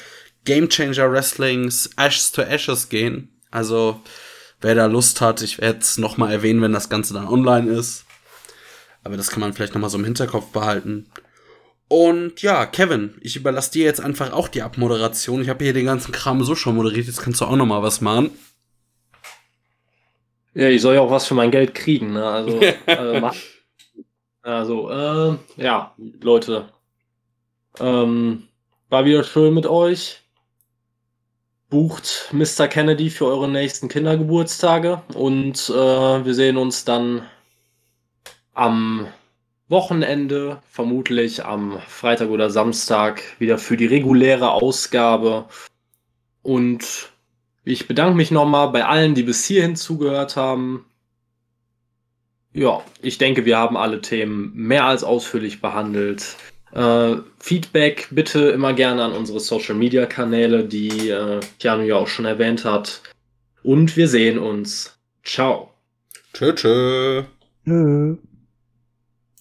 Game Changer Wrestlings Ashes to Ashes gehen. Also, wer da Lust hat, ich werde es nochmal erwähnen, wenn das Ganze dann online ist. Aber das kann man vielleicht nochmal so im Hinterkopf behalten. Und ja, Kevin, ich überlasse dir jetzt einfach auch die Abmoderation. Ich habe hier den ganzen Kram so schon moderiert, jetzt kannst du auch nochmal was machen. Ja, ich soll ja auch was für mein Geld kriegen, ne? Also, äh, also äh, ja, Leute. Ähm, war wieder schön mit euch. Bucht Mr. Kennedy für eure nächsten Kindergeburtstage und äh, wir sehen uns dann am Wochenende, vermutlich am Freitag oder Samstag, wieder für die reguläre Ausgabe. Und ich bedanke mich nochmal bei allen, die bis hierhin zugehört haben. Ja, ich denke, wir haben alle Themen mehr als ausführlich behandelt. Äh, Feedback bitte immer gerne an unsere Social Media Kanäle, die äh, Keanu ja auch schon erwähnt hat. Und wir sehen uns. Ciao. Tschö, tschö. Nö.